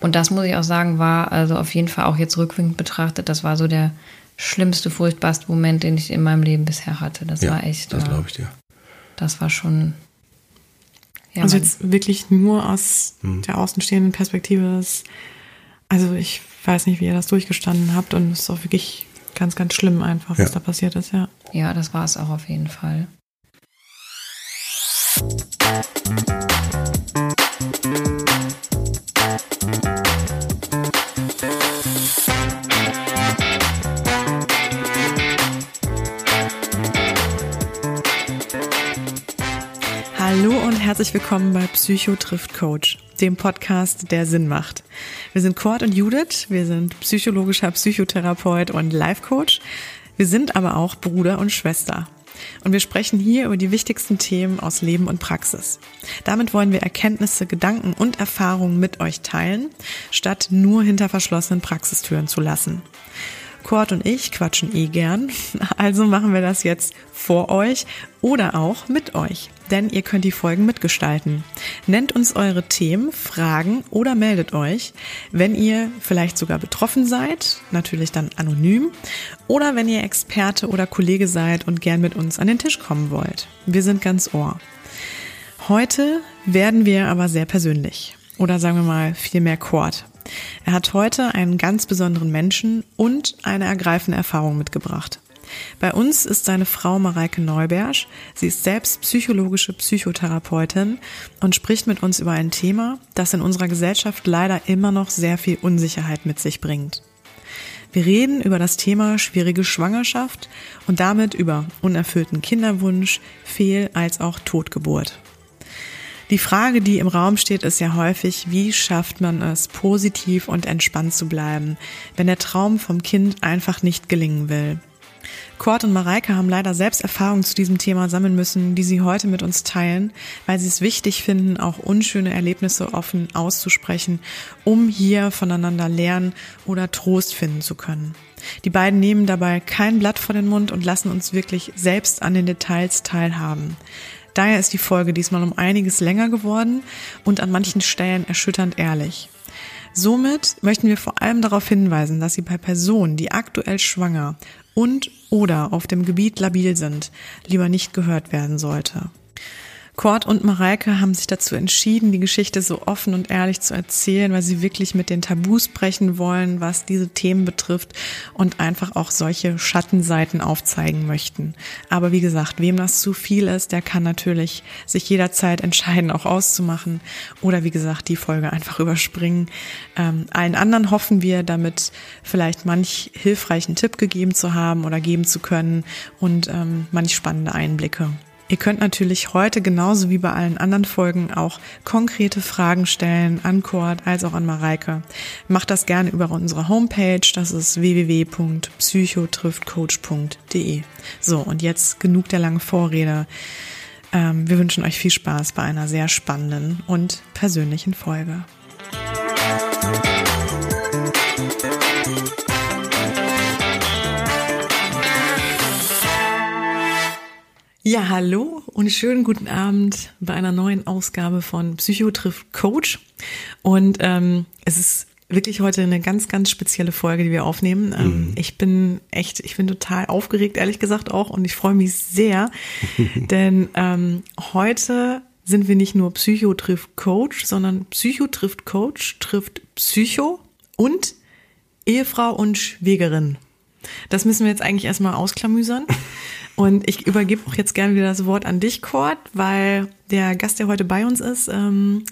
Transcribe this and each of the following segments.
Und das muss ich auch sagen, war also auf jeden Fall auch jetzt rückwirkend betrachtet, das war so der schlimmste, furchtbarste Moment, den ich in meinem Leben bisher hatte. Das ja, war echt. Das äh, glaube ich dir. Das war schon. Ja, also jetzt wirklich nur aus hm. der außenstehenden Perspektive ist, also ich weiß nicht, wie ihr das durchgestanden habt und es ist auch wirklich ganz, ganz schlimm einfach, was ja. da passiert ist, ja. Ja, das war es auch auf jeden Fall. Herzlich willkommen bei Psycho trifft Coach, dem Podcast, der Sinn macht. Wir sind Kurt und Judith, wir sind psychologischer Psychotherapeut und Life Coach. Wir sind aber auch Bruder und Schwester. Und wir sprechen hier über die wichtigsten Themen aus Leben und Praxis. Damit wollen wir Erkenntnisse, Gedanken und Erfahrungen mit euch teilen, statt nur hinter verschlossenen Praxistüren zu lassen. Kurt und ich quatschen eh gern, also machen wir das jetzt vor euch oder auch mit euch, denn ihr könnt die Folgen mitgestalten. Nennt uns eure Themen, Fragen oder meldet euch, wenn ihr vielleicht sogar betroffen seid, natürlich dann anonym, oder wenn ihr Experte oder Kollege seid und gern mit uns an den Tisch kommen wollt. Wir sind ganz ohr. Heute werden wir aber sehr persönlich. Oder sagen wir mal viel mehr Kurt. Er hat heute einen ganz besonderen Menschen und eine ergreifende Erfahrung mitgebracht. Bei uns ist seine Frau Mareike Neubersch. Sie ist selbst psychologische Psychotherapeutin und spricht mit uns über ein Thema, das in unserer Gesellschaft leider immer noch sehr viel Unsicherheit mit sich bringt. Wir reden über das Thema schwierige Schwangerschaft und damit über unerfüllten Kinderwunsch, Fehl- als auch Totgeburt. Die Frage, die im Raum steht, ist ja häufig, wie schafft man es, positiv und entspannt zu bleiben, wenn der Traum vom Kind einfach nicht gelingen will. Kurt und Mareike haben leider selbst Erfahrungen zu diesem Thema sammeln müssen, die sie heute mit uns teilen, weil sie es wichtig finden, auch unschöne Erlebnisse offen auszusprechen, um hier voneinander lernen oder Trost finden zu können. Die beiden nehmen dabei kein Blatt vor den Mund und lassen uns wirklich selbst an den Details teilhaben. Daher ist die Folge diesmal um einiges länger geworden und an manchen Stellen erschütternd ehrlich. Somit möchten wir vor allem darauf hinweisen, dass Sie bei Personen, die aktuell schwanger und oder auf dem Gebiet labil sind, lieber nicht gehört werden sollte. Kurt und Mareike haben sich dazu entschieden, die Geschichte so offen und ehrlich zu erzählen, weil sie wirklich mit den Tabus brechen wollen, was diese Themen betrifft und einfach auch solche Schattenseiten aufzeigen möchten. Aber wie gesagt, wem das zu viel ist, der kann natürlich sich jederzeit entscheiden, auch auszumachen oder wie gesagt, die Folge einfach überspringen. Ähm, allen anderen hoffen wir, damit vielleicht manch hilfreichen Tipp gegeben zu haben oder geben zu können und ähm, manch spannende Einblicke. Ihr könnt natürlich heute genauso wie bei allen anderen Folgen auch konkrete Fragen stellen an Kurt als auch an Mareike. Macht das gerne über unsere Homepage, das ist www.psychotriftcoach.de. So, und jetzt genug der langen Vorrede. Ähm, wir wünschen euch viel Spaß bei einer sehr spannenden und persönlichen Folge. Ja, hallo und schönen guten Abend bei einer neuen Ausgabe von Psychotriff Coach. Und ähm, es ist wirklich heute eine ganz, ganz spezielle Folge, die wir aufnehmen. Ähm, mhm. Ich bin echt, ich bin total aufgeregt, ehrlich gesagt auch, und ich freue mich sehr, denn ähm, heute sind wir nicht nur Psycho trifft Coach, sondern Psycho trifft Coach, trifft Psycho und Ehefrau und Schwägerin. Das müssen wir jetzt eigentlich erstmal ausklamüsern. Und ich übergebe auch jetzt gerne wieder das Wort an dich, Kurt, weil der Gast, der heute bei uns ist, ähm,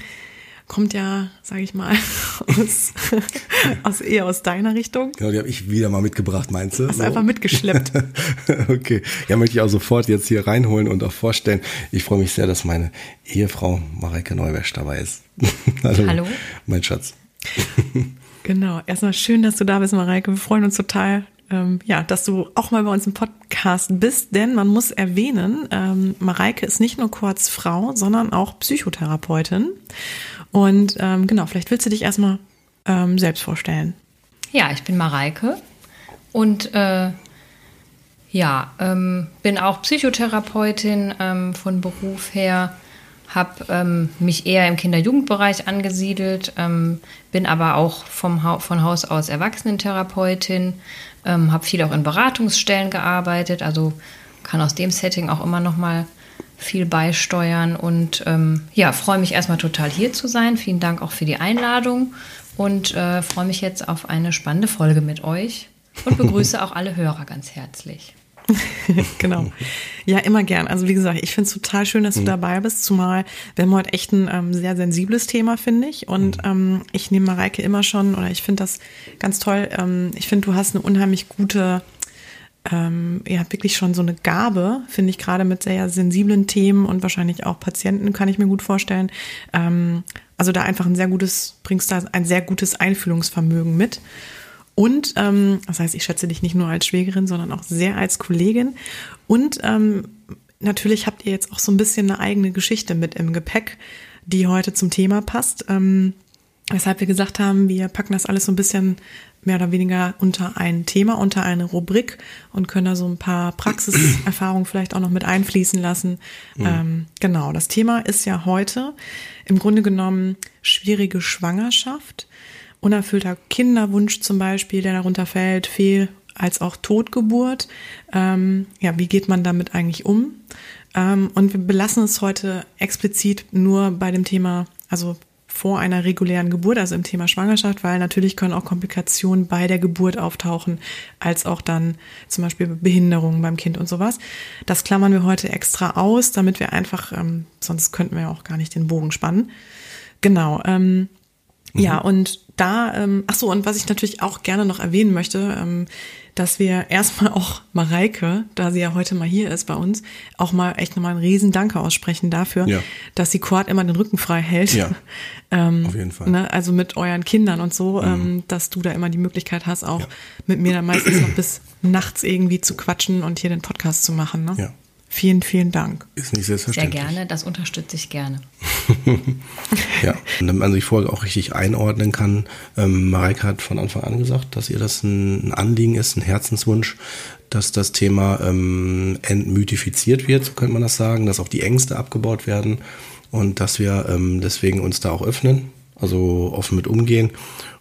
kommt ja, sage ich mal, aus, aus eher aus deiner Richtung. Genau, die habe ich wieder mal mitgebracht, meinst du? Hast so? einfach mitgeschleppt. okay. Ja, möchte ich auch sofort jetzt hier reinholen und auch vorstellen. Ich freue mich sehr, dass meine Ehefrau Mareike Neuwäsch dabei ist. Hallo. Hallo. Mein Schatz. genau. Erstmal schön, dass du da bist, Mareike. Wir freuen uns total, ähm, ja, dass du auch mal bei uns im Podcast bist, denn man muss erwähnen, ähm, Mareike ist nicht nur kurz Frau, sondern auch Psychotherapeutin. Und ähm, genau, vielleicht willst du dich erstmal ähm, selbst vorstellen. Ja, ich bin Mareike und äh, ja, ähm, bin auch Psychotherapeutin ähm, von Beruf her habe ähm, mich eher im Kinder-Jugendbereich angesiedelt, ähm, bin aber auch vom ha von Haus aus Erwachsenentherapeutin, ähm, habe viel auch in Beratungsstellen gearbeitet, also kann aus dem Setting auch immer noch mal viel beisteuern und ähm, ja, freue mich erstmal total hier zu sein. Vielen Dank auch für die Einladung und äh, freue mich jetzt auf eine spannende Folge mit euch und begrüße auch alle Hörer ganz herzlich. genau. Ja, immer gern. Also wie gesagt, ich finde es total schön, dass du mhm. dabei bist, zumal wir haben heute echt ein ähm, sehr sensibles Thema, finde ich. Und mhm. ähm, ich nehme Mareike immer schon, oder ich finde das ganz toll, ähm, ich finde, du hast eine unheimlich gute, ähm, habt wirklich schon so eine Gabe, finde ich, gerade mit sehr sensiblen Themen und wahrscheinlich auch Patienten, kann ich mir gut vorstellen. Ähm, also da einfach ein sehr gutes, bringst da ein sehr gutes Einfühlungsvermögen mit. Und ähm, das heißt, ich schätze dich nicht nur als Schwägerin, sondern auch sehr als Kollegin. Und ähm, natürlich habt ihr jetzt auch so ein bisschen eine eigene Geschichte mit im Gepäck, die heute zum Thema passt. Ähm, weshalb wir gesagt haben, wir packen das alles so ein bisschen mehr oder weniger unter ein Thema, unter eine Rubrik und können da so ein paar Praxiserfahrungen vielleicht auch noch mit einfließen lassen. Mhm. Ähm, genau, das Thema ist ja heute im Grunde genommen schwierige Schwangerschaft unerfüllter Kinderwunsch zum Beispiel, der darunter fällt, Fehl- als auch Totgeburt. Ähm, ja, wie geht man damit eigentlich um? Ähm, und wir belassen es heute explizit nur bei dem Thema, also vor einer regulären Geburt, also im Thema Schwangerschaft, weil natürlich können auch Komplikationen bei der Geburt auftauchen, als auch dann zum Beispiel Behinderungen beim Kind und sowas. Das klammern wir heute extra aus, damit wir einfach, ähm, sonst könnten wir ja auch gar nicht den Bogen spannen. Genau. Ähm, mhm. Ja, und da, ähm, ach so, und was ich natürlich auch gerne noch erwähnen möchte, ähm, dass wir erstmal auch Mareike, da sie ja heute mal hier ist bei uns, auch mal echt nochmal einen riesen Danke aussprechen dafür, ja. dass sie Quad immer den Rücken frei hält. Ja, ähm, auf jeden Fall. Ne, also mit euren Kindern und so, mhm. ähm, dass du da immer die Möglichkeit hast, auch ja. mit mir dann meistens noch bis nachts irgendwie zu quatschen und hier den Podcast zu machen. Ne? Ja. Vielen, vielen Dank. Ist nicht selbstverständlich. Sehr gerne, das unterstütze ich gerne. ja, und damit man sich vorher auch richtig einordnen kann, ähm, Mareike hat von Anfang an gesagt, dass ihr das ein, ein Anliegen ist, ein Herzenswunsch, dass das Thema ähm, entmythifiziert wird, so könnte man das sagen, dass auch die Ängste abgebaut werden und dass wir ähm, deswegen uns da auch öffnen, also offen mit umgehen,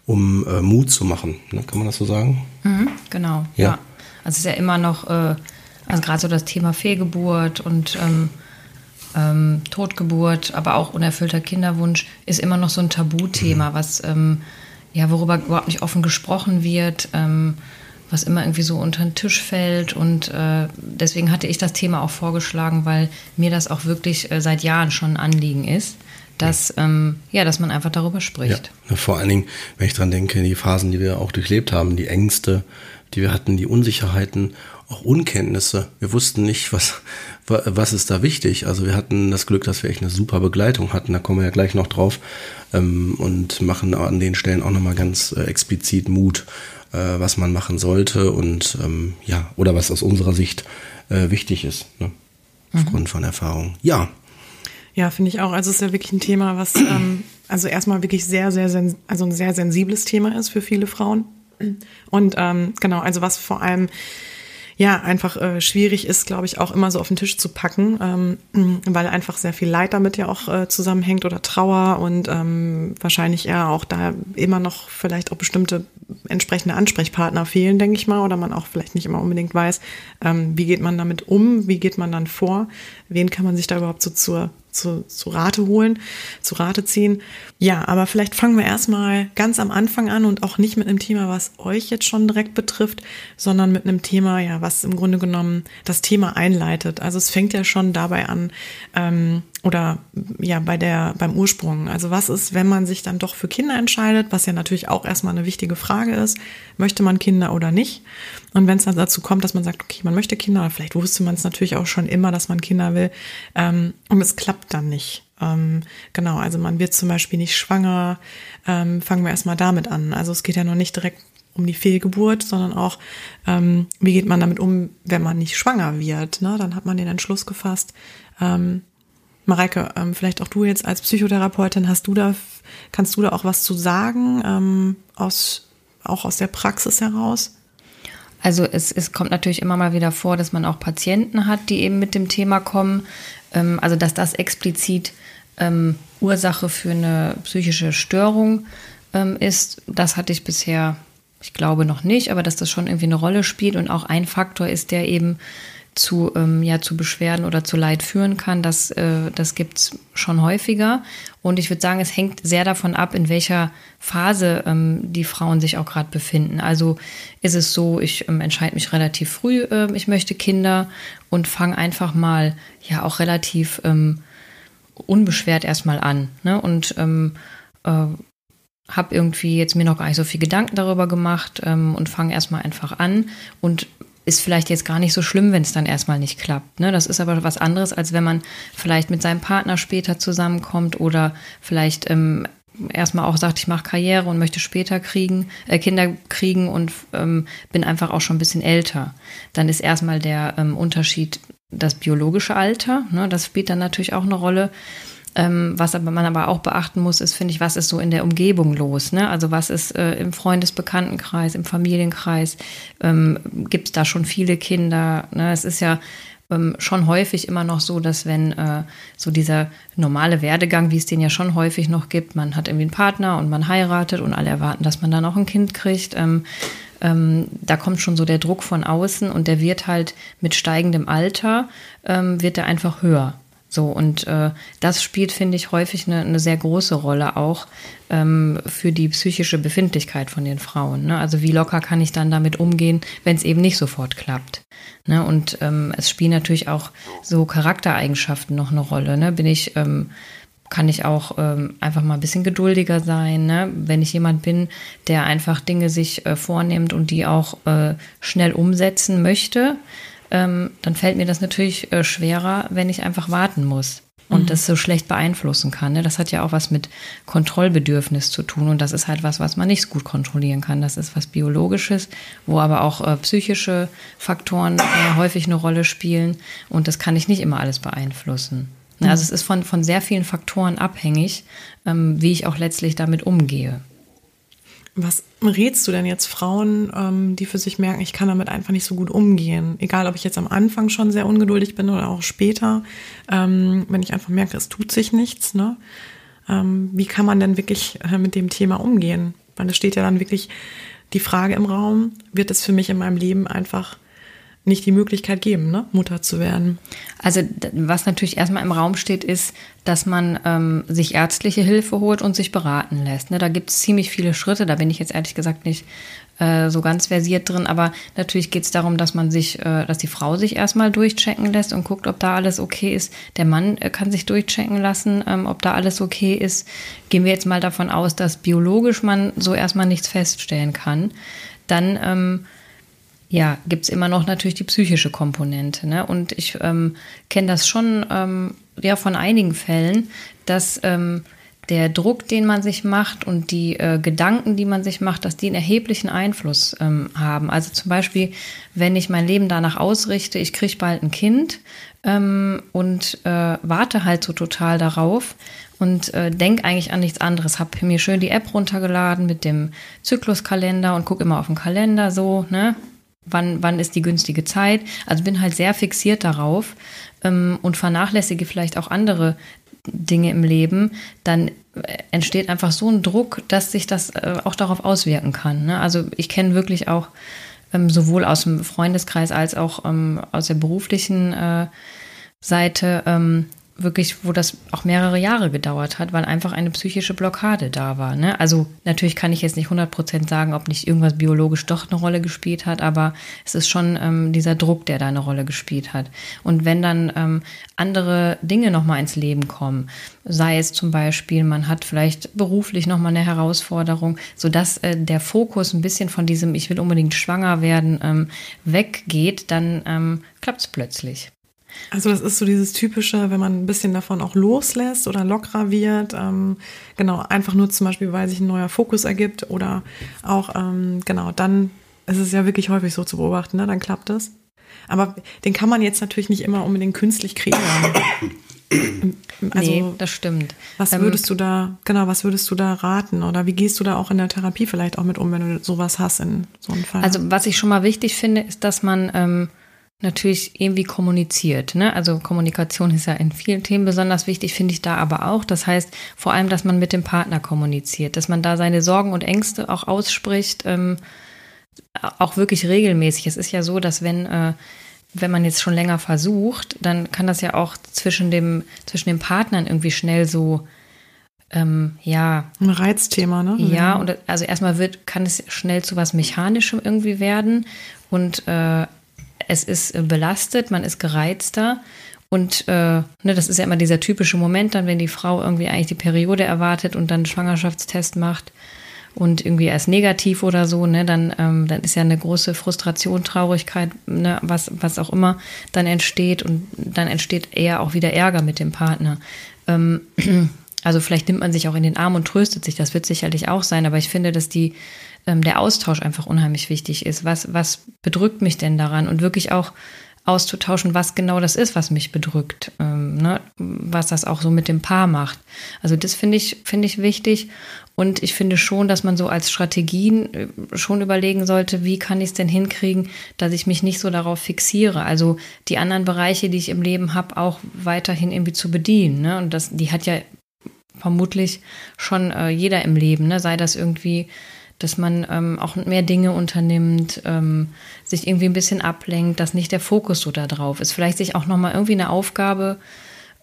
um äh, Mut zu machen. Ne? Kann man das so sagen? Mhm, genau, ja. ja. Also es ist ja immer noch äh, also gerade so das Thema Fehlgeburt und ähm, ähm, Totgeburt, aber auch unerfüllter Kinderwunsch ist immer noch so ein Tabuthema, mhm. was ähm, ja worüber überhaupt nicht offen gesprochen wird, ähm, was immer irgendwie so unter den Tisch fällt und äh, deswegen hatte ich das Thema auch vorgeschlagen, weil mir das auch wirklich äh, seit Jahren schon ein Anliegen ist dass, ähm, ja, dass man einfach darüber spricht. Ja, vor allen Dingen, wenn ich dran denke, die Phasen, die wir auch durchlebt haben, die Ängste, die wir hatten, die Unsicherheiten auch Unkenntnisse. Wir wussten nicht, was, was ist da wichtig. Also wir hatten das Glück, dass wir echt eine super Begleitung hatten. Da kommen wir ja gleich noch drauf ähm, und machen an den Stellen auch nochmal ganz äh, explizit Mut, äh, was man machen sollte und ähm, ja, oder was aus unserer Sicht äh, wichtig ist, ne? aufgrund mhm. von Erfahrung. Ja. Ja, finde ich auch. Also es ist ja wirklich ein Thema, was ähm, also erstmal wirklich sehr, sehr, also ein sehr sensibles Thema ist für viele Frauen. Und ähm, genau, also was vor allem ja einfach äh, schwierig ist, glaube ich, auch immer so auf den Tisch zu packen, ähm, weil einfach sehr viel Leid damit ja auch äh, zusammenhängt oder Trauer und ähm, wahrscheinlich eher auch da immer noch vielleicht auch bestimmte entsprechende Ansprechpartner fehlen, denke ich mal, oder man auch vielleicht nicht immer unbedingt weiß, ähm, wie geht man damit um, wie geht man dann vor, wen kann man sich da überhaupt so zur zu, zu Rate holen, zu Rate ziehen. Ja, aber vielleicht fangen wir erstmal ganz am Anfang an und auch nicht mit einem Thema, was euch jetzt schon direkt betrifft, sondern mit einem Thema, ja, was im Grunde genommen das Thema einleitet. Also es fängt ja schon dabei an, ähm, oder ja, bei der, beim Ursprung. Also was ist, wenn man sich dann doch für Kinder entscheidet, was ja natürlich auch erstmal eine wichtige Frage ist, möchte man Kinder oder nicht? Und wenn es dann dazu kommt, dass man sagt, okay, man möchte Kinder, oder vielleicht wusste man es natürlich auch schon immer, dass man Kinder will, ähm, und es klappt dann nicht. Ähm, genau, also man wird zum Beispiel nicht schwanger, ähm, fangen wir erstmal damit an. Also es geht ja noch nicht direkt um die Fehlgeburt, sondern auch, ähm, wie geht man damit um, wenn man nicht schwanger wird. Ne? Dann hat man den Entschluss gefasst, ähm, Mareike, ähm, vielleicht auch du jetzt als Psychotherapeutin, hast du da, kannst du da auch was zu sagen, ähm, aus, auch aus der Praxis heraus? Also es, es kommt natürlich immer mal wieder vor, dass man auch Patienten hat, die eben mit dem Thema kommen. Ähm, also dass das explizit Ursache für eine psychische Störung ist. Das hatte ich bisher, ich glaube noch nicht, aber dass das schon irgendwie eine Rolle spielt und auch ein Faktor ist, der eben zu, ähm, ja, zu Beschwerden oder zu Leid führen kann, das, äh, das gibt's schon häufiger. Und ich würde sagen, es hängt sehr davon ab, in welcher Phase ähm, die Frauen sich auch gerade befinden. Also ist es so, ich ähm, entscheide mich relativ früh, äh, ich möchte Kinder und fange einfach mal ja auch relativ ähm, unbeschwert erstmal an. Ne? Und ähm, äh, habe irgendwie jetzt mir noch gar nicht so viel Gedanken darüber gemacht ähm, und fange erstmal einfach an und ist vielleicht jetzt gar nicht so schlimm, wenn es dann erstmal nicht klappt. Ne? Das ist aber was anderes, als wenn man vielleicht mit seinem Partner später zusammenkommt oder vielleicht ähm, erstmal auch sagt, ich mache Karriere und möchte später kriegen, äh, Kinder kriegen und ähm, bin einfach auch schon ein bisschen älter. Dann ist erstmal der ähm, Unterschied das biologische Alter. Ne? Das spielt dann natürlich auch eine Rolle. Ähm, was aber man aber auch beachten muss, ist, finde ich, was ist so in der Umgebung los? Ne? Also was ist äh, im Freundesbekanntenkreis, im Familienkreis? Ähm, Gibt es da schon viele Kinder? Ne? Es ist ja ähm, schon häufig immer noch so, dass wenn äh, so dieser normale Werdegang, wie es den ja schon häufig noch gibt, man hat irgendwie einen Partner und man heiratet und alle erwarten, dass man dann auch ein Kind kriegt. Ähm, ähm, da kommt schon so der Druck von außen und der wird halt mit steigendem Alter, ähm, wird der einfach höher. So, und äh, das spielt, finde ich, häufig eine, eine sehr große Rolle auch ähm, für die psychische Befindlichkeit von den Frauen. Ne? Also wie locker kann ich dann damit umgehen, wenn es eben nicht sofort klappt. Ne? Und ähm, es spielen natürlich auch so Charaktereigenschaften noch eine Rolle. Ne? Bin ich ähm, kann ich auch ähm, einfach mal ein bisschen geduldiger sein, ne? wenn ich jemand bin, der einfach Dinge sich äh, vornimmt und die auch äh, schnell umsetzen möchte, ähm, dann fällt mir das natürlich äh, schwerer, wenn ich einfach warten muss und mhm. das so schlecht beeinflussen kann. Ne? Das hat ja auch was mit Kontrollbedürfnis zu tun und das ist halt was, was man nicht so gut kontrollieren kann. Das ist was Biologisches, wo aber auch äh, psychische Faktoren äh, häufig eine Rolle spielen und das kann ich nicht immer alles beeinflussen. Ne? Also mhm. es ist von, von sehr vielen Faktoren abhängig, ähm, wie ich auch letztlich damit umgehe. Was rätst du denn jetzt Frauen, ähm, die für sich merken, ich kann damit einfach nicht so gut umgehen? Egal, ob ich jetzt am Anfang schon sehr ungeduldig bin oder auch später, ähm, wenn ich einfach merke, es tut sich nichts. Ne? Ähm, wie kann man denn wirklich äh, mit dem Thema umgehen? Weil es steht ja dann wirklich die Frage im Raum, wird es für mich in meinem Leben einfach nicht die Möglichkeit geben, ne, Mutter zu werden. Also was natürlich erstmal im Raum steht, ist, dass man ähm, sich ärztliche Hilfe holt und sich beraten lässt. Ne, da gibt es ziemlich viele Schritte, da bin ich jetzt ehrlich gesagt nicht äh, so ganz versiert drin, aber natürlich geht es darum, dass man sich, äh, dass die Frau sich erstmal durchchecken lässt und guckt, ob da alles okay ist. Der Mann äh, kann sich durchchecken lassen, ähm, ob da alles okay ist. Gehen wir jetzt mal davon aus, dass biologisch man so erstmal nichts feststellen kann. Dann ähm, ja, gibt es immer noch natürlich die psychische Komponente. Ne? Und ich ähm, kenne das schon ähm, ja, von einigen Fällen, dass ähm, der Druck, den man sich macht und die äh, Gedanken, die man sich macht, dass die einen erheblichen Einfluss ähm, haben. Also zum Beispiel, wenn ich mein Leben danach ausrichte, ich kriege bald ein Kind ähm, und äh, warte halt so total darauf und äh, denke eigentlich an nichts anderes. Habe mir schön die App runtergeladen mit dem Zykluskalender und gucke immer auf den Kalender so, ne? Wann, wann ist die günstige Zeit. Also bin halt sehr fixiert darauf ähm, und vernachlässige vielleicht auch andere Dinge im Leben, dann äh, entsteht einfach so ein Druck, dass sich das äh, auch darauf auswirken kann. Ne? Also ich kenne wirklich auch ähm, sowohl aus dem Freundeskreis als auch ähm, aus der beruflichen äh, Seite ähm, wirklich, wo das auch mehrere Jahre gedauert hat, weil einfach eine psychische Blockade da war. Ne? Also natürlich kann ich jetzt nicht 100% sagen, ob nicht irgendwas biologisch doch eine Rolle gespielt hat, aber es ist schon ähm, dieser Druck, der da eine Rolle gespielt hat. Und wenn dann ähm, andere Dinge nochmal ins Leben kommen, sei es zum Beispiel, man hat vielleicht beruflich nochmal eine Herausforderung, sodass äh, der Fokus ein bisschen von diesem Ich will unbedingt schwanger werden ähm, weggeht, dann ähm, klappt es plötzlich. Also das ist so dieses typische, wenn man ein bisschen davon auch loslässt oder lockerer wird, ähm, genau, einfach nur zum Beispiel, weil sich ein neuer Fokus ergibt oder auch, ähm, genau, dann ist es ja wirklich häufig so zu beobachten, ne? dann klappt es. Aber den kann man jetzt natürlich nicht immer unbedingt künstlich kreieren. Also, nee, das stimmt. Was ähm, würdest du da, genau, was würdest du da raten? Oder wie gehst du da auch in der Therapie vielleicht auch mit um, wenn du sowas hast in so einem Fall? Also, was ich schon mal wichtig finde, ist, dass man ähm, natürlich irgendwie kommuniziert. Ne? Also Kommunikation ist ja in vielen Themen besonders wichtig, finde ich da aber auch. Das heißt vor allem, dass man mit dem Partner kommuniziert, dass man da seine Sorgen und Ängste auch ausspricht, ähm, auch wirklich regelmäßig. Es ist ja so, dass wenn äh, wenn man jetzt schon länger versucht, dann kann das ja auch zwischen dem zwischen den Partnern irgendwie schnell so ähm, ja. Ein Reizthema, ne? Ja, und also erstmal wird, kann es schnell zu was Mechanischem irgendwie werden und äh, es ist äh, belastet, man ist gereizter. Und äh, ne, das ist ja immer dieser typische Moment, dann, wenn die Frau irgendwie eigentlich die Periode erwartet und dann einen Schwangerschaftstest macht und irgendwie erst negativ oder so, ne, dann, ähm, dann ist ja eine große Frustration, Traurigkeit, ne, was, was auch immer dann entsteht und dann entsteht eher auch wieder Ärger mit dem Partner. Ähm, also vielleicht nimmt man sich auch in den Arm und tröstet sich, das wird sicherlich auch sein, aber ich finde, dass die, ähm, der Austausch einfach unheimlich wichtig ist. Was, was bedrückt mich denn daran? Und wirklich auch auszutauschen, was genau das ist, was mich bedrückt, ähm, ne? was das auch so mit dem Paar macht. Also das finde ich, finde ich wichtig. Und ich finde schon, dass man so als Strategien äh, schon überlegen sollte, wie kann ich es denn hinkriegen, dass ich mich nicht so darauf fixiere. Also die anderen Bereiche, die ich im Leben habe, auch weiterhin irgendwie zu bedienen. Ne? Und das, die hat ja vermutlich schon äh, jeder im Leben, ne? sei das irgendwie, dass man ähm, auch mehr Dinge unternimmt, ähm, sich irgendwie ein bisschen ablenkt, dass nicht der Fokus so da drauf ist. Vielleicht sich auch nochmal irgendwie eine Aufgabe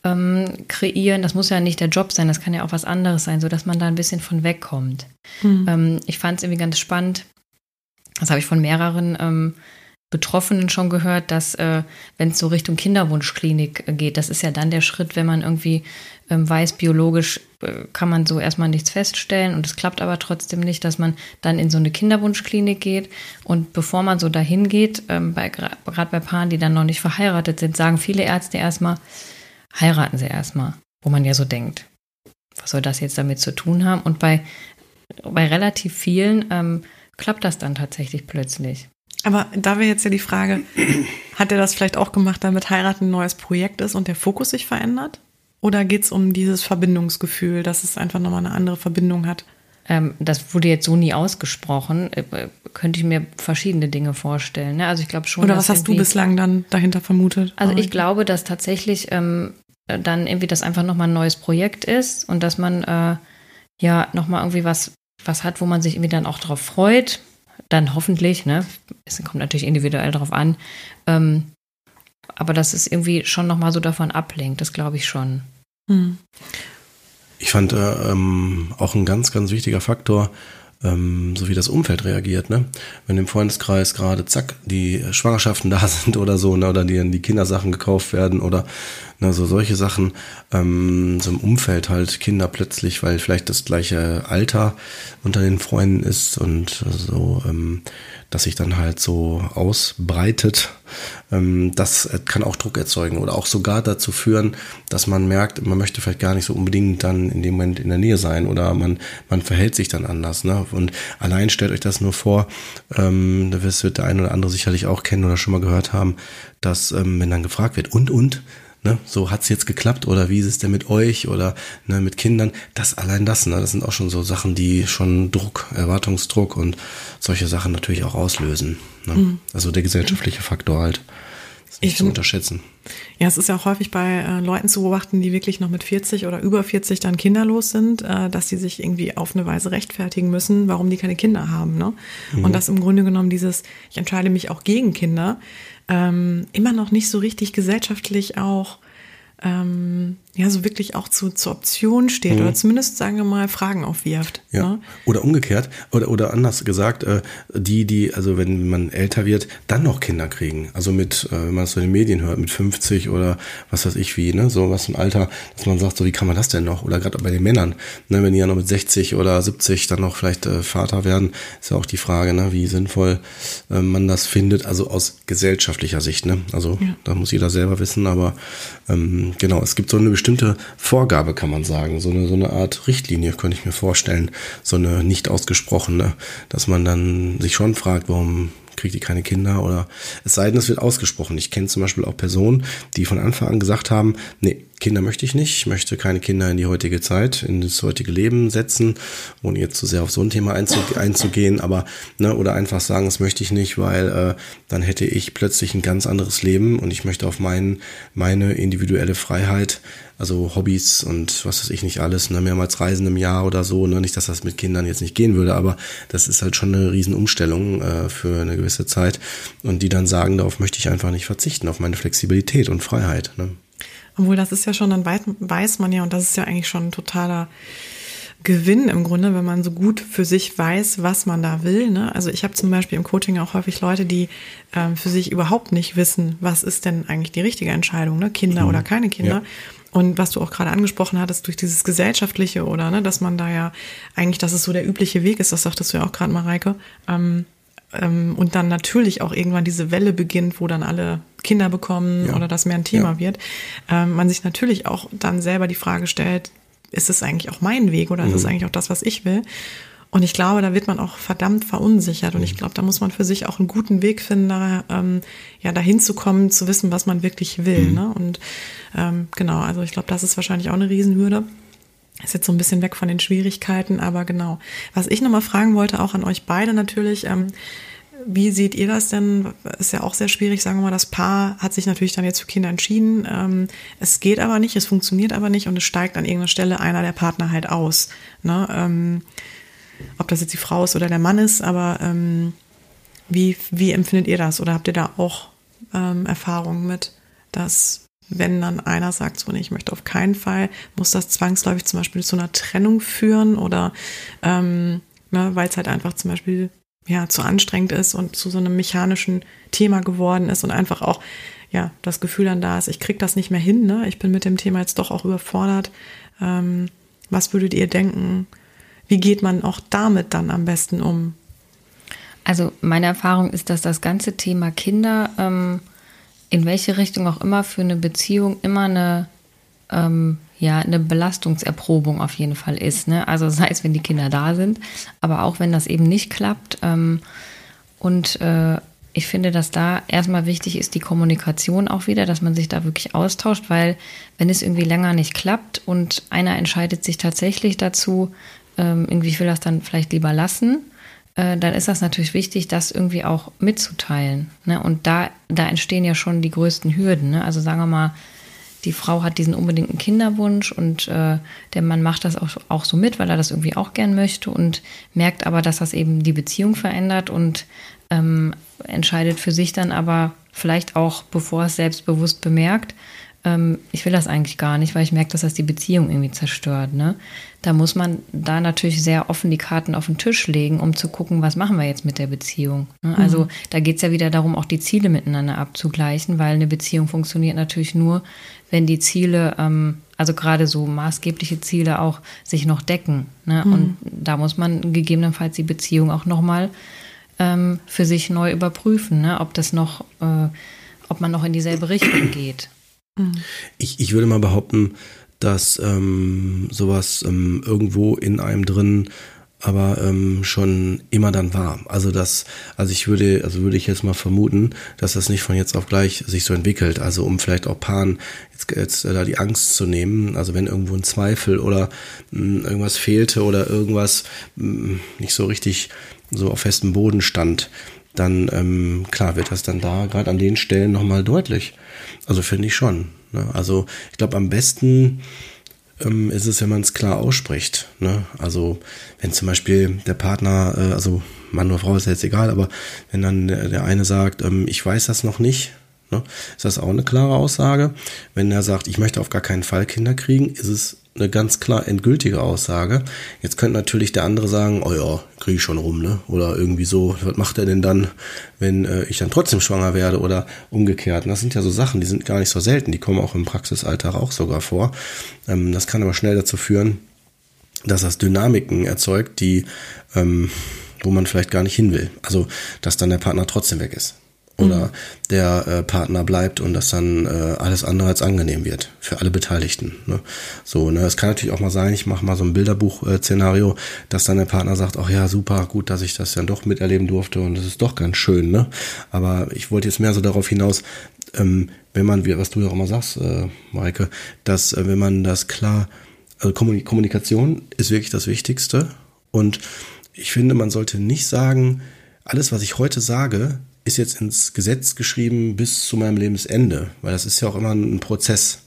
ähm, kreieren. Das muss ja nicht der Job sein, das kann ja auch was anderes sein, sodass man da ein bisschen von wegkommt. Mhm. ich fand es irgendwie ganz spannend. Das habe ich von mehreren ähm, Betroffenen schon gehört, dass äh, wenn es so Richtung Kinderwunschklinik äh, geht, das ist ja dann der Schritt, wenn man irgendwie weiß, biologisch äh, kann man so erstmal nichts feststellen und es klappt aber trotzdem nicht, dass man dann in so eine Kinderwunschklinik geht und bevor man so dahin geht, ähm, gerade bei Paaren, die dann noch nicht verheiratet sind, sagen viele Ärzte erstmal, heiraten sie erstmal, wo man ja so denkt, was soll das jetzt damit zu tun haben? Und bei, bei relativ vielen ähm, klappt das dann tatsächlich plötzlich. Aber da wäre jetzt ja die Frage, hat er das vielleicht auch gemacht, damit Heiraten ein neues Projekt ist und der Fokus sich verändert? Oder geht es um dieses Verbindungsgefühl, dass es einfach nochmal eine andere Verbindung hat? Ähm, das wurde jetzt so nie ausgesprochen. Äh, könnte ich mir verschiedene Dinge vorstellen. Ne? Also ich glaube schon. Oder was hast du bislang dann dahinter vermutet? Also ich glaube, dass tatsächlich ähm, dann irgendwie das einfach nochmal ein neues Projekt ist und dass man äh, ja nochmal irgendwie was, was hat, wo man sich irgendwie dann auch drauf freut dann hoffentlich, ne, es kommt natürlich individuell darauf an, ähm, aber dass es irgendwie schon nochmal so davon ablenkt, das glaube ich schon. Hm. Ich fand äh, ähm, auch ein ganz, ganz wichtiger Faktor, ähm, so wie das Umfeld reagiert. Ne? Wenn im Freundeskreis gerade zack die Schwangerschaften da sind oder so, ne? oder die, die Kindersachen gekauft werden oder ne, so solche Sachen, ähm, so im Umfeld halt Kinder plötzlich, weil vielleicht das gleiche Alter unter den Freunden ist und so, ähm, dass sich dann halt so ausbreitet. Ähm, das kann auch Druck erzeugen oder auch sogar dazu führen, dass man merkt, man möchte vielleicht gar nicht so unbedingt dann in dem Moment in der Nähe sein oder man, man verhält sich dann anders. Ne? Und allein stellt euch das nur vor, ähm, das wird der eine oder andere sicherlich auch kennen oder schon mal gehört haben, dass ähm, wenn dann gefragt wird, und, und, ne, so hat's jetzt geklappt oder wie ist es denn mit euch oder ne, mit Kindern, das allein das, ne, das sind auch schon so Sachen, die schon Druck, Erwartungsdruck und solche Sachen natürlich auch auslösen. Ne? Mhm. Also der gesellschaftliche Faktor halt. Ist nicht ich zu unterschätzen. Ja, es ist ja auch häufig bei äh, Leuten zu beobachten, die wirklich noch mit 40 oder über 40 dann kinderlos sind, äh, dass sie sich irgendwie auf eine Weise rechtfertigen müssen, warum die keine Kinder haben. Ne? Mhm. Und dass im Grunde genommen dieses, ich entscheide mich auch gegen Kinder, ähm, immer noch nicht so richtig gesellschaftlich auch ähm, ja, so wirklich auch zu, zur Option steht mhm. oder zumindest, sagen wir mal, Fragen aufwirft. Ja. Ne? Oder umgekehrt, oder, oder anders gesagt, äh, die, die, also wenn man älter wird, dann noch Kinder kriegen. Also mit, äh, wenn man es so in den Medien hört, mit 50 oder was weiß ich wie, ne, so was ein Alter, dass man sagt, so wie kann man das denn noch? Oder gerade bei den Männern, ne, wenn die ja noch mit 60 oder 70 dann noch vielleicht äh, Vater werden, ist ja auch die Frage, ne, wie sinnvoll äh, man das findet, also aus gesellschaftlicher Sicht, ne? Also ja. da muss jeder selber wissen, aber ähm, genau, es gibt so eine bestimmte Vorgabe, kann man sagen. So eine, so eine Art Richtlinie könnte ich mir vorstellen. So eine nicht ausgesprochene, dass man dann sich schon fragt, warum kriegt die keine Kinder oder es sei denn, es wird ausgesprochen. Ich kenne zum Beispiel auch Personen, die von Anfang an gesagt haben, nee, Kinder möchte ich nicht. Ich möchte keine Kinder in die heutige Zeit, in das heutige Leben setzen, ohne jetzt zu sehr auf so ein Thema einzugehen, aber, ne, oder einfach sagen, das möchte ich nicht, weil äh, dann hätte ich plötzlich ein ganz anderes Leben und ich möchte auf mein, meine individuelle Freiheit also Hobbys und was weiß ich nicht alles, ne, mehrmals Reisen im Jahr oder so, ne, nicht, dass das mit Kindern jetzt nicht gehen würde, aber das ist halt schon eine Riesenumstellung äh, für eine gewisse Zeit und die dann sagen, darauf möchte ich einfach nicht verzichten, auf meine Flexibilität und Freiheit. Ne. Obwohl, das ist ja schon, dann weiß, man ja, und das ist ja eigentlich schon ein totaler Gewinn im Grunde, wenn man so gut für sich weiß, was man da will. Ne? Also ich habe zum Beispiel im Coaching auch häufig Leute, die ähm, für sich überhaupt nicht wissen, was ist denn eigentlich die richtige Entscheidung, ne? Kinder mhm. oder keine Kinder. Ja. Und was du auch gerade angesprochen hattest, durch dieses Gesellschaftliche oder ne, dass man da ja eigentlich, dass es so der übliche Weg ist, das sagtest du ja auch gerade, Mareike. Ähm, und dann natürlich auch irgendwann diese Welle beginnt, wo dann alle Kinder bekommen ja. oder das mehr ein Thema ja. wird. Ähm, man sich natürlich auch dann selber die Frage stellt, ist es eigentlich auch mein Weg oder mhm. ist es mhm. eigentlich auch das, was ich will? Und ich glaube, da wird man auch verdammt verunsichert. Und ich mhm. glaube, da muss man für sich auch einen guten Weg finden, da, ähm, ja, dahin zu kommen, zu wissen, was man wirklich will. Mhm. Ne? Und ähm, genau, also ich glaube, das ist wahrscheinlich auch eine Riesenhürde. Ist jetzt so ein bisschen weg von den Schwierigkeiten, aber genau. Was ich nochmal fragen wollte, auch an euch beide natürlich, ähm, wie seht ihr das denn? Ist ja auch sehr schwierig, sagen wir mal, das Paar hat sich natürlich dann jetzt für Kinder entschieden. Ähm, es geht aber nicht, es funktioniert aber nicht und es steigt an irgendeiner Stelle einer der Partner halt aus. Ne? Ähm, ob das jetzt die Frau ist oder der Mann ist, aber ähm, wie, wie empfindet ihr das? Oder habt ihr da auch ähm, Erfahrungen mit, dass wenn dann einer sagt, so, nee, ich möchte auf keinen Fall, muss das zwangsläufig zum Beispiel zu einer Trennung führen oder ähm, ne, weil es halt einfach zum Beispiel ja zu anstrengend ist und zu so einem mechanischen Thema geworden ist und einfach auch ja das Gefühl dann da ist, ich krieg das nicht mehr hin, ne? Ich bin mit dem Thema jetzt doch auch überfordert. Ähm, was würdet ihr denken? Wie geht man auch damit dann am besten um? Also meine Erfahrung ist, dass das ganze Thema Kinder ähm, in welche Richtung auch immer für eine Beziehung immer eine ähm, ja eine Belastungserprobung auf jeden Fall ist. Ne? Also sei es, wenn die Kinder da sind, aber auch wenn das eben nicht klappt. Ähm, und äh, ich finde, dass da erstmal wichtig ist die Kommunikation auch wieder, dass man sich da wirklich austauscht, weil wenn es irgendwie länger nicht klappt und einer entscheidet sich tatsächlich dazu, ähm, irgendwie will das dann vielleicht lieber lassen, äh, dann ist das natürlich wichtig, das irgendwie auch mitzuteilen. Ne? Und da, da entstehen ja schon die größten Hürden. Ne? Also sagen wir mal, die Frau hat diesen unbedingten Kinderwunsch und äh, der Mann macht das auch, auch so mit, weil er das irgendwie auch gern möchte und merkt aber, dass das eben die Beziehung verändert und ähm, entscheidet für sich dann aber vielleicht auch, bevor es selbstbewusst bemerkt, ähm, ich will das eigentlich gar nicht, weil ich merke, dass das die Beziehung irgendwie zerstört. Ne? Da muss man da natürlich sehr offen die Karten auf den Tisch legen, um zu gucken, was machen wir jetzt mit der Beziehung. Ne? Mhm. Also da geht es ja wieder darum, auch die Ziele miteinander abzugleichen, weil eine Beziehung funktioniert natürlich nur, wenn die Ziele, ähm, also gerade so maßgebliche Ziele auch sich noch decken. Ne? Mhm. Und da muss man gegebenenfalls die Beziehung auch nochmal ähm, für sich neu überprüfen, ne? ob das noch, äh, ob man noch in dieselbe Richtung geht. Ich, ich würde mal behaupten, dass ähm, sowas ähm, irgendwo in einem drin aber ähm, schon immer dann war. Also das, also ich würde, also würde ich jetzt mal vermuten, dass das nicht von jetzt auf gleich sich so entwickelt. Also um vielleicht auch Paaren jetzt, jetzt äh, da die Angst zu nehmen. Also wenn irgendwo ein Zweifel oder mh, hm, irgendwas fehlte oder irgendwas mh, hm, nicht so richtig so auf festem Boden stand, dann ähm, klar wird das dann da gerade an den Stellen nochmal deutlich. Also finde ich schon. Ne? Also ich glaube am besten ähm, ist es, wenn man es klar ausspricht. Ne? Also wenn zum Beispiel der Partner, äh, also Mann oder Frau ist jetzt egal, aber wenn dann der, der eine sagt, ähm, ich weiß das noch nicht, ne? ist das auch eine klare Aussage. Wenn er sagt, ich möchte auf gar keinen Fall Kinder kriegen, ist es eine ganz klar endgültige Aussage. Jetzt könnte natürlich der andere sagen, oh ja, kriege ich schon rum, ne? Oder irgendwie so, was macht er denn dann, wenn äh, ich dann trotzdem schwanger werde oder umgekehrt? Und das sind ja so Sachen, die sind gar nicht so selten, die kommen auch im Praxisalltag auch sogar vor. Ähm, das kann aber schnell dazu führen, dass das Dynamiken erzeugt, die, ähm, wo man vielleicht gar nicht hin will. Also, dass dann der Partner trotzdem weg ist oder mhm. der äh, Partner bleibt und das dann äh, alles andere als angenehm wird für alle Beteiligten. Ne? So, ne, es kann natürlich auch mal sein, ich mache mal so ein Bilderbuch-Szenario, dass dann der Partner sagt, ach ja, super, gut, dass ich das dann doch miterleben durfte und das ist doch ganz schön, ne? Aber ich wollte jetzt mehr so darauf hinaus, ähm, wenn man, was du ja auch immer sagst, äh, Maike, dass äh, wenn man das klar, also Kommunikation ist wirklich das Wichtigste. Und ich finde, man sollte nicht sagen, alles, was ich heute sage, ist jetzt ins Gesetz geschrieben bis zu meinem Lebensende, weil das ist ja auch immer ein Prozess.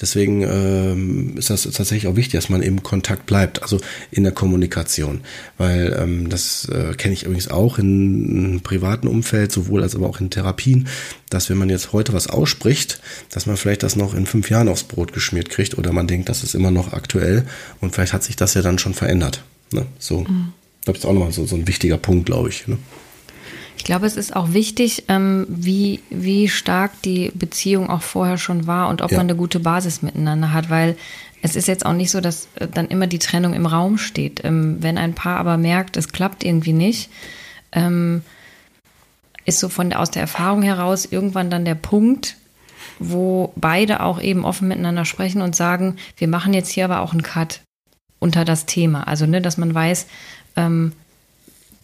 Deswegen ähm, ist das tatsächlich auch wichtig, dass man im Kontakt bleibt, also in der Kommunikation. Weil ähm, das äh, kenne ich übrigens auch in, in privaten Umfeld, sowohl als aber auch in Therapien, dass wenn man jetzt heute was ausspricht, dass man vielleicht das noch in fünf Jahren aufs Brot geschmiert kriegt oder man denkt, das ist immer noch aktuell und vielleicht hat sich das ja dann schon verändert. Ne? So, mhm. das ist auch nochmal so, so ein wichtiger Punkt, glaube ich. Ne? Ich glaube, es ist auch wichtig, ähm, wie, wie stark die Beziehung auch vorher schon war und ob ja. man eine gute Basis miteinander hat, weil es ist jetzt auch nicht so, dass äh, dann immer die Trennung im Raum steht. Ähm, wenn ein Paar aber merkt, es klappt irgendwie nicht, ähm, ist so von aus der Erfahrung heraus irgendwann dann der Punkt, wo beide auch eben offen miteinander sprechen und sagen, wir machen jetzt hier aber auch einen Cut unter das Thema. Also, ne, dass man weiß, ähm,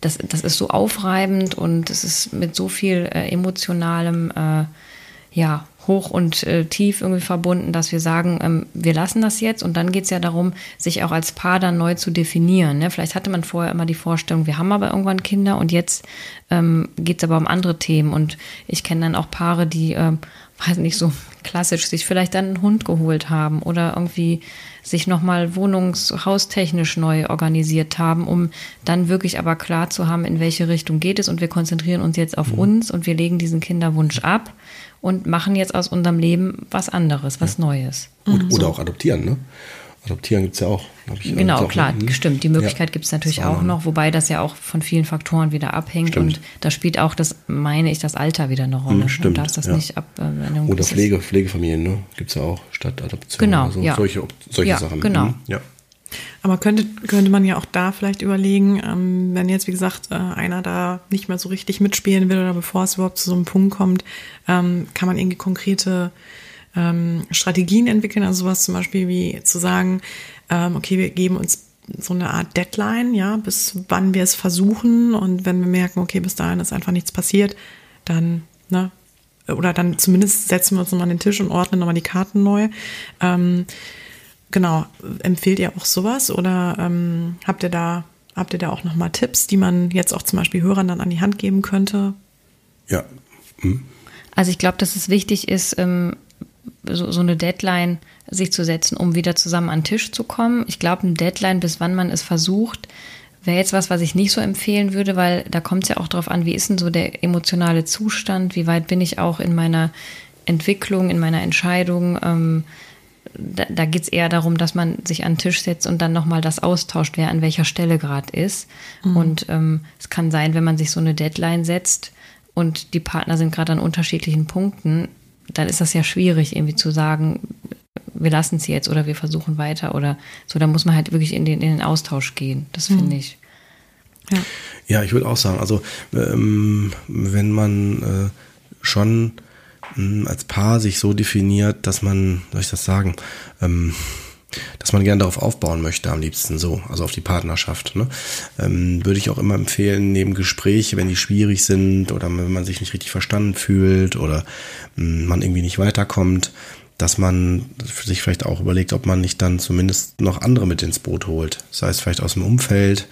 das, das ist so aufreibend und es ist mit so viel äh, emotionalem, äh, ja, hoch und äh, tief irgendwie verbunden, dass wir sagen, ähm, wir lassen das jetzt und dann geht es ja darum, sich auch als Paar dann neu zu definieren. Ne? Vielleicht hatte man vorher immer die Vorstellung, wir haben aber irgendwann Kinder und jetzt ähm, geht es aber um andere Themen und ich kenne dann auch Paare, die, äh, weiß nicht, so klassisch sich vielleicht dann einen Hund geholt haben oder irgendwie sich nochmal wohnungs-, haustechnisch neu organisiert haben, um dann wirklich aber klar zu haben, in welche Richtung geht es und wir konzentrieren uns jetzt auf mhm. uns und wir legen diesen Kinderwunsch ab und machen jetzt aus unserem Leben was anderes, was ja. Neues. Oder, mhm. oder auch adoptieren, ne? Adoptieren gibt es ja auch. genau, auch klar, mhm. stimmt. Die Möglichkeit ja, gibt es natürlich auch noch, wobei das ja auch von vielen Faktoren wieder abhängt. Stimmt. Und da spielt auch das, meine ich, das Alter wieder eine Rolle. Mhm, stimmt. Das ja. nicht ab, äh, oder Pflege, Pflegefamilien, ne? Gibt es ja auch statt Adoption. Genau, so. ja. Solche, solche ja, Sachen. Genau. Mhm, ja. Aber könnte, könnte man ja auch da vielleicht überlegen, ähm, wenn jetzt, wie gesagt, äh, einer da nicht mehr so richtig mitspielen will oder bevor es überhaupt zu so einem Punkt kommt, ähm, kann man irgendwie konkrete ähm, Strategien entwickeln, also sowas zum Beispiel wie zu sagen, ähm, okay, wir geben uns so eine Art Deadline, ja, bis wann wir es versuchen und wenn wir merken, okay, bis dahin ist einfach nichts passiert, dann, ne, oder dann zumindest setzen wir uns nochmal an den Tisch und ordnen nochmal die Karten neu. Ähm, genau, empfehlt ihr auch sowas oder ähm, habt ihr da habt ihr da auch nochmal Tipps, die man jetzt auch zum Beispiel Hörern dann an die Hand geben könnte? Ja. Hm. Also ich glaube, dass es wichtig ist, ähm, so, so eine Deadline sich zu setzen, um wieder zusammen an den Tisch zu kommen. Ich glaube, eine Deadline, bis wann man es versucht, wäre jetzt was, was ich nicht so empfehlen würde, weil da kommt es ja auch darauf an, wie ist denn so der emotionale Zustand, wie weit bin ich auch in meiner Entwicklung, in meiner Entscheidung. Ähm, da, da geht es eher darum, dass man sich an den Tisch setzt und dann nochmal das austauscht, wer an welcher Stelle gerade ist. Mhm. Und ähm, es kann sein, wenn man sich so eine Deadline setzt und die Partner sind gerade an unterschiedlichen Punkten, dann ist das ja schwierig, irgendwie zu sagen, wir lassen es jetzt oder wir versuchen weiter oder so. Da muss man halt wirklich in den, in den Austausch gehen. Das finde mhm. ich. Ja. ja, ich würde auch sagen, also ähm, wenn man äh, schon mh, als Paar sich so definiert, dass man, soll ich das sagen, ähm, dass man gerne darauf aufbauen möchte, am liebsten so, also auf die Partnerschaft. Ne? Ähm, würde ich auch immer empfehlen, neben Gespräche, wenn die schwierig sind oder wenn man sich nicht richtig verstanden fühlt oder mh, man irgendwie nicht weiterkommt, dass man sich vielleicht auch überlegt, ob man nicht dann zumindest noch andere mit ins Boot holt. Sei es vielleicht aus dem Umfeld,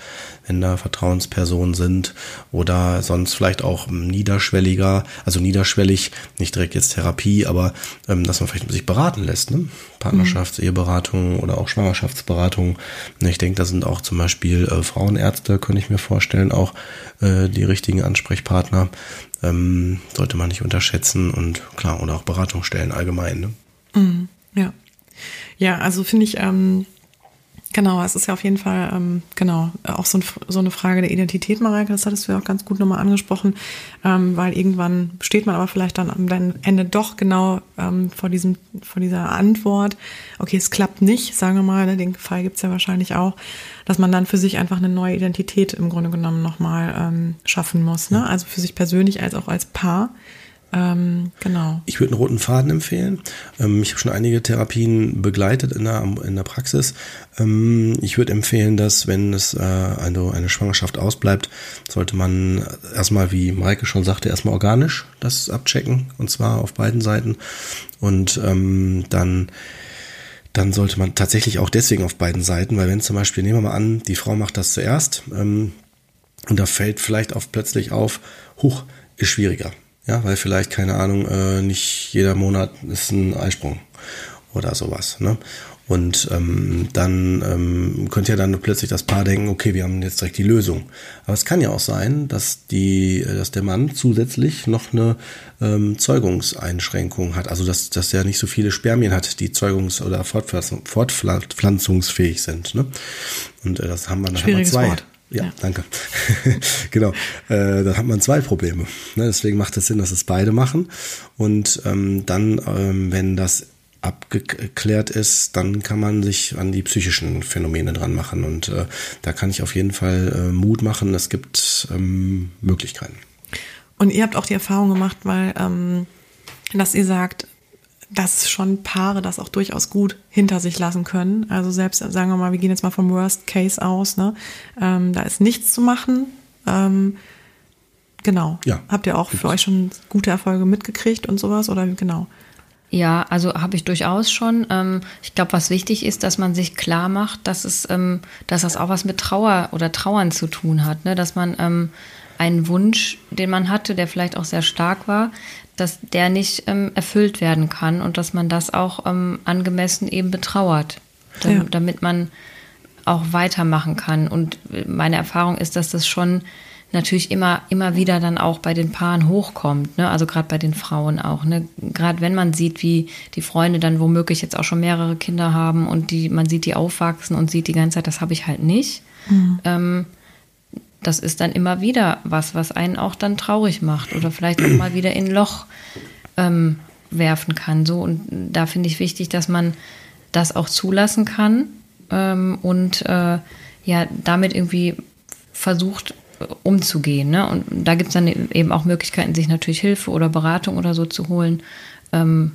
wenn da Vertrauenspersonen sind oder sonst vielleicht auch niederschwelliger, also niederschwellig, nicht direkt jetzt Therapie, aber ähm, dass man vielleicht sich beraten lässt, ne? Partnerschafts-, mhm. Eheberatung oder auch Schwangerschaftsberatung. Ich denke, da sind auch zum Beispiel äh, Frauenärzte, könnte ich mir vorstellen, auch äh, die richtigen Ansprechpartner. Ähm, sollte man nicht unterschätzen und klar, oder auch Beratungsstellen allgemein. Ne? Mhm, ja. Ja, also finde ich, ähm, genau, es ist ja auf jeden Fall, ähm, genau, auch so, ein, so, eine Frage der Identität, Mareike, das hattest du ja auch ganz gut nochmal angesprochen, ähm, weil irgendwann steht man aber vielleicht dann am Ende doch genau ähm, vor, diesem, vor dieser Antwort, okay, es klappt nicht, sagen wir mal, ne, den Fall gibt's ja wahrscheinlich auch, dass man dann für sich einfach eine neue Identität im Grunde genommen nochmal ähm, schaffen muss, ne? also für sich persönlich als auch als Paar Ähm, genau. Ich würde einen roten Faden empfehlen. Ähm, ich habe schon einige Therapien begleitet in der, in der Praxis. Ähm, ich würde empfehlen, dass wenn es äh, eine, eine Schwangerschaft ausbleibt, sollte man erstmal, wie Maike schon sagte, erstmal organisch das abchecken und zwar auf beiden Seiten und ähm, dann dann sollte man tatsächlich auch deswegen auf beiden Seiten, weil wenn zum Beispiel, nehmen wir mal an, die Frau macht das zuerst ähm, und da fällt vielleicht auch plötzlich auf, huch, ist schwieriger. Ja, weil vielleicht, keine Ahnung, äh, nicht jeder Monat ist ein Eisprung oder sowas. Ne? Und ähm, dann ähm, könnte ja dann plötzlich das Paar denken, okay, wir haben jetzt direkt die Lösung. Aber es kann ja auch sein, dass die, dass der Mann zusätzlich noch eine ähm, Zeugungseinschränkung hat. Also dass, dass er nicht so viele Spermien hat, die zeugungs- oder Fortpflanzung, fortpflanzungsfähig sind. Ne? Und äh, das haben wir, dann haben wir zwei. Wort. Ja, ja, danke. genau. Äh, dann hat man zwei Probleme. Ne? Deswegen macht es Sinn, dass es beide machen. Und ähm, dann, ähm, wenn das abgeklärt ist, dann kann man sich an die psychischen Phänomene dran machen. Und äh, da kann ich auf jeden Fall äh, Mut machen. Es gibt ähm, Möglichkeiten. Und ihr habt auch die Erfahrung gemacht, weil, ähm, dass ihr sagt, dass schon Paare das auch durchaus gut hinter sich lassen können. Also selbst, sagen wir mal, wir gehen jetzt mal vom Worst Case aus, ne? Ähm, da ist nichts zu machen. Ähm, genau. Ja. Habt ihr auch für euch schon gute Erfolge mitgekriegt und sowas? Oder genau? Ja, also habe ich durchaus schon. Ähm, ich glaube, was wichtig ist, dass man sich klar macht, dass es, ähm, dass das auch was mit Trauer oder Trauern zu tun hat, ne? dass man ähm, einen Wunsch, den man hatte, der vielleicht auch sehr stark war, dass der nicht erfüllt werden kann und dass man das auch angemessen eben betrauert, ja. damit man auch weitermachen kann. Und meine Erfahrung ist, dass das schon natürlich immer, immer wieder dann auch bei den Paaren hochkommt, ne? also gerade bei den Frauen auch. Ne? Gerade wenn man sieht, wie die Freunde dann womöglich jetzt auch schon mehrere Kinder haben und die, man sieht die aufwachsen und sieht die ganze Zeit, das habe ich halt nicht. Mhm. Ähm, das ist dann immer wieder was, was einen auch dann traurig macht oder vielleicht auch mal wieder in ein Loch ähm, werfen kann. So und da finde ich wichtig, dass man das auch zulassen kann ähm, und äh, ja damit irgendwie versucht umzugehen. Ne? Und da gibt es dann eben auch Möglichkeiten, sich natürlich Hilfe oder Beratung oder so zu holen. Ähm,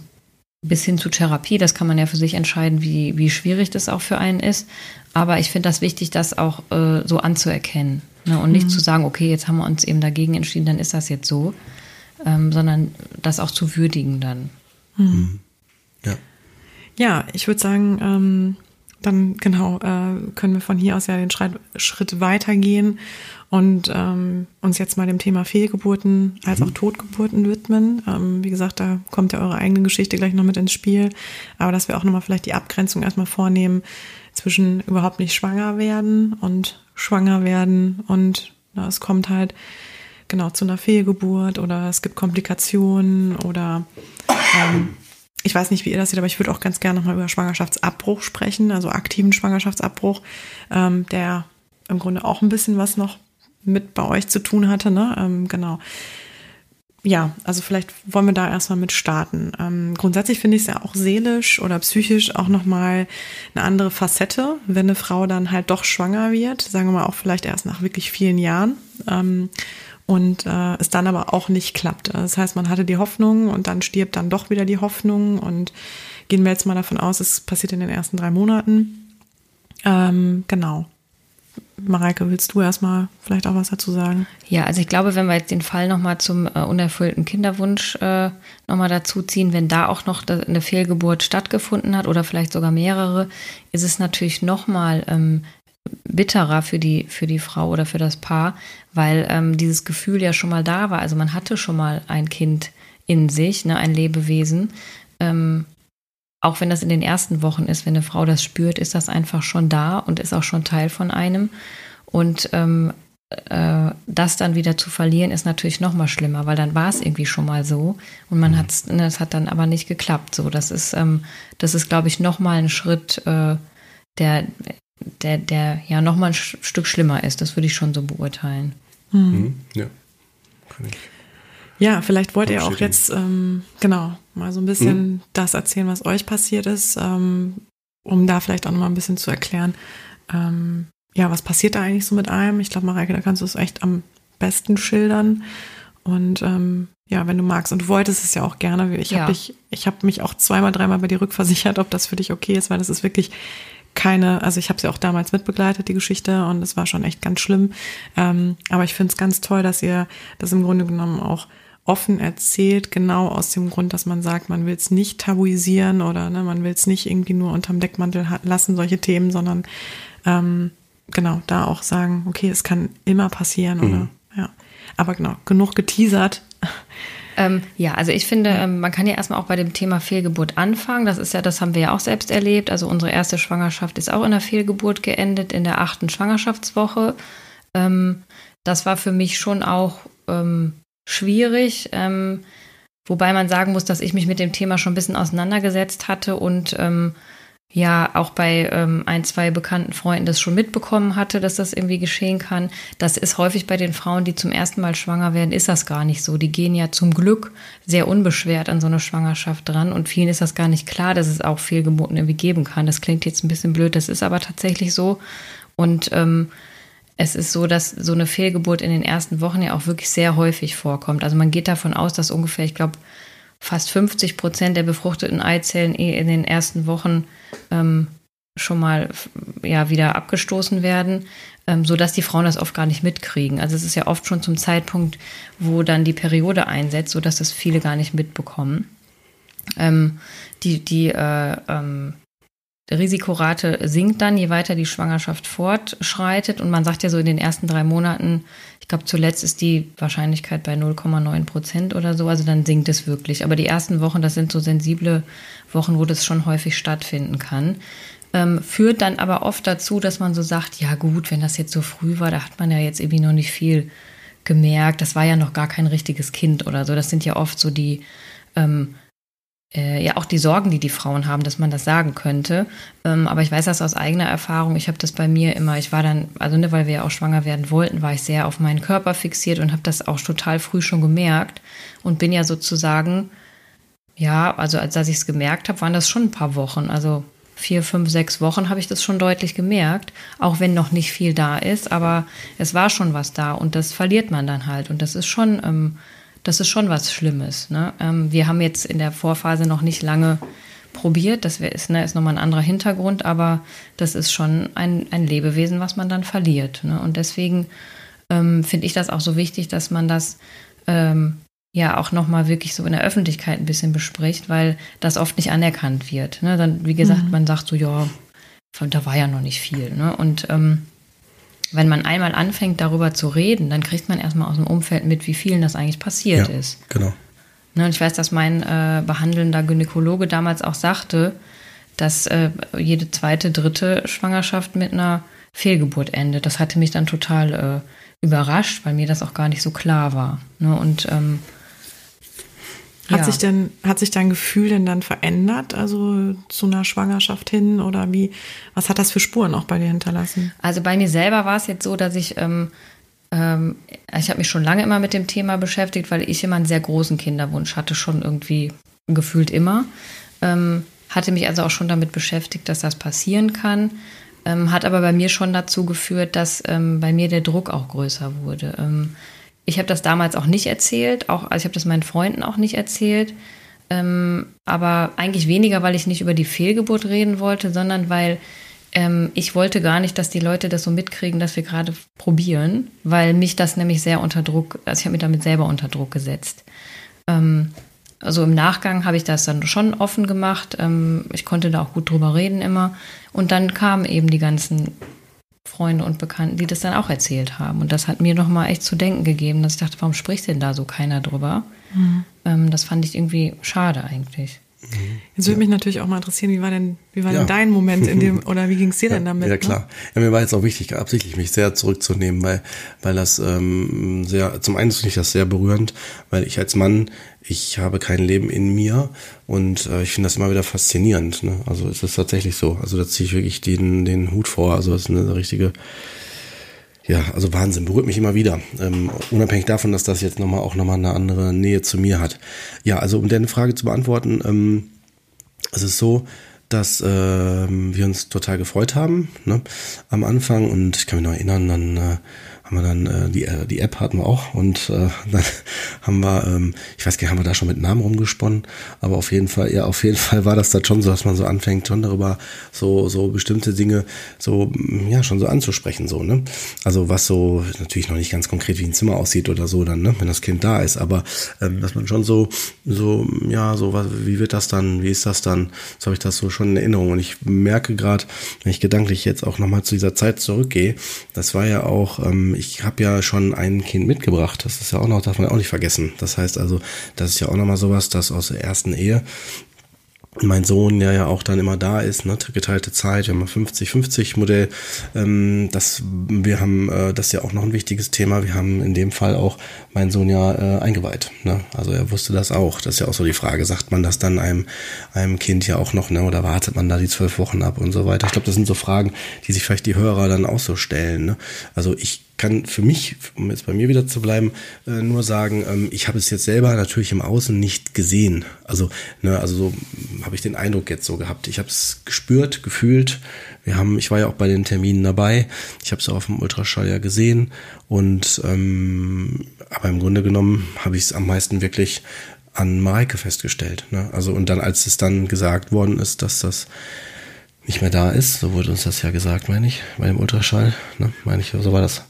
bis hin zu Therapie, das kann man ja für sich entscheiden, wie, wie schwierig das auch für einen ist. Aber ich finde das wichtig, das auch äh, so anzuerkennen. Ne? Und nicht mhm. zu sagen, okay, jetzt haben wir uns eben dagegen entschieden, dann ist das jetzt so. Ähm, sondern das auch zu würdigen dann. Mhm. Ja. Ja, ich würde sagen, ähm, dann genau äh, können wir von hier aus ja den Schritt, Schritt weitergehen und ähm, uns jetzt mal dem Thema Fehlgeburten als auch mhm. Totgeburten widmen. Ähm, wie gesagt, da kommt ja eure eigene Geschichte gleich noch mit ins Spiel. Aber dass wir auch nochmal vielleicht die Abgrenzung erstmal vornehmen zwischen überhaupt nicht schwanger werden und schwanger werden und na, es kommt halt genau zu einer Fehlgeburt oder es gibt Komplikationen oder ähm, ich weiß nicht, wie ihr das seht, aber ich würde auch ganz gerne nochmal über Schwangerschaftsabbruch sprechen, also aktiven Schwangerschaftsabbruch, ähm, der im Grunde auch ein bisschen was noch mit bei euch zu tun hatte, ne? Ähm, genau. Ja, also vielleicht wollen wir da erstmal mit starten. Ähm, grundsätzlich finde ich es ja auch seelisch oder psychisch auch nochmal eine andere Facette, wenn eine Frau dann halt doch schwanger wird, sagen wir mal auch vielleicht erst nach wirklich vielen Jahren. Ähm, und äh, es dann aber auch nicht klappt. Das heißt, man hatte die Hoffnung und dann stirbt dann doch wieder die Hoffnung und gehen wir jetzt mal davon aus, es passiert in den ersten drei Monaten. Ähm, genau. Mareike, willst du erstmal vielleicht auch was dazu sagen? Ja, also ich glaube, wenn wir jetzt den Fall nochmal zum äh, unerfüllten Kinderwunsch äh, nochmal dazu ziehen, wenn da auch noch eine Fehlgeburt stattgefunden hat oder vielleicht sogar mehrere, ist es natürlich nochmal ähm, bitterer für die, für die Frau oder für das Paar, weil ähm, dieses Gefühl ja schon mal da war. Also man hatte schon mal ein Kind in sich, ne, ein Lebewesen. Ähm, auch wenn das in den ersten Wochen ist, wenn eine Frau das spürt, ist das einfach schon da und ist auch schon Teil von einem. Und ähm, äh, das dann wieder zu verlieren, ist natürlich noch mal schlimmer, weil dann war es irgendwie schon mal so und man hat ne, es hat dann aber nicht geklappt. So, das ist, ähm, das ist, glaube ich, noch mal ein Schritt, äh, der, der, der ja noch mal ein Stück schlimmer ist. Das würde ich schon so beurteilen. Mhm. Ja, kann ich. Ja, vielleicht wollt ihr auch jetzt ähm, genau mal so ein bisschen mhm. das erzählen, was euch passiert ist, ähm, um da vielleicht auch noch mal ein bisschen zu erklären, ähm, ja, was passiert da eigentlich so mit einem? Ich glaube, Mareike, da kannst du es echt am besten schildern. Und ähm, ja, wenn du magst. Und du wolltest es ja auch gerne. Ich ja. habe ich habe mich auch zweimal, dreimal bei dir rückversichert, ob das für dich okay ist, weil das ist wirklich keine, also ich habe sie auch damals mitbegleitet, die Geschichte, und es war schon echt ganz schlimm. Ähm, aber ich finde es ganz toll, dass ihr das im Grunde genommen auch offen erzählt, genau aus dem Grund, dass man sagt, man will es nicht tabuisieren oder ne, man will es nicht irgendwie nur unterm Deckmantel lassen, solche Themen, sondern ähm, genau, da auch sagen, okay, es kann immer passieren, mhm. oder ja. Aber genau, genug geteasert. Ähm, ja, also ich finde, ähm, man kann ja erstmal auch bei dem Thema Fehlgeburt anfangen. Das ist ja, das haben wir ja auch selbst erlebt. Also unsere erste Schwangerschaft ist auch in der Fehlgeburt geendet, in der achten Schwangerschaftswoche. Ähm, das war für mich schon auch ähm, schwierig. Ähm, wobei man sagen muss, dass ich mich mit dem Thema schon ein bisschen auseinandergesetzt hatte und ähm, ja auch bei ähm, ein, zwei bekannten Freunden das schon mitbekommen hatte, dass das irgendwie geschehen kann. Das ist häufig bei den Frauen, die zum ersten Mal schwanger werden, ist das gar nicht so. Die gehen ja zum Glück sehr unbeschwert an so eine Schwangerschaft dran und vielen ist das gar nicht klar, dass es auch Fehlgeburten irgendwie geben kann. Das klingt jetzt ein bisschen blöd, das ist aber tatsächlich so. Und ähm, es ist so, dass so eine Fehlgeburt in den ersten Wochen ja auch wirklich sehr häufig vorkommt. Also man geht davon aus, dass ungefähr, ich glaube, fast 50 Prozent der befruchteten Eizellen eh in den ersten Wochen ähm, schon mal ja wieder abgestoßen werden, ähm, so dass die Frauen das oft gar nicht mitkriegen. Also es ist ja oft schon zum Zeitpunkt, wo dann die Periode einsetzt, so dass das viele gar nicht mitbekommen. Ähm, die die äh, ähm, Risikorate sinkt dann, je weiter die Schwangerschaft fortschreitet. Und man sagt ja so in den ersten drei Monaten, ich glaube zuletzt ist die Wahrscheinlichkeit bei 0,9 Prozent oder so, also dann sinkt es wirklich. Aber die ersten Wochen, das sind so sensible Wochen, wo das schon häufig stattfinden kann. Ähm, führt dann aber oft dazu, dass man so sagt, ja gut, wenn das jetzt so früh war, da hat man ja jetzt irgendwie noch nicht viel gemerkt. Das war ja noch gar kein richtiges Kind oder so. Das sind ja oft so die ähm, äh, ja auch die Sorgen, die die Frauen haben, dass man das sagen könnte. Ähm, aber ich weiß das aus eigener Erfahrung. Ich habe das bei mir immer, ich war dann, also ne, weil wir ja auch schwanger werden wollten, war ich sehr auf meinen Körper fixiert und habe das auch total früh schon gemerkt und bin ja sozusagen, ja, also als, als ich es gemerkt habe, waren das schon ein paar Wochen. Also vier, fünf, sechs Wochen habe ich das schon deutlich gemerkt, auch wenn noch nicht viel da ist, aber es war schon was da und das verliert man dann halt und das ist schon ähm, das ist schon was Schlimmes. Ne? Ähm, wir haben jetzt in der Vorphase noch nicht lange probiert. Das wär, ist, ne, ist nochmal ein anderer Hintergrund, aber das ist schon ein, ein Lebewesen, was man dann verliert. Ne? Und deswegen ähm, finde ich das auch so wichtig, dass man das ähm, ja auch nochmal wirklich so in der Öffentlichkeit ein bisschen bespricht, weil das oft nicht anerkannt wird. Ne? Dann, wie gesagt, mhm. man sagt so, ja, da war ja noch nicht viel. Ne? Und ähm, wenn man einmal anfängt, darüber zu reden, dann kriegt man erstmal aus dem Umfeld mit, wie vielen das eigentlich passiert ja, ist. Genau. Ne, und ich weiß, dass mein äh, behandelnder Gynäkologe damals auch sagte, dass äh, jede zweite, dritte Schwangerschaft mit einer Fehlgeburt endet. Das hatte mich dann total äh, überrascht, weil mir das auch gar nicht so klar war. Ne? Und ähm, hat ja. sich denn, hat sich dein Gefühl denn dann verändert, also zu einer Schwangerschaft hin oder wie, was hat das für Spuren auch bei dir hinterlassen? Also bei mir selber war es jetzt so, dass ich, ähm, ähm, ich habe mich schon lange immer mit dem Thema beschäftigt, weil ich immer einen sehr großen Kinderwunsch hatte, schon irgendwie gefühlt immer. Ähm, hatte mich also auch schon damit beschäftigt, dass das passieren kann. Ähm, hat aber bei mir schon dazu geführt, dass ähm, bei mir der Druck auch größer wurde. Ich habe das damals auch nicht erzählt, auch, also ich habe das meinen Freunden auch nicht erzählt. Ähm, aber eigentlich weniger, weil ich nicht über die Fehlgeburt reden wollte, sondern weil ähm, ich wollte gar nicht, dass die Leute das so mitkriegen, dass wir gerade probieren, weil mich das nämlich sehr unter Druck, also ich habe mich damit selber unter Druck gesetzt. Ähm, also im Nachgang habe ich das dann schon offen gemacht. Ähm, ich konnte da auch gut drüber reden immer. Und dann kamen eben die ganzen Freunde und Bekannten, die das dann auch erzählt haben. Und das hat mir nochmal echt zu denken gegeben, dass ich dachte, warum spricht denn da so keiner drüber? Mhm. Ähm, das fand ich irgendwie schade eigentlich. Jetzt würde ja. mich natürlich auch mal interessieren, wie war denn, wie war ja. denn dein Moment in dem, oder wie ging es dir ja, denn damit? Ja, klar. Ne? Ja, mir war jetzt auch wichtig, absichtlich mich sehr zurückzunehmen, weil, weil das ähm, sehr, zum einen finde ich das sehr berührend, weil ich als Mann, ich habe kein Leben in mir und äh, ich finde das immer wieder faszinierend. Ne? Also es ist tatsächlich so. Also da ziehe ich wirklich den, den Hut vor. Also es ist eine richtige ja, also Wahnsinn, berührt mich immer wieder. Ähm, unabhängig davon, dass das jetzt nochmal auch nochmal eine andere Nähe zu mir hat. Ja, also um deine Frage zu beantworten, ähm, es ist so, dass ähm, wir uns total gefreut haben ne, am Anfang und ich kann mich noch erinnern, dann äh, haben wir dann äh, die, äh, die App hatten wir auch und äh, dann haben wir, ähm, ich weiß gar nicht, haben wir da schon mit Namen rumgesponnen, aber auf jeden Fall, ja, auf jeden Fall war das dann schon so, dass man so anfängt, schon darüber so, so bestimmte Dinge so, ja, schon so anzusprechen, so, ne? Also was so, natürlich noch nicht ganz konkret, wie ein Zimmer aussieht oder so dann, ne, wenn das Kind da ist, aber ähm, dass man schon so, so, ja, so, was, wie wird das dann, wie ist das dann, so habe ich das so schon in Erinnerung und ich merke gerade, wenn ich gedanklich jetzt auch nochmal zu dieser Zeit zurückgehe, das war ja auch, ähm, ich habe ja schon ein Kind mitgebracht. Das ist ja auch noch, darf man auch nicht vergessen. Das heißt also, das ist ja auch nochmal sowas, dass aus der ersten Ehe mein Sohn, der ja auch dann immer da ist, ne, geteilte Zeit, wir haben 50-50 Modell. Ähm, das, wir haben, äh, das ist ja auch noch ein wichtiges Thema. Wir haben in dem Fall auch meinen Sohn ja äh, eingeweiht. Ne? Also er wusste das auch. Das ist ja auch so die Frage, sagt man das dann einem, einem Kind ja auch noch, ne? Oder wartet man da die zwölf Wochen ab und so weiter? Ich glaube, das sind so Fragen, die sich vielleicht die Hörer dann auch so stellen. Ne? Also ich kann für mich, um jetzt bei mir wieder zu bleiben, äh, nur sagen, ähm, ich habe es jetzt selber natürlich im Außen nicht gesehen. Also, ne, also so habe ich den Eindruck jetzt so gehabt. Ich habe es gespürt, gefühlt. Wir haben, ich war ja auch bei den Terminen dabei. Ich habe es auf dem Ultraschall ja gesehen und ähm, aber im Grunde genommen habe ich es am meisten wirklich an Mareike festgestellt. Ne? Also und dann, als es dann gesagt worden ist, dass das nicht mehr da ist, so wurde uns das ja gesagt, meine ich, bei dem Ultraschall, ne? meine ich, so war das.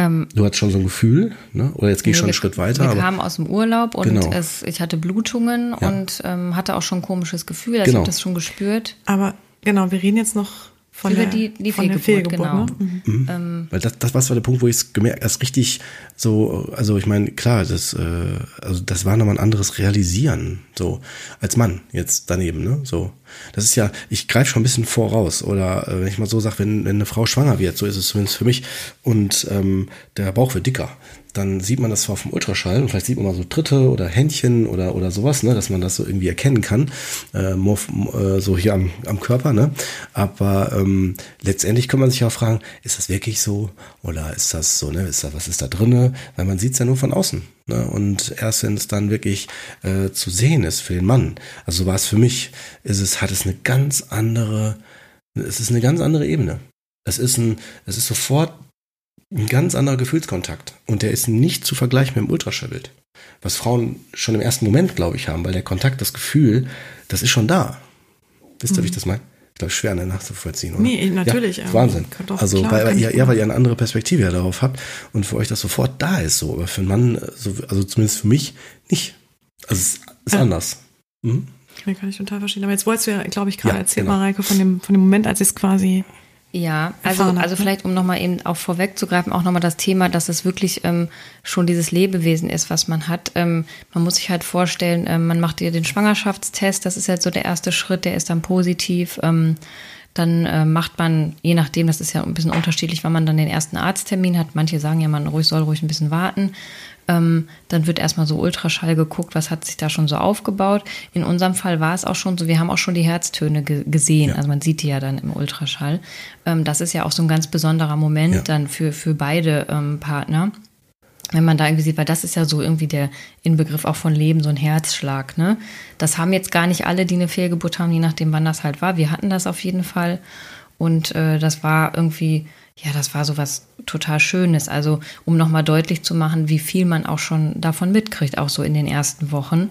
Ähm, du hattest schon so ein Gefühl, ne? oder jetzt gehe ich schon einen Schritt weiter. Wir kamen aus dem Urlaub und genau. es, ich hatte Blutungen ja. und ähm, hatte auch schon ein komisches Gefühl. Also genau. Ich habe das schon gespürt. Aber genau, wir reden jetzt noch von Über der, die, die von Fehlgeburt, Fehlgeburt, genau. Ne? Mhm. Ähm, Weil das, das war so der Punkt, wo ich es gemerkt, erst richtig so, also ich meine, klar, das, äh, also das war nochmal ein anderes Realisieren, so als Mann jetzt daneben, ne? So, das ist ja, ich greife schon ein bisschen voraus oder äh, wenn ich mal so sage, wenn, wenn eine Frau schwanger wird, so ist es zumindest für mich und ähm, der Bauch wird dicker, dann sieht man das zwar vom Ultraschall und vielleicht sieht man mal so Tritte oder Händchen oder, oder sowas, ne, dass man das so irgendwie erkennen kann, äh, äh, so hier am, am Körper, ne? Aber ähm, letztendlich kann man sich auch fragen, ist das wirklich so oder ist das so, ne? Ist da, was ist da drinne? Weil man sieht es ja nur von außen. Ne? Und erst wenn es dann wirklich äh, zu sehen ist für den Mann, also war es für mich, ist es, hat es eine ganz andere, es ist eine ganz andere Ebene. Es ist ein, es ist sofort ein ganz anderer Gefühlskontakt. Und der ist nicht zu vergleichen mit dem Ultraschallbild. Was Frauen schon im ersten Moment, glaube ich, haben, weil der Kontakt, das Gefühl, das ist schon da. Wisst ihr, mhm. wie ich das meine? Ich glaube, schwer ne, nachzuvollziehen, oder? Nee, natürlich. Ja, Wahnsinn. Also, klar, weil, ihr, ja, weil ihr eine andere Perspektive ja darauf habt und für euch das sofort da ist, so. Aber für einen Mann, so, also zumindest für mich, nicht. Also, es ist ja. anders. Mhm. Ja, kann ich total verstehen. Aber jetzt wolltest du ja, glaube ich, gerade ja, erzählen, genau. Mareike, von dem, von dem Moment, als es quasi ja, also, also vielleicht, um nochmal eben auch vorwegzugreifen, auch nochmal das Thema, dass es wirklich ähm, schon dieses Lebewesen ist, was man hat. Ähm, man muss sich halt vorstellen, ähm, man macht ihr den Schwangerschaftstest, das ist halt so der erste Schritt, der ist dann positiv. Ähm, dann äh, macht man, je nachdem, das ist ja ein bisschen unterschiedlich, wann man dann den ersten Arzttermin hat. Manche sagen ja, man ruhig soll ruhig ein bisschen warten. Ähm, dann wird erstmal so Ultraschall geguckt, was hat sich da schon so aufgebaut. In unserem Fall war es auch schon so, wir haben auch schon die Herztöne ge gesehen. Ja. Also man sieht die ja dann im Ultraschall. Ähm, das ist ja auch so ein ganz besonderer Moment ja. dann für, für beide ähm, Partner. Wenn man da irgendwie sieht, weil das ist ja so irgendwie der Inbegriff auch von Leben, so ein Herzschlag. Ne? Das haben jetzt gar nicht alle, die eine Fehlgeburt haben, je nachdem, wann das halt war. Wir hatten das auf jeden Fall. Und äh, das war irgendwie ja, das war so was total Schönes. Also, um nochmal deutlich zu machen, wie viel man auch schon davon mitkriegt, auch so in den ersten Wochen.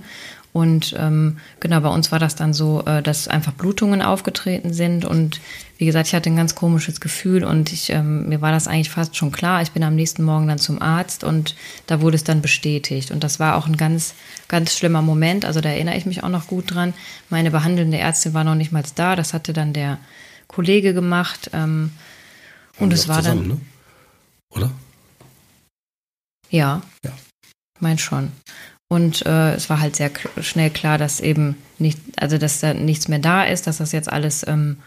Und ähm, genau, bei uns war das dann so, äh, dass einfach Blutungen aufgetreten sind. Und wie gesagt, ich hatte ein ganz komisches Gefühl und ich, ähm, mir war das eigentlich fast schon klar. Ich bin am nächsten Morgen dann zum Arzt und da wurde es dann bestätigt. Und das war auch ein ganz, ganz schlimmer Moment. Also da erinnere ich mich auch noch gut dran. Meine behandelnde Ärztin war noch nicht mal da. Das hatte dann der Kollege gemacht. Ähm, und es war zusammen, dann. Ne? Oder? Ja. Ja. Mein schon. Und äh, es war halt sehr schnell klar, dass eben nicht, also dass da nichts mehr da ist, dass das jetzt alles ähm,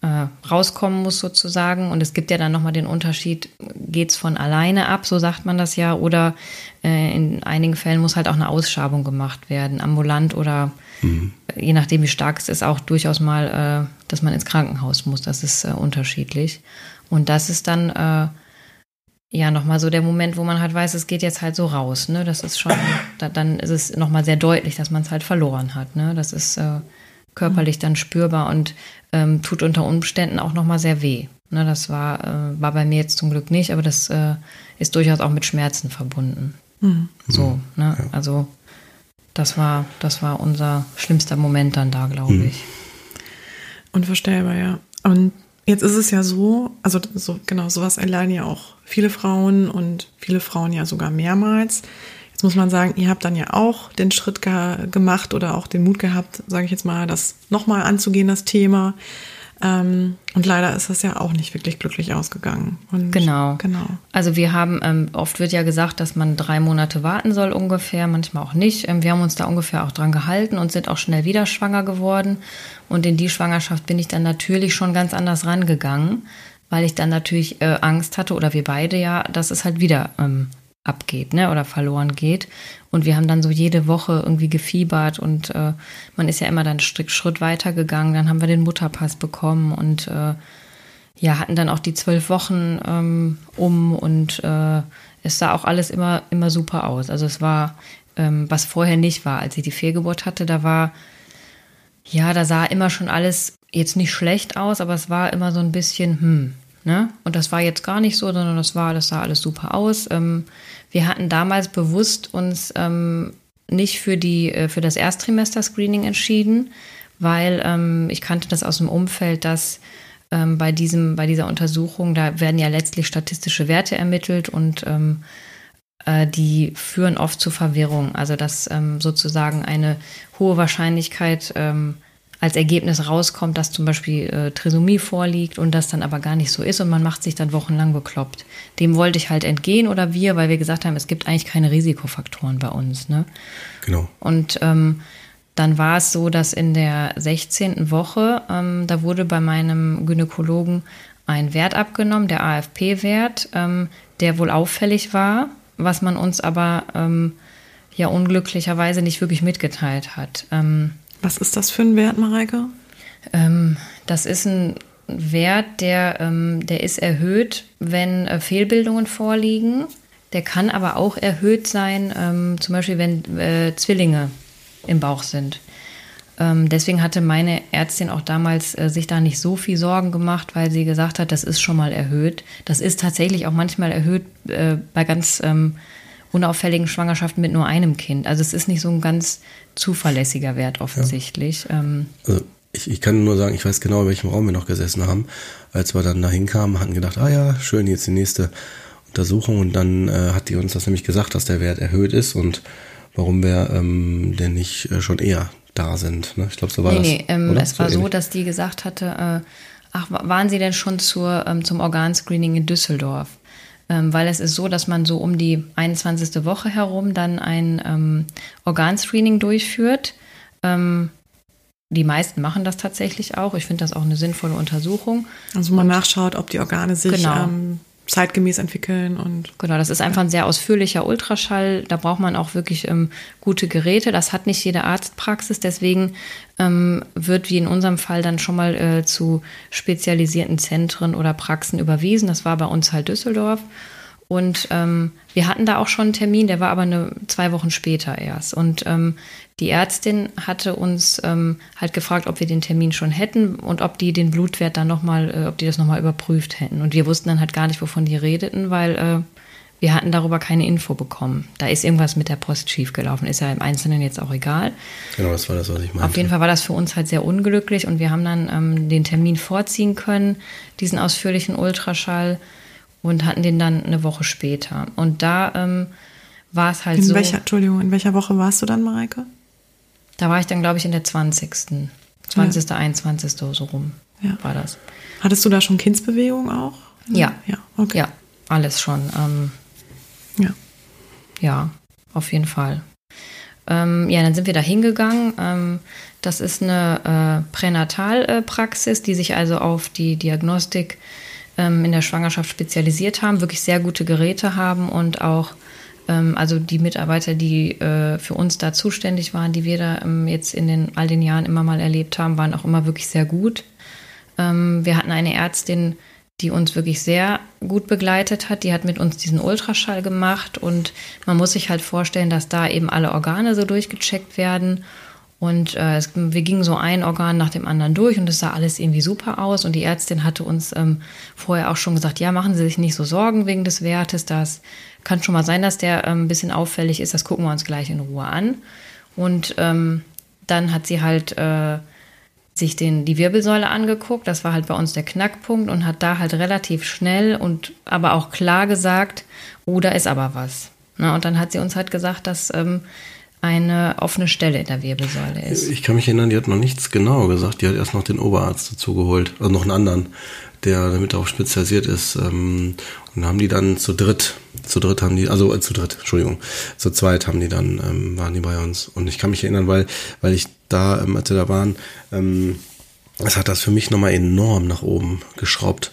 äh, rauskommen muss sozusagen. Und es gibt ja dann nochmal den Unterschied, geht es von alleine ab, so sagt man das ja, oder äh, in einigen Fällen muss halt auch eine Ausschabung gemacht werden, ambulant oder mhm. je nachdem, wie stark es ist, auch durchaus mal, äh, dass man ins Krankenhaus muss. Das ist äh, unterschiedlich. Und das ist dann äh, ja nochmal so der Moment, wo man halt weiß, es geht jetzt halt so raus. Ne? Das ist schon, da, dann ist es nochmal sehr deutlich, dass man es halt verloren hat. Ne? Das ist, äh, körperlich dann spürbar und ähm, tut unter Umständen auch nochmal sehr weh. Ne, das war, äh, war bei mir jetzt zum Glück nicht, aber das äh, ist durchaus auch mit Schmerzen verbunden. Mhm. So, ne? Ja. Also das war, das war unser schlimmster Moment dann da, glaube mhm. ich. Unvorstellbar, ja. Und jetzt ist es ja so, also so, genau, sowas erleiden ja auch viele Frauen und viele Frauen ja sogar mehrmals. Jetzt muss man sagen, ihr habt dann ja auch den Schritt ge gemacht oder auch den Mut gehabt, sage ich jetzt mal, das nochmal anzugehen, das Thema. Ähm, und leider ist das ja auch nicht wirklich glücklich ausgegangen. Und genau. genau. Also wir haben, ähm, oft wird ja gesagt, dass man drei Monate warten soll ungefähr, manchmal auch nicht. Ähm, wir haben uns da ungefähr auch dran gehalten und sind auch schnell wieder schwanger geworden. Und in die Schwangerschaft bin ich dann natürlich schon ganz anders rangegangen, weil ich dann natürlich äh, Angst hatte, oder wir beide ja, dass es halt wieder ähm, abgeht ne, oder verloren geht. Und wir haben dann so jede Woche irgendwie gefiebert und äh, man ist ja immer dann Schritt, Schritt weiter gegangen. Dann haben wir den Mutterpass bekommen und äh, ja, hatten dann auch die zwölf Wochen ähm, um und äh, es sah auch alles immer, immer super aus. Also es war, ähm, was vorher nicht war, als ich die Fehlgeburt hatte, da war, ja, da sah immer schon alles jetzt nicht schlecht aus, aber es war immer so ein bisschen, hm, Ne? Und das war jetzt gar nicht so, sondern das war, das sah alles super aus. Ähm, wir hatten damals bewusst uns ähm, nicht für die, äh, für das Ersttrimester-Screening entschieden, weil ähm, ich kannte das aus dem Umfeld, dass ähm, bei diesem, bei dieser Untersuchung, da werden ja letztlich statistische Werte ermittelt und ähm, äh, die führen oft zu Verwirrung. Also dass ähm, sozusagen eine hohe Wahrscheinlichkeit ähm, als Ergebnis rauskommt, dass zum Beispiel äh, Trisomie vorliegt und das dann aber gar nicht so ist und man macht sich dann wochenlang bekloppt. Dem wollte ich halt entgehen oder wir, weil wir gesagt haben, es gibt eigentlich keine Risikofaktoren bei uns. Ne? Genau. Und ähm, dann war es so, dass in der 16. Woche, ähm, da wurde bei meinem Gynäkologen ein Wert abgenommen, der AFP-Wert, ähm, der wohl auffällig war, was man uns aber ähm, ja unglücklicherweise nicht wirklich mitgeteilt hat. Ähm, was ist das für ein Wert, Mareike? Ähm, das ist ein Wert, der, ähm, der ist erhöht, wenn äh, Fehlbildungen vorliegen. Der kann aber auch erhöht sein, ähm, zum Beispiel wenn äh, Zwillinge im Bauch sind. Ähm, deswegen hatte meine Ärztin auch damals äh, sich da nicht so viel Sorgen gemacht, weil sie gesagt hat, das ist schon mal erhöht. Das ist tatsächlich auch manchmal erhöht äh, bei ganz ähm, unauffälligen Schwangerschaften mit nur einem Kind. Also es ist nicht so ein ganz zuverlässiger Wert offensichtlich. Ja. Ähm, also ich, ich kann nur sagen, ich weiß genau, in welchem Raum wir noch gesessen haben. Als wir dann da hinkamen, hatten gedacht, ah ja, schön, jetzt die nächste Untersuchung. Und dann äh, hat die uns das nämlich gesagt, dass der Wert erhöht ist und warum wir ähm, denn nicht äh, schon eher da sind. Ne? Ich glaube, so war nee, das. Nee, ähm, es war so, dass die gesagt hatte, äh, ach, waren Sie denn schon zur, ähm, zum Organscreening in Düsseldorf? Ähm, weil es ist so, dass man so um die 21. Woche herum dann ein ähm, Organscreening durchführt. Ähm, die meisten machen das tatsächlich auch. Ich finde das auch eine sinnvolle Untersuchung. Also man Und, nachschaut, ob die Organe sich genau. ähm, zeitgemäß entwickeln und. Genau, das ist einfach ein sehr ausführlicher Ultraschall. Da braucht man auch wirklich ähm, gute Geräte. Das hat nicht jede Arztpraxis. Deswegen ähm, wird wie in unserem Fall dann schon mal äh, zu spezialisierten Zentren oder Praxen überwiesen. Das war bei uns halt Düsseldorf. Und ähm, wir hatten da auch schon einen Termin, der war aber eine, zwei Wochen später erst. Und ähm, die Ärztin hatte uns ähm, halt gefragt, ob wir den Termin schon hätten und ob die den Blutwert dann nochmal, äh, ob die das nochmal überprüft hätten. Und wir wussten dann halt gar nicht, wovon die redeten, weil äh, wir hatten darüber keine Info bekommen. Da ist irgendwas mit der Post schiefgelaufen. Ist ja im Einzelnen jetzt auch egal. Genau, das war das, was ich meinte. Auf jeden Fall war das für uns halt sehr unglücklich und wir haben dann ähm, den Termin vorziehen können, diesen ausführlichen Ultraschall und hatten den dann eine Woche später. Und da ähm, war es halt in so. Welcher, Entschuldigung, in welcher Woche warst du dann, Mareike? Da war ich dann, glaube ich, in der 20. 20. Ja. 21. so rum ja. war das. Hattest du da schon Kindsbewegung auch? Ja. Ja, okay. Ja, alles schon. Ähm, ja. Ja, auf jeden Fall. Ähm, ja, dann sind wir da hingegangen. Ähm, das ist eine äh, Pränatalpraxis, die sich also auf die Diagnostik ähm, in der Schwangerschaft spezialisiert haben, wirklich sehr gute Geräte haben und auch ähm, also die Mitarbeiter, die äh, für uns da zuständig waren, die wir da ähm, jetzt in den all den Jahren immer mal erlebt haben, waren auch immer wirklich sehr gut. Ähm, wir hatten eine Ärztin, die uns wirklich sehr gut begleitet hat. Die hat mit uns diesen Ultraschall gemacht und man muss sich halt vorstellen, dass da eben alle Organe so durchgecheckt werden Und äh, es, wir gingen so ein Organ nach dem anderen durch und es sah alles irgendwie super aus. Und die Ärztin hatte uns ähm, vorher auch schon gesagt, ja, machen Sie sich nicht so Sorgen wegen des Wertes. Das kann schon mal sein, dass der ähm, ein bisschen auffällig ist. Das gucken wir uns gleich in Ruhe an. Und ähm, dann hat sie halt äh, sich den, die Wirbelsäule angeguckt. Das war halt bei uns der Knackpunkt und hat da halt relativ schnell und aber auch klar gesagt, oh, da ist aber was. Na, und dann hat sie uns halt gesagt, dass ähm, eine offene Stelle in der Wirbelsäule ist. Ich kann mich erinnern, die hat noch nichts genauer gesagt. Die hat erst noch den Oberarzt dazu geholt, also noch einen anderen, der damit auch spezialisiert ist. Ähm, und haben die dann zu dritt, zu dritt haben die, also äh, zu dritt, Entschuldigung, zu zweit haben die dann, ähm, waren die bei uns. Und ich kann mich erinnern, weil, weil ich da, ähm, als wir da waren, ähm, das hat das für mich nochmal enorm nach oben geschraubt,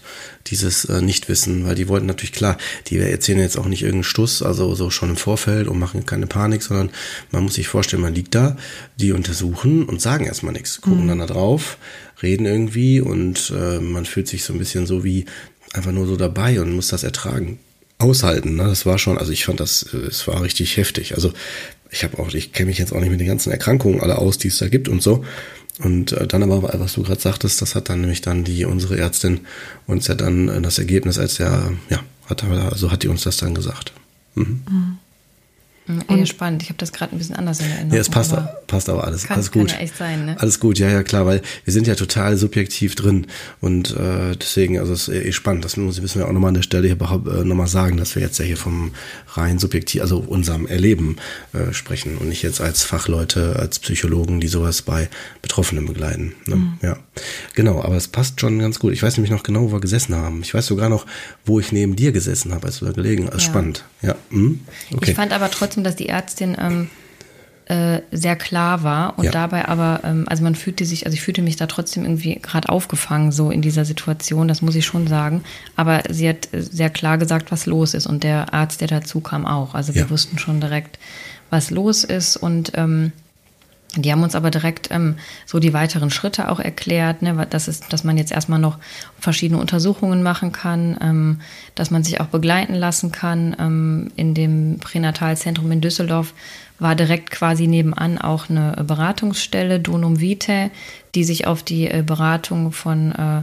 dieses äh, Nichtwissen, weil die wollten natürlich klar, die erzählen jetzt auch nicht irgendeinen Stuss, also so schon im Vorfeld und machen keine Panik, sondern man muss sich vorstellen, man liegt da, die untersuchen und sagen erstmal nichts, gucken mhm. dann da drauf, reden irgendwie und äh, man fühlt sich so ein bisschen so wie einfach nur so dabei und muss das ertragen, aushalten. Ne? Das war schon, also ich fand das, äh, es war richtig heftig. Also ich habe auch, ich kenne mich jetzt auch nicht mit den ganzen Erkrankungen alle aus, die es da gibt und so. Und äh, dann aber, was du gerade sagtest, das hat dann nämlich dann die unsere Ärztin uns ja dann äh, das Ergebnis als der, ja, hat, also hat die uns das dann gesagt. Mhm. Mhm. Eher spannend. Ich habe das gerade ein bisschen anders in Erinnerung. Ja, es passt, aber passt aber alles. Kann, alles gut. Kann ja echt sein, ne? Alles gut, ja, ja, klar, weil wir sind ja total subjektiv drin. Und äh, deswegen, also es ist eh spannend. Das müssen wir auch nochmal an der Stelle hier äh, nochmal sagen, dass wir jetzt ja hier vom rein subjektiv, also unserem Erleben äh, sprechen und nicht jetzt als Fachleute, als Psychologen, die sowas bei Betroffenen begleiten. Ne? Mhm. Ja. Genau, aber es passt schon ganz gut. Ich weiß nämlich noch genau, wo wir gesessen haben. Ich weiß sogar noch, wo ich neben dir gesessen habe, als du da gelegen hast. Also ja. Spannend. Ja. Mhm. Okay. Ich fand aber trotzdem trotzdem, dass die Ärztin ähm, äh, sehr klar war und ja. dabei aber, ähm, also man fühlte sich, also ich fühlte mich da trotzdem irgendwie gerade aufgefangen so in dieser Situation, das muss ich schon sagen. Aber sie hat sehr klar gesagt, was los ist und der Arzt, der dazu kam, auch. Also wir ja. wussten schon direkt, was los ist und ähm, die haben uns aber direkt ähm, so die weiteren Schritte auch erklärt, ne, dass, es, dass man jetzt erstmal noch verschiedene Untersuchungen machen kann, ähm, dass man sich auch begleiten lassen kann. Ähm, in dem Pränatalzentrum in Düsseldorf war direkt quasi nebenan auch eine Beratungsstelle, Donum Vitae, die sich auf die äh, Beratung von äh,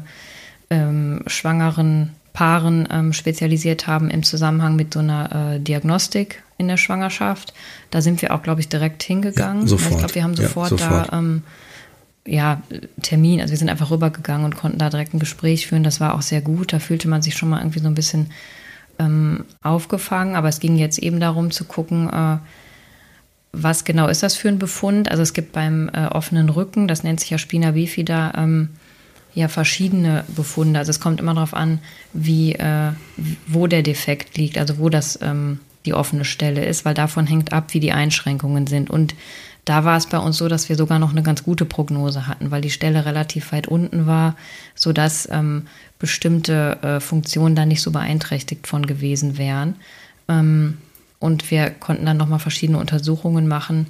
ähm, schwangeren Paaren ähm, spezialisiert haben im Zusammenhang mit so einer äh, Diagnostik in der Schwangerschaft. Da sind wir auch, glaube ich, direkt hingegangen. Ja, sofort. Ich glaube, wir haben sofort, ja, sofort. da ähm, ja, Termin, also wir sind einfach rübergegangen und konnten da direkt ein Gespräch führen. Das war auch sehr gut. Da fühlte man sich schon mal irgendwie so ein bisschen ähm, aufgefangen. Aber es ging jetzt eben darum zu gucken, äh, was genau ist das für ein Befund. Also es gibt beim äh, offenen Rücken, das nennt sich ja Spina bifida, ähm, ja verschiedene Befunde. Also es kommt immer darauf an, wie, äh, wo der Defekt liegt, also wo das ähm, die offene Stelle ist, weil davon hängt ab, wie die Einschränkungen sind. Und da war es bei uns so, dass wir sogar noch eine ganz gute Prognose hatten, weil die Stelle relativ weit unten war, sodass ähm, bestimmte äh, Funktionen da nicht so beeinträchtigt von gewesen wären. Ähm, und wir konnten dann nochmal verschiedene Untersuchungen machen,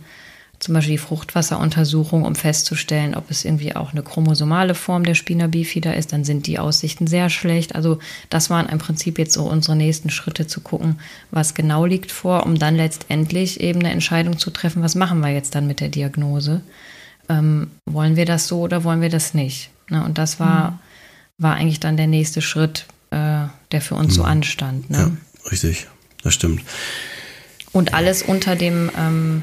zum Beispiel die Fruchtwasseruntersuchung, um festzustellen, ob es irgendwie auch eine chromosomale Form der Spina bifida ist, dann sind die Aussichten sehr schlecht. Also das waren im Prinzip jetzt so unsere nächsten Schritte zu gucken, was genau liegt vor, um dann letztendlich eben eine Entscheidung zu treffen, was machen wir jetzt dann mit der Diagnose. Ähm, wollen wir das so oder wollen wir das nicht? Ne? Und das war, mhm. war eigentlich dann der nächste Schritt, äh, der für uns mhm. so anstand. Ne? Ja, richtig, das stimmt. Und alles unter dem ähm,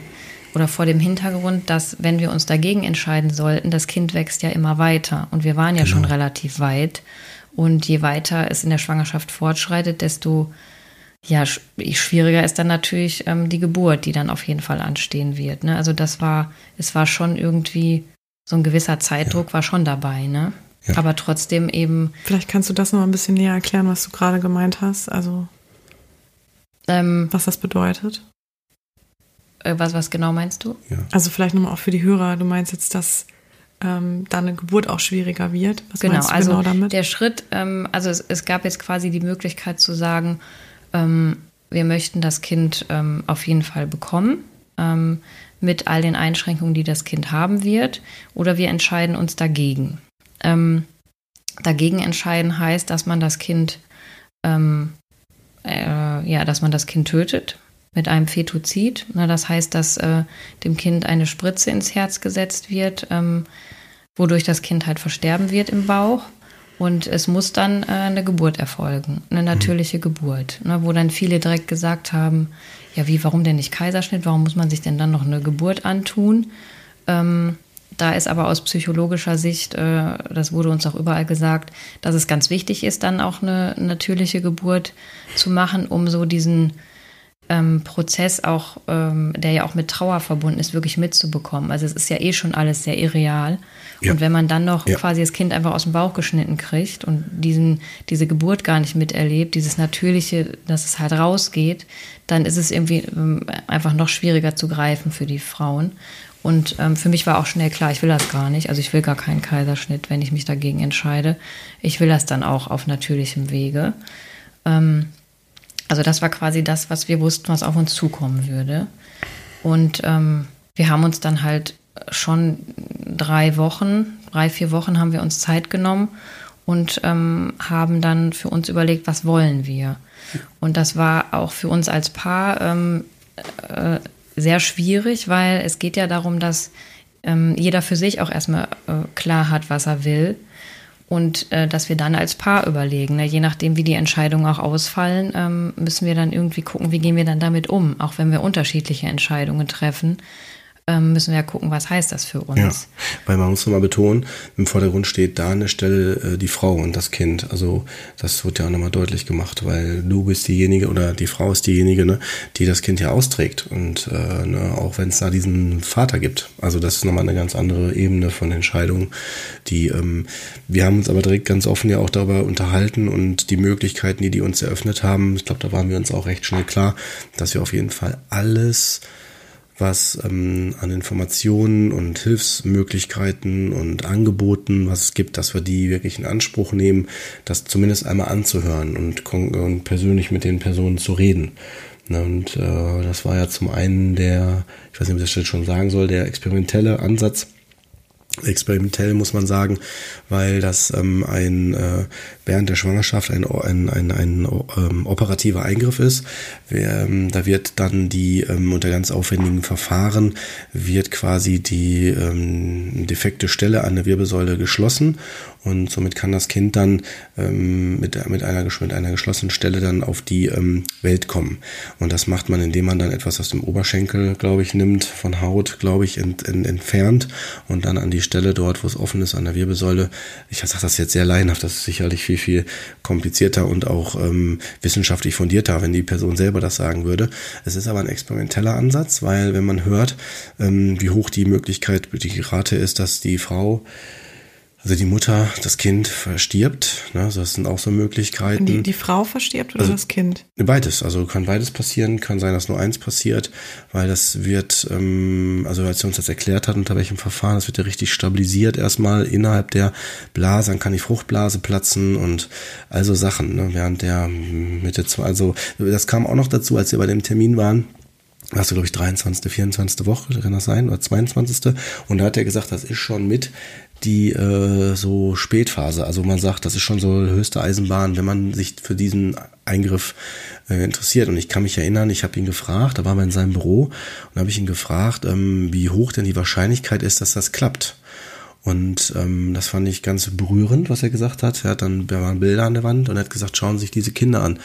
oder vor dem Hintergrund, dass wenn wir uns dagegen entscheiden sollten, das Kind wächst ja immer weiter und wir waren ja genau. schon relativ weit und je weiter es in der Schwangerschaft fortschreitet, desto ja, schwieriger ist dann natürlich ähm, die Geburt, die dann auf jeden Fall anstehen wird. Ne? Also das war, es war schon irgendwie so ein gewisser Zeitdruck ja. war schon dabei, ne? Ja. Aber trotzdem eben. Vielleicht kannst du das noch ein bisschen näher erklären, was du gerade gemeint hast. Also ähm, was das bedeutet. Äh, was, was genau meinst du? Ja. Also vielleicht nochmal auch für die Hörer, du meinst jetzt, dass ähm, da eine Geburt auch schwieriger wird. Was genau, also genau damit? Der Schritt, ähm, also es, es, gab jetzt quasi die Möglichkeit zu sagen, ähm, wir möchten das Kind ähm, auf jeden Fall bekommen ähm, mit all den Einschränkungen, die das Kind haben wird, oder wir entscheiden uns dagegen. Ähm, dagegen entscheiden heißt, dass man das Kind, äh, ja, dass man das Kind tötet mit einem Fetozid. Na, das heißt, dass äh, dem Kind eine Spritze ins Herz gesetzt wird, ähm, wodurch das Kind halt versterben wird im Bauch. Und es muss dann äh, eine Geburt erfolgen, eine natürliche mhm. Geburt, ne, wo dann viele direkt gesagt haben, ja, wie, warum denn nicht Kaiserschnitt? Warum muss man sich denn dann noch eine Geburt antun? Ähm, da ist aber aus psychologischer Sicht, äh, das wurde uns auch überall gesagt, dass es ganz wichtig ist, dann auch eine natürliche Geburt zu machen, um so diesen ähm, Prozess auch, ähm, der ja auch mit Trauer verbunden ist, wirklich mitzubekommen. Also es ist ja eh schon alles sehr irreal. Ja. Und wenn man dann noch ja. quasi das Kind einfach aus dem Bauch geschnitten kriegt und diesen, diese Geburt gar nicht miterlebt, dieses Natürliche, dass es halt rausgeht, dann ist es irgendwie ähm, einfach noch schwieriger zu greifen für die Frauen. Und ähm, für mich war auch schnell klar, ich will das gar nicht. Also ich will gar keinen Kaiserschnitt, wenn ich mich dagegen entscheide. Ich will das dann auch auf natürlichem Wege. Ähm, also das war quasi das, was wir wussten, was auf uns zukommen würde. Und ähm, wir haben uns dann halt schon drei Wochen, drei, vier Wochen haben wir uns Zeit genommen und ähm, haben dann für uns überlegt, was wollen wir. Und das war auch für uns als Paar ähm, äh, sehr schwierig, weil es geht ja darum, dass ähm, jeder für sich auch erstmal äh, klar hat, was er will. Und äh, dass wir dann als Paar überlegen, ne? je nachdem, wie die Entscheidungen auch ausfallen, ähm, müssen wir dann irgendwie gucken, wie gehen wir dann damit um, auch wenn wir unterschiedliche Entscheidungen treffen ähm, müssen wir ja gucken, was heißt das für uns. Ja, weil man muss nochmal betonen, im Vordergrund steht da an der Stelle äh, die Frau und das Kind. Also das wird ja auch nochmal deutlich gemacht, weil du bist diejenige oder die Frau ist diejenige, ne, die das Kind ja austrägt. Und äh, ne, auch wenn es da diesen Vater gibt. Also das ist nochmal eine ganz andere Ebene von Entscheidungen, die ähm, wir haben uns aber direkt ganz offen ja auch darüber unterhalten und die Möglichkeiten, die die uns eröffnet haben, ich glaube, da waren wir uns auch recht schnell klar, dass wir auf jeden Fall alles was ähm, an Informationen und Hilfsmöglichkeiten und Angeboten, was es gibt, dass wir die wirklich in Anspruch nehmen, das zumindest einmal anzuhören und, und persönlich mit den Personen zu reden. Ne, und äh, das war ja zum einen der, ich weiß nicht, ob ich das schon sagen soll, der experimentelle Ansatz, experimentell muss man sagen, weil das ähm, ein äh, während der Schwangerschaft ein, ein, ein, ein ähm, operativer Eingriff ist. Ähm, da wird dann die ähm, unter ganz aufwendigen Verfahren wird quasi die ähm, defekte Stelle an der Wirbelsäule geschlossen und somit kann das Kind dann ähm, mit, mit, einer, mit einer geschlossenen Stelle dann auf die ähm, Welt kommen. Und das macht man, indem man dann etwas aus dem Oberschenkel, glaube ich, nimmt, von Haut, glaube ich, ent, ent, entfernt und dann an die Stelle dort, wo es offen ist, an der Wirbelsäule. Ich sage das jetzt sehr laienhaft, das ist sicherlich viel, viel komplizierter und auch ähm, wissenschaftlich fundierter, wenn die Person selber das sagen würde. Es ist aber ein experimenteller Ansatz, weil wenn man hört, ähm, wie hoch die Möglichkeit, die Rate ist, dass die Frau also die Mutter, das Kind verstirbt, ne? Also das sind auch so Möglichkeiten. Die, die Frau verstirbt oder also, das Kind? Beides, also kann beides passieren, kann sein, dass nur eins passiert, weil das wird, ähm, also als sie uns das erklärt hat, unter welchem Verfahren, das wird ja richtig stabilisiert erstmal innerhalb der Blase, dann kann die Fruchtblase platzen und also Sachen, ne? während der Mitte zwei, also das kam auch noch dazu, als wir bei dem Termin waren, hast du, glaube ich, 23., 24. Woche, kann das sein, oder 22. Und da hat er gesagt, das ist schon mit die äh, so Spätphase. Also man sagt, das ist schon so höchste Eisenbahn, wenn man sich für diesen Eingriff äh, interessiert. Und ich kann mich erinnern, ich habe ihn gefragt, da waren wir in seinem Büro und habe ich ihn gefragt, ähm, wie hoch denn die Wahrscheinlichkeit ist, dass das klappt. Und ähm, das fand ich ganz berührend, was er gesagt hat. Er hat dann, da waren Bilder an der Wand und er hat gesagt, schauen Sie sich diese Kinder an.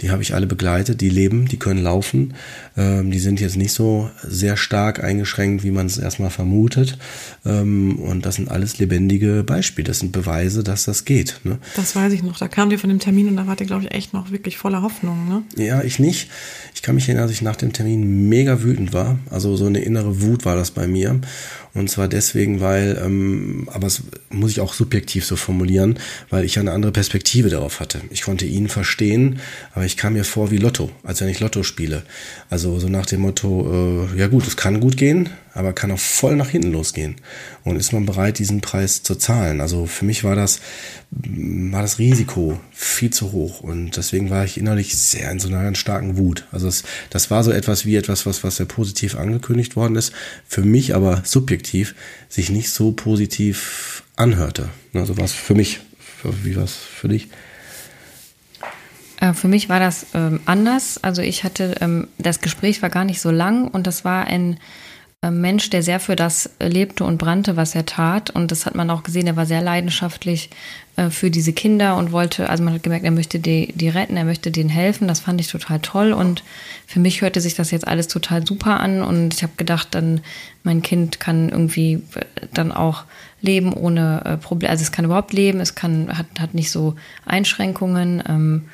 Die habe ich alle begleitet, die leben, die können laufen. Ähm, die sind jetzt nicht so sehr stark eingeschränkt, wie man es erstmal vermutet. Ähm, und das sind alles lebendige Beispiele. Das sind Beweise, dass das geht. Ne? Das weiß ich noch. Da kam dir von dem Termin und da war der, glaube ich, echt noch wirklich voller Hoffnung. Ne? Ja, ich nicht. Ich kann mich erinnern, dass ich nach dem Termin mega wütend war. Also so eine innere Wut war das bei mir. Und zwar deswegen, weil, ähm, aber es muss ich auch subjektiv so formulieren, weil ich eine andere Perspektive darauf hatte. Ich konnte ihn verstehen, aber ich kam mir vor wie Lotto, als wenn ich Lotto spiele. Also so nach dem Motto, äh, ja gut, es kann gut gehen, aber kann auch voll nach hinten losgehen. Und ist man bereit, diesen Preis zu zahlen? Also für mich war das, war das Risiko viel zu hoch. Und deswegen war ich innerlich sehr in so einer ganz starken Wut. Also es, das war so etwas wie etwas, was, was sehr positiv angekündigt worden ist. Für mich aber subjektiv sich nicht so positiv anhörte. Also was für mich. Wie war es für dich? Äh, für mich war das ähm, anders. Also ich hatte, ähm, das Gespräch war gar nicht so lang und das war ein Mensch, der sehr für das lebte und brannte, was er tat. Und das hat man auch gesehen, er war sehr leidenschaftlich äh, für diese Kinder und wollte, also man hat gemerkt, er möchte die, die retten, er möchte denen helfen. Das fand ich total toll. Und für mich hörte sich das jetzt alles total super an. Und ich habe gedacht, dann mein Kind kann irgendwie dann auch leben ohne äh, Probleme. Also es kann überhaupt leben, es kann, hat, hat nicht so Einschränkungen. Ähm,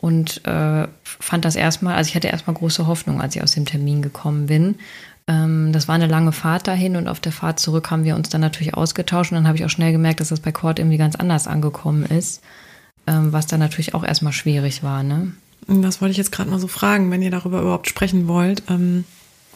und äh, fand das erstmal, also ich hatte erstmal große Hoffnung, als ich aus dem Termin gekommen bin. Ähm, das war eine lange Fahrt dahin und auf der Fahrt zurück haben wir uns dann natürlich ausgetauscht und dann habe ich auch schnell gemerkt, dass das bei Cord irgendwie ganz anders angekommen ist, ähm, was dann natürlich auch erstmal schwierig war. Ne? Das wollte ich jetzt gerade mal so fragen, wenn ihr darüber überhaupt sprechen wollt. Ähm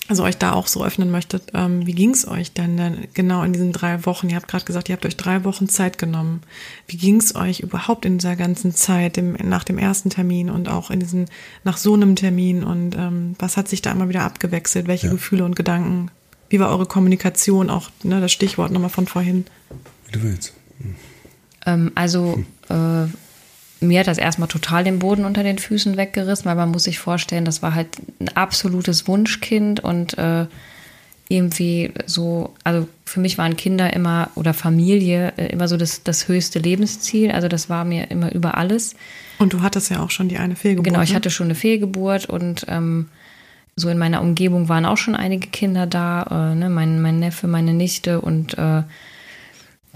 also euch da auch so öffnen möchtet, ähm, wie ging es euch denn, denn genau in diesen drei Wochen? Ihr habt gerade gesagt, ihr habt euch drei Wochen Zeit genommen. Wie ging es euch überhaupt in dieser ganzen Zeit, dem, nach dem ersten Termin und auch in diesen, nach so einem Termin? Und ähm, was hat sich da immer wieder abgewechselt? Welche ja. Gefühle und Gedanken? Wie war eure Kommunikation? Auch ne, das Stichwort nochmal von vorhin. Wie du willst. Hm. Ähm, also äh, mir hat das erstmal total den Boden unter den Füßen weggerissen, weil man muss sich vorstellen, das war halt ein absolutes Wunschkind und äh, irgendwie so, also für mich waren Kinder immer oder Familie äh, immer so das, das höchste Lebensziel. Also das war mir immer über alles. Und du hattest ja auch schon die eine Fehlgeburt. Genau, ich ne? hatte schon eine Fehlgeburt und ähm, so in meiner Umgebung waren auch schon einige Kinder da, äh, ne? mein, mein Neffe, meine Nichte und äh,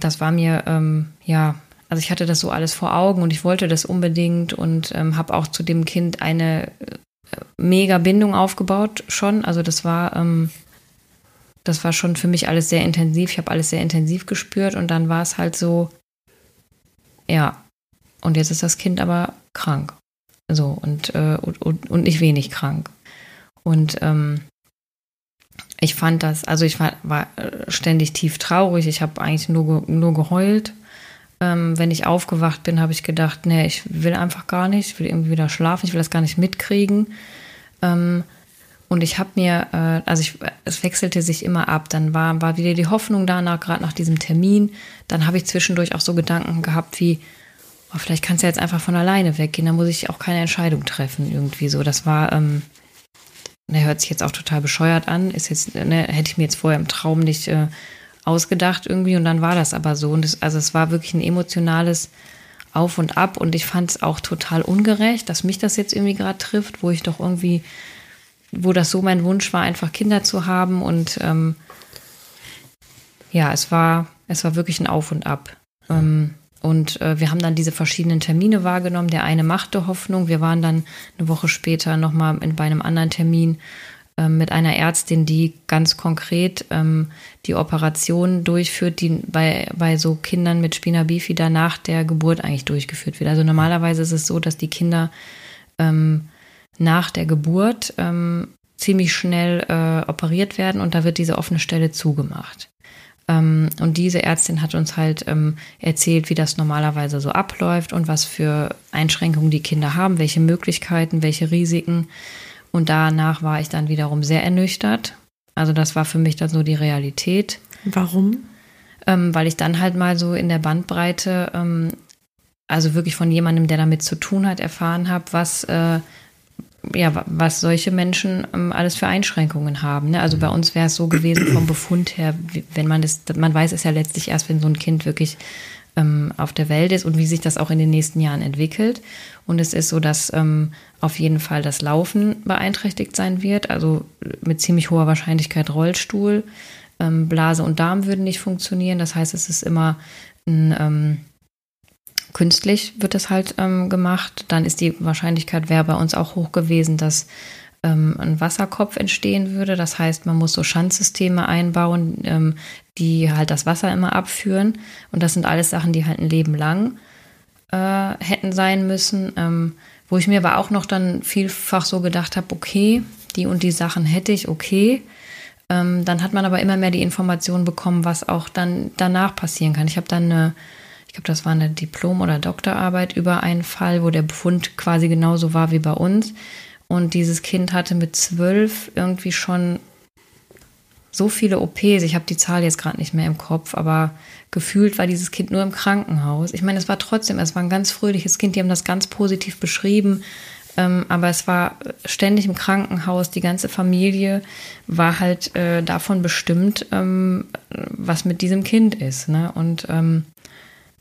das war mir ähm, ja also ich hatte das so alles vor Augen und ich wollte das unbedingt und ähm, habe auch zu dem Kind eine äh, mega Bindung aufgebaut schon. Also das war, ähm, das war schon für mich alles sehr intensiv. Ich habe alles sehr intensiv gespürt und dann war es halt so, ja. Und jetzt ist das Kind aber krank. So und, äh, und, und, und nicht wenig krank. Und ähm, ich fand das, also ich war, war äh, ständig tief traurig. Ich habe eigentlich nur, nur geheult ähm, wenn ich aufgewacht bin, habe ich gedacht, nee, ich will einfach gar nicht, ich will irgendwie wieder schlafen, ich will das gar nicht mitkriegen. Ähm, und ich habe mir, äh, also ich, es wechselte sich immer ab. Dann war, war wieder die Hoffnung danach, gerade nach diesem Termin. Dann habe ich zwischendurch auch so Gedanken gehabt wie, oh, vielleicht kannst du jetzt einfach von alleine weggehen, dann muss ich auch keine Entscheidung treffen, irgendwie so. Das war, ähm, der hört sich jetzt auch total bescheuert an. Ist jetzt, ne, hätte ich mir jetzt vorher im Traum nicht äh, ausgedacht irgendwie und dann war das aber so. Und es, also es war wirklich ein emotionales Auf und Ab und ich fand es auch total ungerecht, dass mich das jetzt irgendwie gerade trifft, wo ich doch irgendwie, wo das so mein Wunsch war, einfach Kinder zu haben und ähm, ja, es war, es war wirklich ein Auf und Ab. Ähm, und äh, wir haben dann diese verschiedenen Termine wahrgenommen. Der eine machte Hoffnung. Wir waren dann eine Woche später nochmal bei einem anderen Termin mit einer Ärztin, die ganz konkret ähm, die Operation durchführt, die bei, bei so Kindern mit Spina Bifida nach der Geburt eigentlich durchgeführt wird. Also normalerweise ist es so, dass die Kinder ähm, nach der Geburt ähm, ziemlich schnell äh, operiert werden und da wird diese offene Stelle zugemacht. Ähm, und diese Ärztin hat uns halt ähm, erzählt, wie das normalerweise so abläuft und was für Einschränkungen die Kinder haben, welche Möglichkeiten, welche Risiken. Und danach war ich dann wiederum sehr ernüchtert. Also das war für mich dann so die Realität. Warum? Ähm, weil ich dann halt mal so in der Bandbreite, ähm, also wirklich von jemandem, der damit zu tun hat, erfahren habe, was, äh, ja, was solche Menschen ähm, alles für Einschränkungen haben. Ne? Also bei uns wäre es so gewesen vom Befund her, wenn man das, man weiß es ja letztlich erst, wenn so ein Kind wirklich ähm, auf der Welt ist und wie sich das auch in den nächsten Jahren entwickelt. Und es ist so, dass ähm, auf jeden Fall das Laufen beeinträchtigt sein wird, also mit ziemlich hoher Wahrscheinlichkeit Rollstuhl. Ähm, Blase und Darm würden nicht funktionieren. Das heißt, es ist immer ein, ähm, künstlich wird das halt ähm, gemacht. Dann ist die Wahrscheinlichkeit wäre bei uns auch hoch gewesen, dass ähm, ein Wasserkopf entstehen würde. Das heißt, man muss so Schandsysteme einbauen, ähm, die halt das Wasser immer abführen. Und das sind alles Sachen, die halt ein Leben lang äh, hätten sein müssen. Wo ich mir aber auch noch dann vielfach so gedacht habe, okay, die und die Sachen hätte ich, okay. Ähm, dann hat man aber immer mehr die Informationen bekommen, was auch dann danach passieren kann. Ich habe dann eine, ich glaube, das war eine Diplom- oder Doktorarbeit über einen Fall, wo der Befund quasi genauso war wie bei uns. Und dieses Kind hatte mit zwölf irgendwie schon so viele OPs, ich habe die Zahl jetzt gerade nicht mehr im Kopf, aber gefühlt war dieses Kind nur im Krankenhaus. Ich meine, es war trotzdem, es war ein ganz fröhliches Kind, die haben das ganz positiv beschrieben, ähm, aber es war ständig im Krankenhaus, die ganze Familie war halt äh, davon bestimmt, ähm, was mit diesem Kind ist. Ne? Und ähm,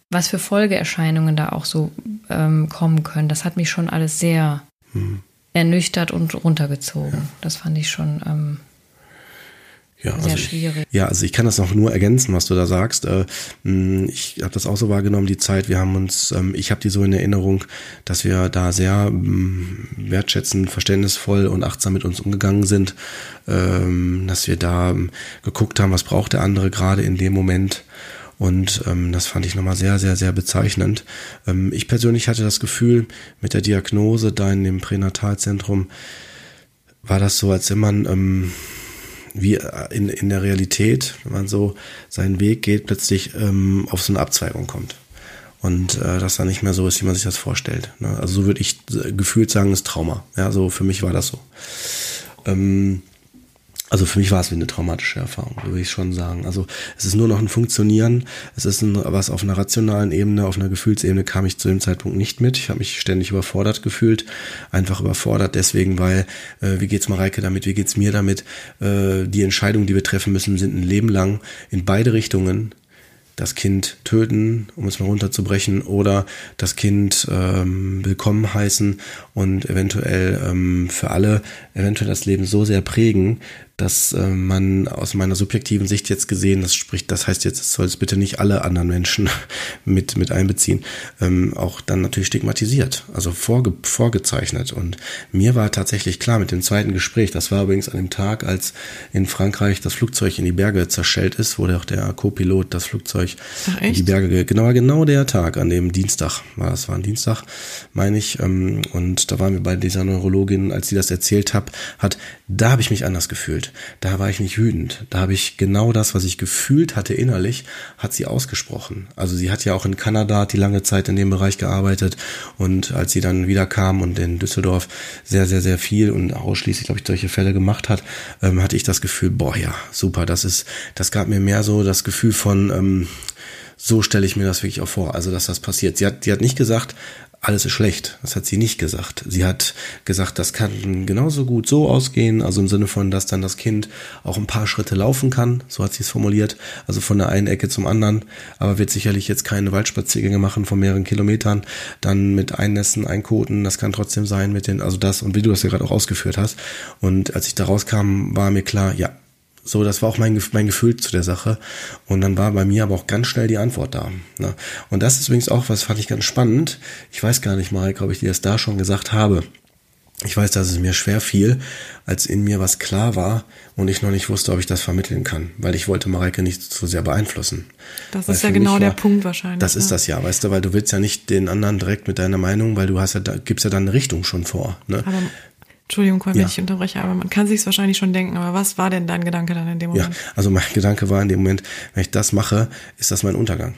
was für Folgeerscheinungen da auch so ähm, kommen können, das hat mich schon alles sehr hm. ernüchtert und runtergezogen. Ja. Das fand ich schon ähm, ja, Sehr also schwierig. Ich, ja, also ich kann das noch nur ergänzen, was du da sagst. Äh, ich habe das auch so wahrgenommen, die Zeit. Wir haben uns, ähm, ich habe die so in Erinnerung, dass wir da sehr wertschätzend, verständnisvoll und achtsam mit uns umgegangen sind, ähm, dass wir da geguckt haben, was braucht der andere gerade in dem Moment. Und ähm, das fand ich nochmal sehr, sehr, sehr bezeichnend. Ähm, ich persönlich hatte das Gefühl, mit der Diagnose da in dem Pränatalzentrum war das so, als wenn man ähm, wie äh, in, in der Realität, wenn man so seinen Weg geht, plötzlich ähm, auf so eine Abzweigung kommt. Und äh, das dann nicht mehr so ist, wie man sich das vorstellt. Ne? Also so würde ich äh, gefühlt sagen, ist Trauma. Ja, so für mich war das so. Ähm, also für mich war es wie eine traumatische Erfahrung, würde ich schon sagen. Also es ist nur noch ein Funktionieren. Es ist ein, was auf einer rationalen Ebene, auf einer Gefühlsebene kam ich zu dem Zeitpunkt nicht mit. Ich habe mich ständig überfordert gefühlt. Einfach überfordert deswegen, weil äh, wie geht's Mareike damit, wie geht's mir damit? Äh, die Entscheidungen, die wir treffen müssen, sind ein Leben lang in beide Richtungen das Kind töten, um es mal runterzubrechen, oder das Kind ähm, willkommen heißen und eventuell ähm, für alle eventuell das Leben so sehr prägen, dass äh, man aus meiner subjektiven Sicht jetzt gesehen, das spricht, das heißt jetzt, es soll es bitte nicht alle anderen Menschen mit, mit einbeziehen, ähm, auch dann natürlich stigmatisiert, also vorge, vorgezeichnet. Und mir war tatsächlich klar mit dem zweiten Gespräch, das war übrigens an dem Tag, als in Frankreich das Flugzeug in die Berge zerschellt ist, wurde auch der Co-Pilot das Flugzeug Ach, in die Berge, genau, genau der Tag, an dem Dienstag, war das war ein Dienstag, meine ich, ähm, und da waren wir bei dieser Neurologin, als sie das erzählt hat, hat, da habe ich mich anders gefühlt gefühlt. Da war ich nicht wütend. Da habe ich genau das, was ich gefühlt hatte innerlich, hat sie ausgesprochen. Also sie hat ja auch in Kanada die lange Zeit in dem Bereich gearbeitet und als sie dann wieder kam und in Düsseldorf sehr, sehr, sehr viel und ausschließlich, glaube ich, solche Fälle gemacht hat, ähm, hatte ich das Gefühl, boah, ja, super, das ist, das gab mir mehr so das Gefühl von, ähm, so stelle ich mir das wirklich auch vor, also dass das passiert. Sie hat, sie hat nicht gesagt, alles ist schlecht. Das hat sie nicht gesagt. Sie hat gesagt, das kann genauso gut so ausgehen, also im Sinne von, dass dann das Kind auch ein paar Schritte laufen kann, so hat sie es formuliert, also von der einen Ecke zum anderen, aber wird sicherlich jetzt keine Waldspaziergänge machen von mehreren Kilometern, dann mit Einnässen, Einkoten, das kann trotzdem sein mit den, also das und wie du das ja gerade auch ausgeführt hast. Und als ich da rauskam, war mir klar, ja, so, das war auch mein, mein Gefühl zu der Sache. Und dann war bei mir aber auch ganz schnell die Antwort da. Ne? Und das ist übrigens auch was, fand ich ganz spannend. Ich weiß gar nicht, mal, ob ich dir das da schon gesagt habe. Ich weiß, dass es mir schwer fiel, als in mir was klar war und ich noch nicht wusste, ob ich das vermitteln kann, weil ich wollte Mareike nicht zu sehr beeinflussen. Das weil ist ja genau war, der Punkt wahrscheinlich. Das ja. ist das ja, weißt du, weil du willst ja nicht den anderen direkt mit deiner Meinung, weil du hast ja, da, gibst ja dann eine Richtung schon vor. Ne? Aber Entschuldigung, wenn ja. ich unterbreche, aber man kann sich es wahrscheinlich schon denken. Aber was war denn dein Gedanke dann in dem Moment? Ja, also mein Gedanke war in dem Moment, wenn ich das mache, ist das mein Untergang.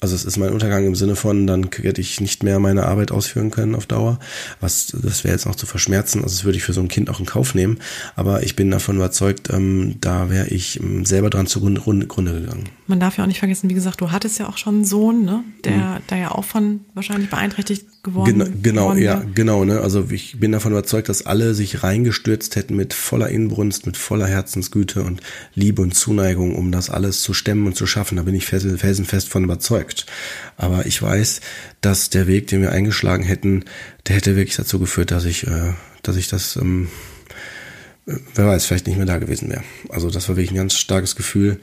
Also es ist mein Untergang im Sinne von, dann hätte ich nicht mehr meine Arbeit ausführen können auf Dauer. Was das wäre jetzt noch zu verschmerzen. Also das würde ich für so ein Kind auch in Kauf nehmen. Aber ich bin davon überzeugt, ähm, da wäre ich ähm, selber dran zugrunde Grunde gegangen. Man darf ja auch nicht vergessen, wie gesagt, du hattest ja auch schon einen Sohn, ne? Der, mhm. der ja auch von wahrscheinlich beeinträchtigt geworden Gen Genau, geworden ja, genau, ne? Also ich bin davon überzeugt, dass alle sich reingestürzt hätten mit voller Inbrunst, mit voller Herzensgüte und Liebe und Zuneigung, um das alles zu stemmen und zu schaffen. Da bin ich felsenfest von überzeugt. Aber ich weiß, dass der Weg, den wir eingeschlagen hätten, der hätte wirklich dazu geführt, dass ich, äh, dass ich das, ähm, äh, wer weiß, vielleicht nicht mehr da gewesen wäre. Also das war wirklich ein ganz starkes Gefühl,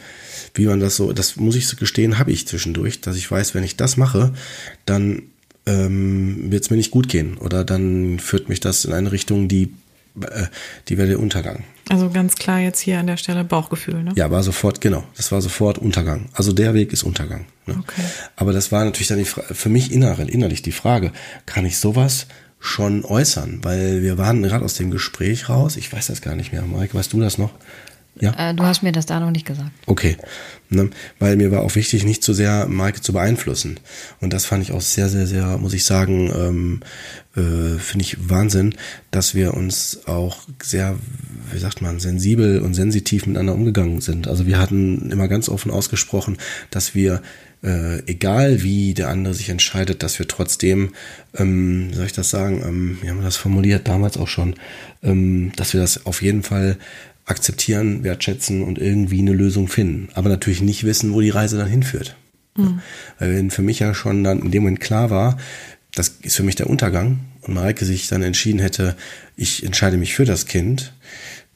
wie man das so, das muss ich so gestehen, habe ich zwischendurch, dass ich weiß, wenn ich das mache, dann ähm, wird es mir nicht gut gehen oder dann führt mich das in eine Richtung, die äh, die wäre der Untergang. Also ganz klar jetzt hier an der Stelle Bauchgefühl, ne? Ja, war sofort, genau, das war sofort Untergang. Also der Weg ist Untergang. Ne? Okay. Aber das war natürlich dann die für mich innerlich, innerlich die Frage, kann ich sowas schon äußern? Weil wir waren gerade aus dem Gespräch raus, ich weiß das gar nicht mehr, Mike, weißt du das noch? Ja? Äh, du hast mir das da noch nicht gesagt. Okay. Ne? Weil mir war auch wichtig, nicht zu sehr Maike zu beeinflussen. Und das fand ich auch sehr, sehr, sehr, muss ich sagen, ähm, äh, finde ich Wahnsinn, dass wir uns auch sehr, wie sagt man, sensibel und sensitiv miteinander umgegangen sind. Also wir hatten immer ganz offen ausgesprochen, dass wir äh, egal wie der andere sich entscheidet, dass wir trotzdem, ähm, wie soll ich das sagen, ähm, wie haben wir das formuliert damals auch schon, ähm, dass wir das auf jeden Fall akzeptieren, wertschätzen und irgendwie eine Lösung finden. Aber natürlich nicht wissen, wo die Reise dann hinführt. Mhm. Weil wenn für mich ja schon dann in dem Moment klar war, das ist für mich der Untergang und Mareike sich dann entschieden hätte, ich entscheide mich für das Kind,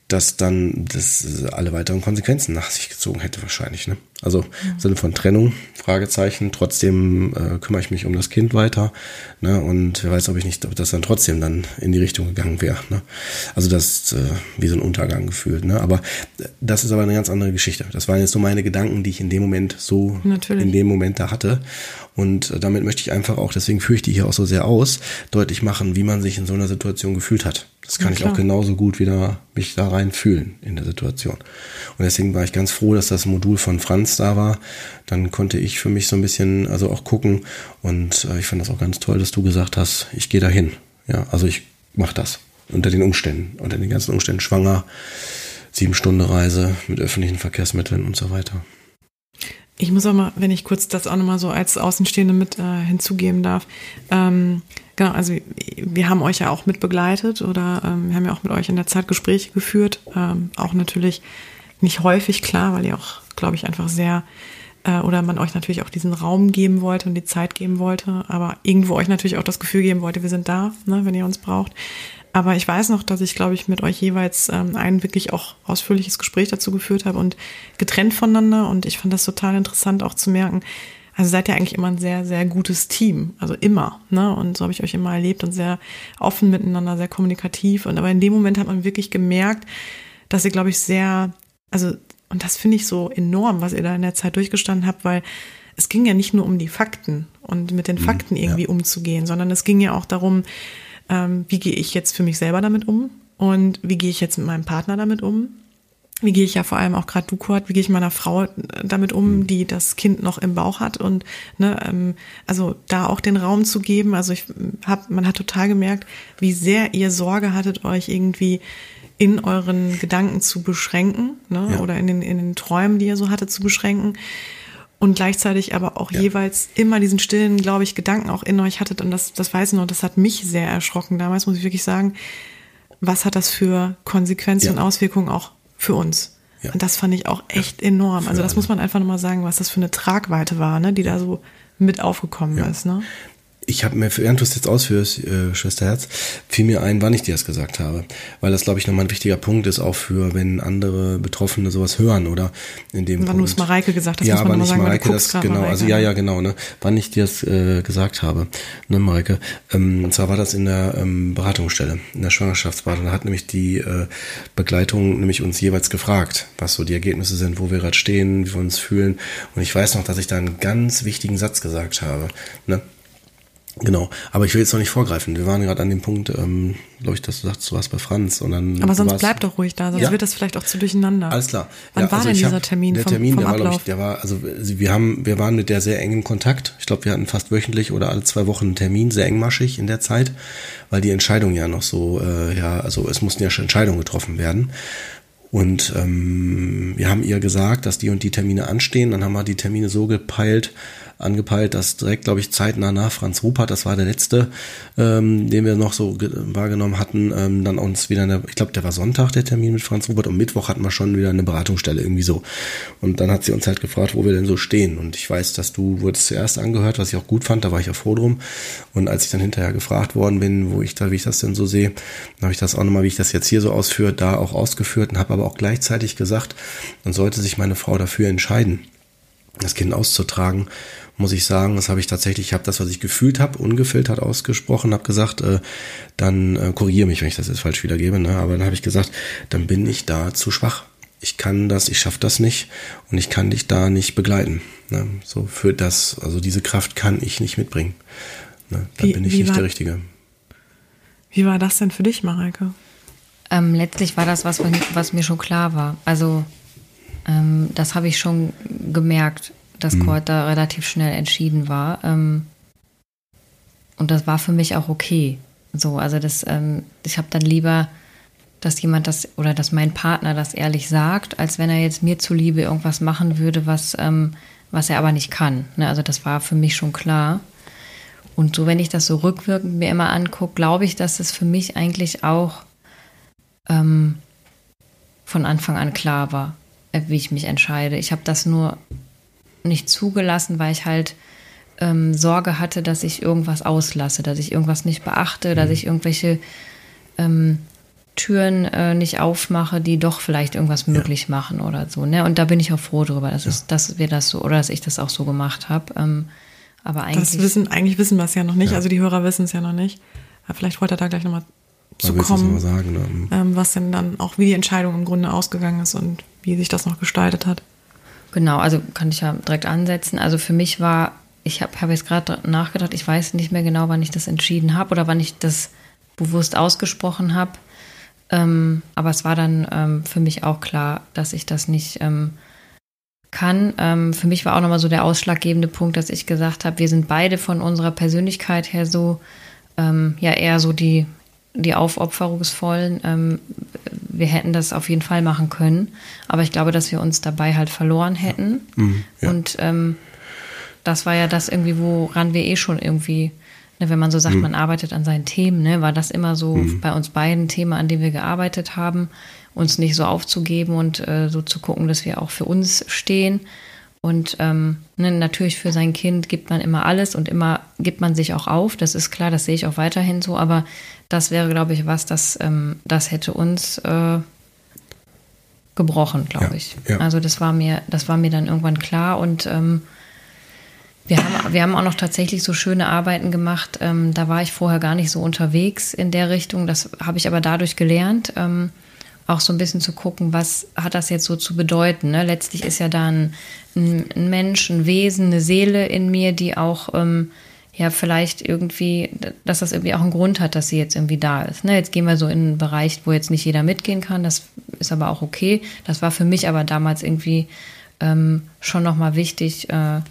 dass dann das alle weiteren Konsequenzen nach sich gezogen hätte wahrscheinlich. Ne? Also im Sinne von Trennung, Fragezeichen. Trotzdem äh, kümmere ich mich um das Kind weiter. Ne? Und wer weiß, ob ich nicht, ob das dann trotzdem dann in die Richtung gegangen wäre. Ne? Also das ist äh, wie so ein Untergang gefühlt. Ne? Aber das ist aber eine ganz andere Geschichte. Das waren jetzt so meine Gedanken, die ich in dem Moment so Natürlich. in dem Moment da hatte. Und äh, damit möchte ich einfach auch, deswegen führe ich die hier auch so sehr aus, deutlich machen, wie man sich in so einer Situation gefühlt hat. Das kann ja, ich auch genauso gut wieder mich da rein fühlen in der Situation. Und deswegen war ich ganz froh, dass das Modul von Franz da war. Dann konnte ich für mich so ein bisschen, also auch gucken. Und äh, ich fand das auch ganz toll, dass du gesagt hast, ich gehe dahin. Ja, also ich mache das unter den Umständen, unter den ganzen Umständen schwanger, sieben Stunden Reise mit öffentlichen Verkehrsmitteln und so weiter. Ich muss auch mal, wenn ich kurz das auch nochmal so als Außenstehende mit äh, hinzugeben darf, ähm, Genau, also wir haben euch ja auch mit begleitet oder ähm, wir haben ja auch mit euch in der Zeit Gespräche geführt. Ähm, auch natürlich nicht häufig, klar, weil ihr auch, glaube ich, einfach sehr äh, oder man euch natürlich auch diesen Raum geben wollte und die Zeit geben wollte, aber irgendwo euch natürlich auch das Gefühl geben wollte, wir sind da, ne, wenn ihr uns braucht. Aber ich weiß noch, dass ich, glaube ich, mit euch jeweils ähm, ein wirklich auch ausführliches Gespräch dazu geführt habe und getrennt voneinander. Und ich fand das total interessant auch zu merken, also seid ihr eigentlich immer ein sehr, sehr gutes Team. Also immer. Ne? Und so habe ich euch immer erlebt und sehr offen miteinander, sehr kommunikativ. Und aber in dem Moment hat man wirklich gemerkt, dass ihr, glaube ich, sehr, also, und das finde ich so enorm, was ihr da in der Zeit durchgestanden habt, weil es ging ja nicht nur um die Fakten und mit den mhm, Fakten irgendwie ja. umzugehen, sondern es ging ja auch darum, ähm, wie gehe ich jetzt für mich selber damit um und wie gehe ich jetzt mit meinem Partner damit um wie gehe ich ja vor allem auch gerade du, Kurt, wie gehe ich meiner Frau damit um, mhm. die das Kind noch im Bauch hat und ne, ähm, also da auch den Raum zu geben. Also ich hab, man hat total gemerkt, wie sehr ihr Sorge hattet, euch irgendwie in euren Gedanken zu beschränken, ne, ja. oder in den, in den Träumen, die ihr so hattet, zu beschränken. Und gleichzeitig aber auch ja. jeweils immer diesen stillen, glaube ich, Gedanken auch in euch hattet. Und das, das weiß ich noch, das hat mich sehr erschrocken. Damals muss ich wirklich sagen, was hat das für Konsequenzen ja. und Auswirkungen auch für uns. Ja. Und das fand ich auch echt enorm. Also das muss man einfach nochmal sagen, was das für eine Tragweite war, ne, die da so mit aufgekommen ist. Ne? Ich habe mir, während du es jetzt ausführst, äh, Schwesterherz, fiel mir ein, wann ich dir das gesagt habe. Weil das, glaube ich, nochmal ein wichtiger Punkt ist, auch für, wenn andere Betroffene sowas hören oder in dem Wann du es Mareike gesagt hast, ja, muss man aber nicht sagen, Mareike, das, genau, Mareike. also ja, ja, genau, ne, wann ich dir das äh, gesagt habe, ne, Mareike. Ähm, und zwar war das in der ähm, Beratungsstelle, in der Schwangerschaftsberatung. Da hat nämlich die äh, Begleitung nämlich uns jeweils gefragt, was so die Ergebnisse sind, wo wir gerade stehen, wie wir uns fühlen. Und ich weiß noch, dass ich da einen ganz wichtigen Satz gesagt habe, ne, Genau, aber ich will jetzt noch nicht vorgreifen. Wir waren gerade an dem Punkt, ähm, glaube ich, dass du sagst, du warst bei Franz und dann. Aber sonst bleib doch ruhig da, sonst ja. wird das vielleicht auch zu durcheinander. Alles klar. Wann ja, war also denn dieser Termin? Der vom, Termin, vom der Ablauf? war, ich, der war, also wir haben, wir waren mit der sehr engen Kontakt. Ich glaube, wir hatten fast wöchentlich oder alle zwei Wochen einen Termin, sehr engmaschig in der Zeit, weil die Entscheidung ja noch so, äh, ja, also es mussten ja schon Entscheidungen getroffen werden. Und ähm, wir haben ihr gesagt, dass die und die Termine anstehen. Dann haben wir die Termine so gepeilt, angepeilt, dass direkt, glaube ich, zeitnah nach Franz Rupert, das war der letzte, ähm, den wir noch so wahrgenommen hatten, ähm, dann uns wieder eine, ich glaube, der war Sonntag der Termin mit Franz Rupert und Mittwoch hatten wir schon wieder eine Beratungsstelle, irgendwie so. Und dann hat sie uns halt gefragt, wo wir denn so stehen. Und ich weiß, dass du wurdest zuerst angehört, was ich auch gut fand, da war ich ja froh drum. Und als ich dann hinterher gefragt worden bin, wo ich da, wie ich das denn so sehe, dann habe ich das auch nochmal, wie ich das jetzt hier so ausführe, da auch ausgeführt und habe aber auch gleichzeitig gesagt, dann sollte sich meine Frau dafür entscheiden, das Kind auszutragen, muss ich sagen, das habe ich tatsächlich, ich habe das, was ich gefühlt habe, ungefiltert ausgesprochen, habe gesagt, äh, dann äh, korrigiere mich, wenn ich das jetzt falsch wiedergebe, ne? aber dann habe ich gesagt, dann bin ich da zu schwach. Ich kann das, ich schaffe das nicht und ich kann dich da nicht begleiten. Ne? So für das, also diese Kraft kann ich nicht mitbringen. Ne? Da wie, bin ich nicht war, der Richtige. Wie war das denn für dich, Mareike? Ähm, letztlich war das was, was mir schon klar war. Also ähm, das habe ich schon gemerkt, dass mhm. Kurt da relativ schnell entschieden war. Ähm, und das war für mich auch okay. So, also das, ähm, ich habe dann lieber, dass jemand das oder dass mein Partner das ehrlich sagt, als wenn er jetzt mir zuliebe irgendwas machen würde, was, ähm, was er aber nicht kann. Ne? Also das war für mich schon klar. Und so, wenn ich das so rückwirkend mir immer angucke, glaube ich, dass es für mich eigentlich auch ähm, von Anfang an klar war, äh, wie ich mich entscheide. Ich habe das nur nicht zugelassen, weil ich halt ähm, Sorge hatte, dass ich irgendwas auslasse, dass ich irgendwas nicht beachte, mhm. dass ich irgendwelche ähm, Türen äh, nicht aufmache, die doch vielleicht irgendwas möglich ja. machen oder so. Ne? Und da bin ich auch froh drüber, dass, ja. es, dass wir das so oder dass ich das auch so gemacht habe. Ähm, aber eigentlich. Das wissen, eigentlich wissen wir es ja noch nicht, ja. also die Hörer wissen es ja noch nicht. Aber vielleicht wollte er da gleich nochmal zu kommen, sagen, ne? ähm, was denn dann auch, wie die Entscheidung im Grunde ausgegangen ist und wie sich das noch gestaltet hat. Genau, also kann ich ja direkt ansetzen. Also für mich war, ich habe hab jetzt gerade nachgedacht, ich weiß nicht mehr genau, wann ich das entschieden habe oder wann ich das bewusst ausgesprochen habe. Ähm, aber es war dann ähm, für mich auch klar, dass ich das nicht ähm, kann. Ähm, für mich war auch nochmal so der ausschlaggebende Punkt, dass ich gesagt habe, wir sind beide von unserer Persönlichkeit her so, ähm, ja, eher so die, die Aufopferungsvollen. Ähm, wir hätten das auf jeden Fall machen können. Aber ich glaube, dass wir uns dabei halt verloren hätten. Mhm, ja. Und ähm, das war ja das irgendwie, woran wir eh schon irgendwie, ne, wenn man so sagt, mhm. man arbeitet an seinen Themen, ne, war das immer so mhm. bei uns beiden Thema, an dem wir gearbeitet haben uns nicht so aufzugeben und äh, so zu gucken, dass wir auch für uns stehen. Und ähm, ne, natürlich für sein Kind gibt man immer alles und immer gibt man sich auch auf. Das ist klar, das sehe ich auch weiterhin so. Aber das wäre, glaube ich, was, das, ähm, das hätte uns äh, gebrochen, glaube ja, ich. Ja. Also das war mir, das war mir dann irgendwann klar und ähm, wir haben, wir haben auch noch tatsächlich so schöne Arbeiten gemacht. Ähm, da war ich vorher gar nicht so unterwegs in der Richtung. Das habe ich aber dadurch gelernt. Ähm, auch so ein bisschen zu gucken, was hat das jetzt so zu bedeuten. Ne? Letztlich ist ja da ein, ein, Mensch, ein Wesen, eine Seele in mir, die auch ähm, ja vielleicht irgendwie, dass das irgendwie auch einen Grund hat, dass sie jetzt irgendwie da ist. Ne? Jetzt gehen wir so in einen Bereich, wo jetzt nicht jeder mitgehen kann. Das ist aber auch okay. Das war für mich aber damals irgendwie ähm, schon nochmal wichtig, äh,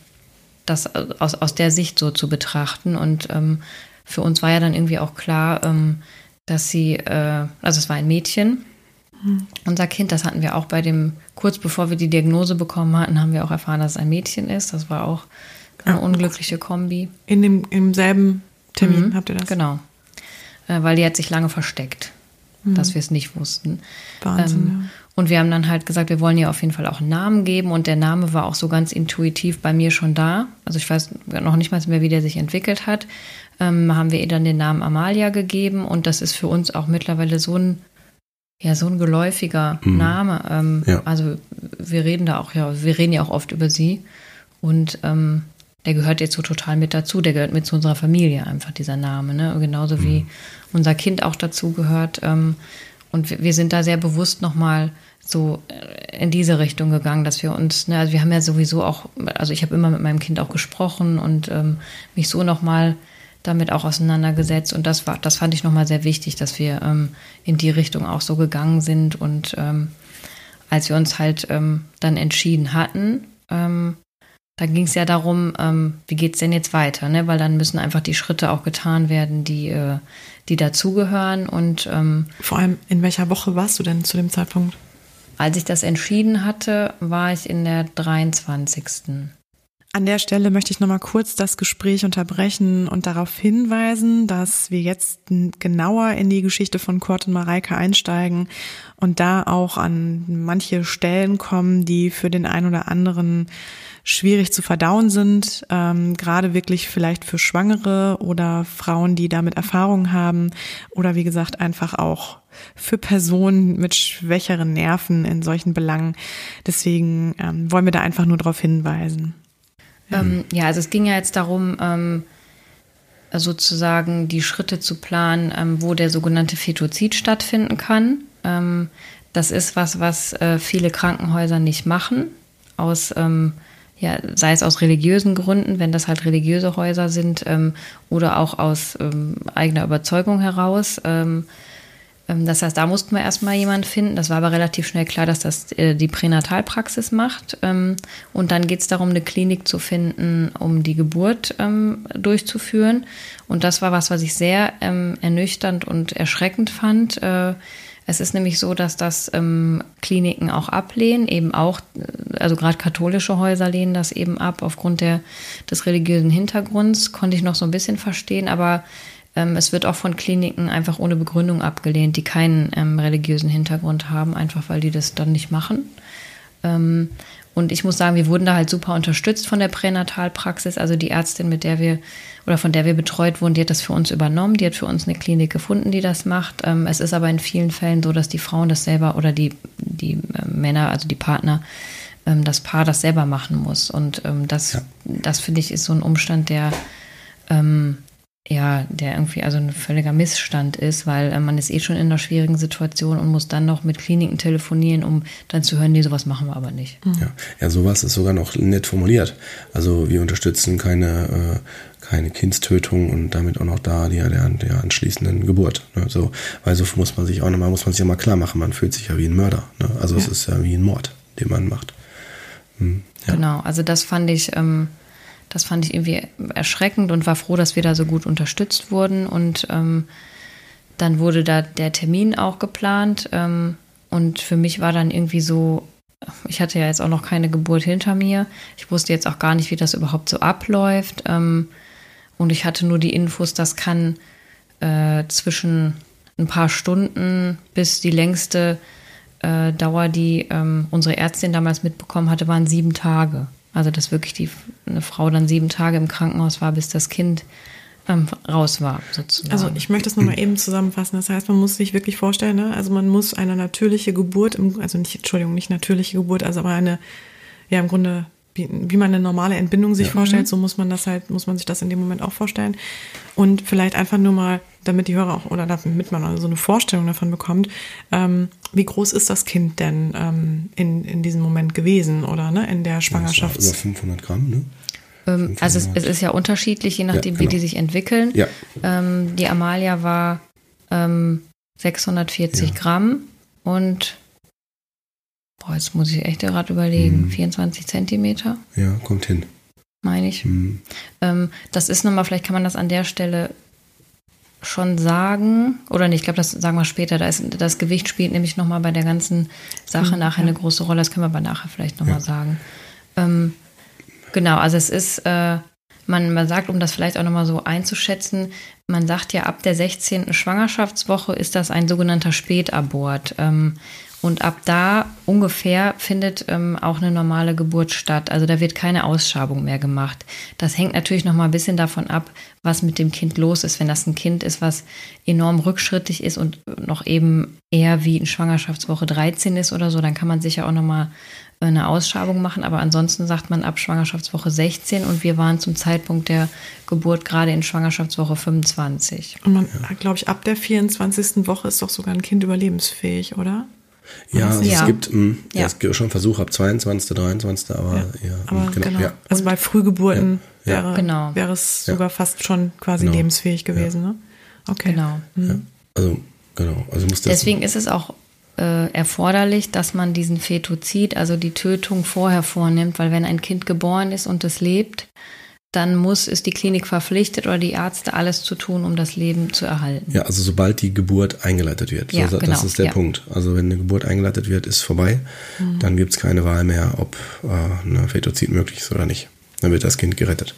das aus, aus der Sicht so zu betrachten. Und ähm, für uns war ja dann irgendwie auch klar, ähm, dass sie, äh, also es war ein Mädchen, unser Kind, das hatten wir auch bei dem, kurz bevor wir die Diagnose bekommen hatten, haben wir auch erfahren, dass es ein Mädchen ist. Das war auch eine ja. unglückliche Kombi. In dem, im selben Termin mhm, habt ihr das? Genau. Äh, weil die hat sich lange versteckt, mhm. dass wir es nicht wussten. Wahnsinn. Ähm, ja. Und wir haben dann halt gesagt, wir wollen ihr auf jeden Fall auch einen Namen geben. Und der Name war auch so ganz intuitiv bei mir schon da. Also ich weiß noch nicht mal mehr, wie der sich entwickelt hat. Ähm, haben wir ihr dann den Namen Amalia gegeben. Und das ist für uns auch mittlerweile so ein ja, so ein geläufiger mhm. Name. Ähm, ja. Also wir reden da auch, ja, wir reden ja auch oft über sie. Und ähm, der gehört jetzt so total mit dazu. Der gehört mit zu unserer Familie einfach, dieser Name. Ne? Genauso mhm. wie unser Kind auch dazu gehört. Ähm, und wir, sind da sehr bewusst nochmal so äh, in diese Richtung gegangen, dass wir uns, ne, also wir haben ja sowieso auch, also ich habe immer mit meinem Kind auch gesprochen und ähm, mich so nochmal mal damit auch auseinandergesetzt. Und das war, das fand ich nochmal sehr wichtig, dass wir ähm, in die Richtung auch so gegangen sind. Und ähm, als wir uns halt ähm, dann entschieden hatten, ähm, dann ging es ja darum, ähm, wie geht es denn jetzt weiter, ne? Weil dann müssen einfach die Schritte auch getan werden, die, äh, die dazugehören. Und ähm, vor allem, in welcher Woche warst du denn zu dem Zeitpunkt? Als ich das entschieden hatte, war ich in der 23. An der Stelle möchte ich nochmal kurz das Gespräch unterbrechen und darauf hinweisen, dass wir jetzt genauer in die Geschichte von Kurt und Mareike einsteigen und da auch an manche Stellen kommen, die für den einen oder anderen schwierig zu verdauen sind, ähm, gerade wirklich vielleicht für Schwangere oder Frauen, die damit Erfahrung haben oder wie gesagt einfach auch für Personen mit schwächeren Nerven in solchen Belangen. Deswegen ähm, wollen wir da einfach nur darauf hinweisen. Ähm, ja, also es ging ja jetzt darum, ähm, sozusagen die Schritte zu planen, ähm, wo der sogenannte Fetozid stattfinden kann. Ähm, das ist was, was äh, viele Krankenhäuser nicht machen, aus, ähm, ja, sei es aus religiösen Gründen, wenn das halt religiöse Häuser sind, ähm, oder auch aus eigener Überzeugung heraus. Ähm, das heißt, da mussten wir erstmal jemanden finden. Das war aber relativ schnell klar, dass das äh, die Pränatalpraxis macht. Ähm, und dann geht es darum, eine Klinik zu finden, um die Geburt ähm, durchzuführen. Und das war was, was ich sehr ernüchternd und erschreckend fand. Äh, es ist nämlich so, dass das Kliniken auch ablehnen, eben auch, äh, also gerade katholische Häuser lehnen das eben ab aufgrund der, des religiösen Hintergrunds, konnte ich noch so ein bisschen verstehen, aber ähm, es wird auch von Kliniken einfach ohne Begründung abgelehnt, die keinen ähm, religiösen Hintergrund haben, einfach weil die das dann nicht machen. Ähm, und ich muss sagen, wir wurden da halt super unterstützt von der Pränatalpraxis. Also die Ärztin, mit der wir oder von der wir betreut wurden, die hat das für uns übernommen. Die hat für uns eine Klinik gefunden, die das macht. Ähm, es ist aber in vielen Fällen so, dass die Frauen das selber oder die, die äh, Männer, also die Partner, ähm, das Paar das selber machen muss. Und ähm, das, ja. das finde ich, ist so ein Umstand, der ähm, ja, der irgendwie also ein völliger Missstand ist, weil äh, man ist eh schon in einer schwierigen Situation und muss dann noch mit Kliniken telefonieren, um dann zu hören, nee, sowas machen wir aber nicht. Mhm. Ja, ja sowas ist sogar noch nett formuliert. Also wir unterstützen keine, äh, keine Kindstötung und damit auch noch da die, der, der anschließenden Geburt. Ne? So, weil so muss man sich auch nochmal, muss man sich ja mal klar machen, man fühlt sich ja wie ein Mörder. Ne? Also ja. es ist ja wie ein Mord, den man macht. Hm, ja. Genau, also das fand ich. Ähm, das fand ich irgendwie erschreckend und war froh, dass wir da so gut unterstützt wurden. Und ähm, dann wurde da der Termin auch geplant. Ähm, und für mich war dann irgendwie so, ich hatte ja jetzt auch noch keine Geburt hinter mir. Ich wusste jetzt auch gar nicht, wie das überhaupt so abläuft. Ähm, und ich hatte nur die Infos, das kann äh, zwischen ein paar Stunden bis die längste äh, Dauer, die ähm, unsere Ärztin damals mitbekommen hatte, waren sieben Tage. Also dass wirklich die, eine Frau dann sieben Tage im Krankenhaus war, bis das Kind ähm, raus war, sozusagen. Also ich möchte das nochmal eben zusammenfassen. Das heißt, man muss sich wirklich vorstellen, ne? also man muss eine natürliche Geburt, also nicht, Entschuldigung, nicht natürliche Geburt, also aber eine, ja im Grunde wie, wie man eine normale Entbindung sich ja. vorstellt, mhm. so muss man das halt, muss man sich das in dem Moment auch vorstellen. Und vielleicht einfach nur mal, damit die Hörer auch, oder damit man so eine Vorstellung davon bekommt, ähm, wie groß ist das Kind denn ähm, in, in diesem Moment gewesen oder ne, in der Schwangerschaft? Ja, über 500 Gramm, ne? Ähm, also es, es, ist ja unterschiedlich, je nachdem, ja, genau. wie die sich entwickeln. Ja. Ähm, die Amalia war 640 ähm, Gramm und Boah, jetzt muss ich echt gerade überlegen. Mhm. 24 Zentimeter? Ja, kommt hin. Meine ich. Mhm. Ähm, das ist nochmal, vielleicht kann man das an der Stelle schon sagen, oder nicht, ich glaube, das sagen wir später. Da ist, das Gewicht spielt nämlich nochmal bei der ganzen Sache mhm, nachher ja. eine große Rolle. Das können wir aber nachher vielleicht nochmal ja. sagen. Ähm, genau, also es ist, äh, man, man sagt, um das vielleicht auch nochmal so einzuschätzen, man sagt ja, ab der 16. Schwangerschaftswoche ist das ein sogenannter Spätabort. Ähm, und ab da ungefähr findet ähm, auch eine normale Geburt statt. Also da wird keine Ausschabung mehr gemacht. Das hängt natürlich noch mal ein bisschen davon ab, was mit dem Kind los ist. Wenn das ein Kind ist, was enorm rückschrittig ist und noch eben eher wie in Schwangerschaftswoche 13 ist oder so, dann kann man sicher auch noch mal eine Ausschabung machen. Aber ansonsten sagt man ab Schwangerschaftswoche 16 und wir waren zum Zeitpunkt der Geburt gerade in Schwangerschaftswoche 25. Und man, glaube ich, ab der 24. Woche ist doch sogar ein Kind überlebensfähig, oder? Ja, also ja. es gibt mh, ja. es gibt schon Versuche ab 22., 23., aber ja, ja aber genau. genau. Also bei Frühgeburten wäre, genau. wäre es sogar fast schon quasi genau. lebensfähig gewesen, ne? Okay. Genau. Mhm. Also genau, also muss das Deswegen ist es auch äh, erforderlich, dass man diesen Fetozid, also die Tötung vorher vornimmt, weil wenn ein Kind geboren ist und es lebt, dann muss, ist die Klinik verpflichtet oder die Ärzte alles zu tun, um das Leben zu erhalten. Ja, also sobald die Geburt eingeleitet wird. Ja, so, genau, das ist der ja. Punkt. Also wenn eine Geburt eingeleitet wird, ist vorbei. Mhm. Dann gibt es keine Wahl mehr, ob äh, eine Fetozid möglich ist oder nicht. Dann wird das Kind gerettet.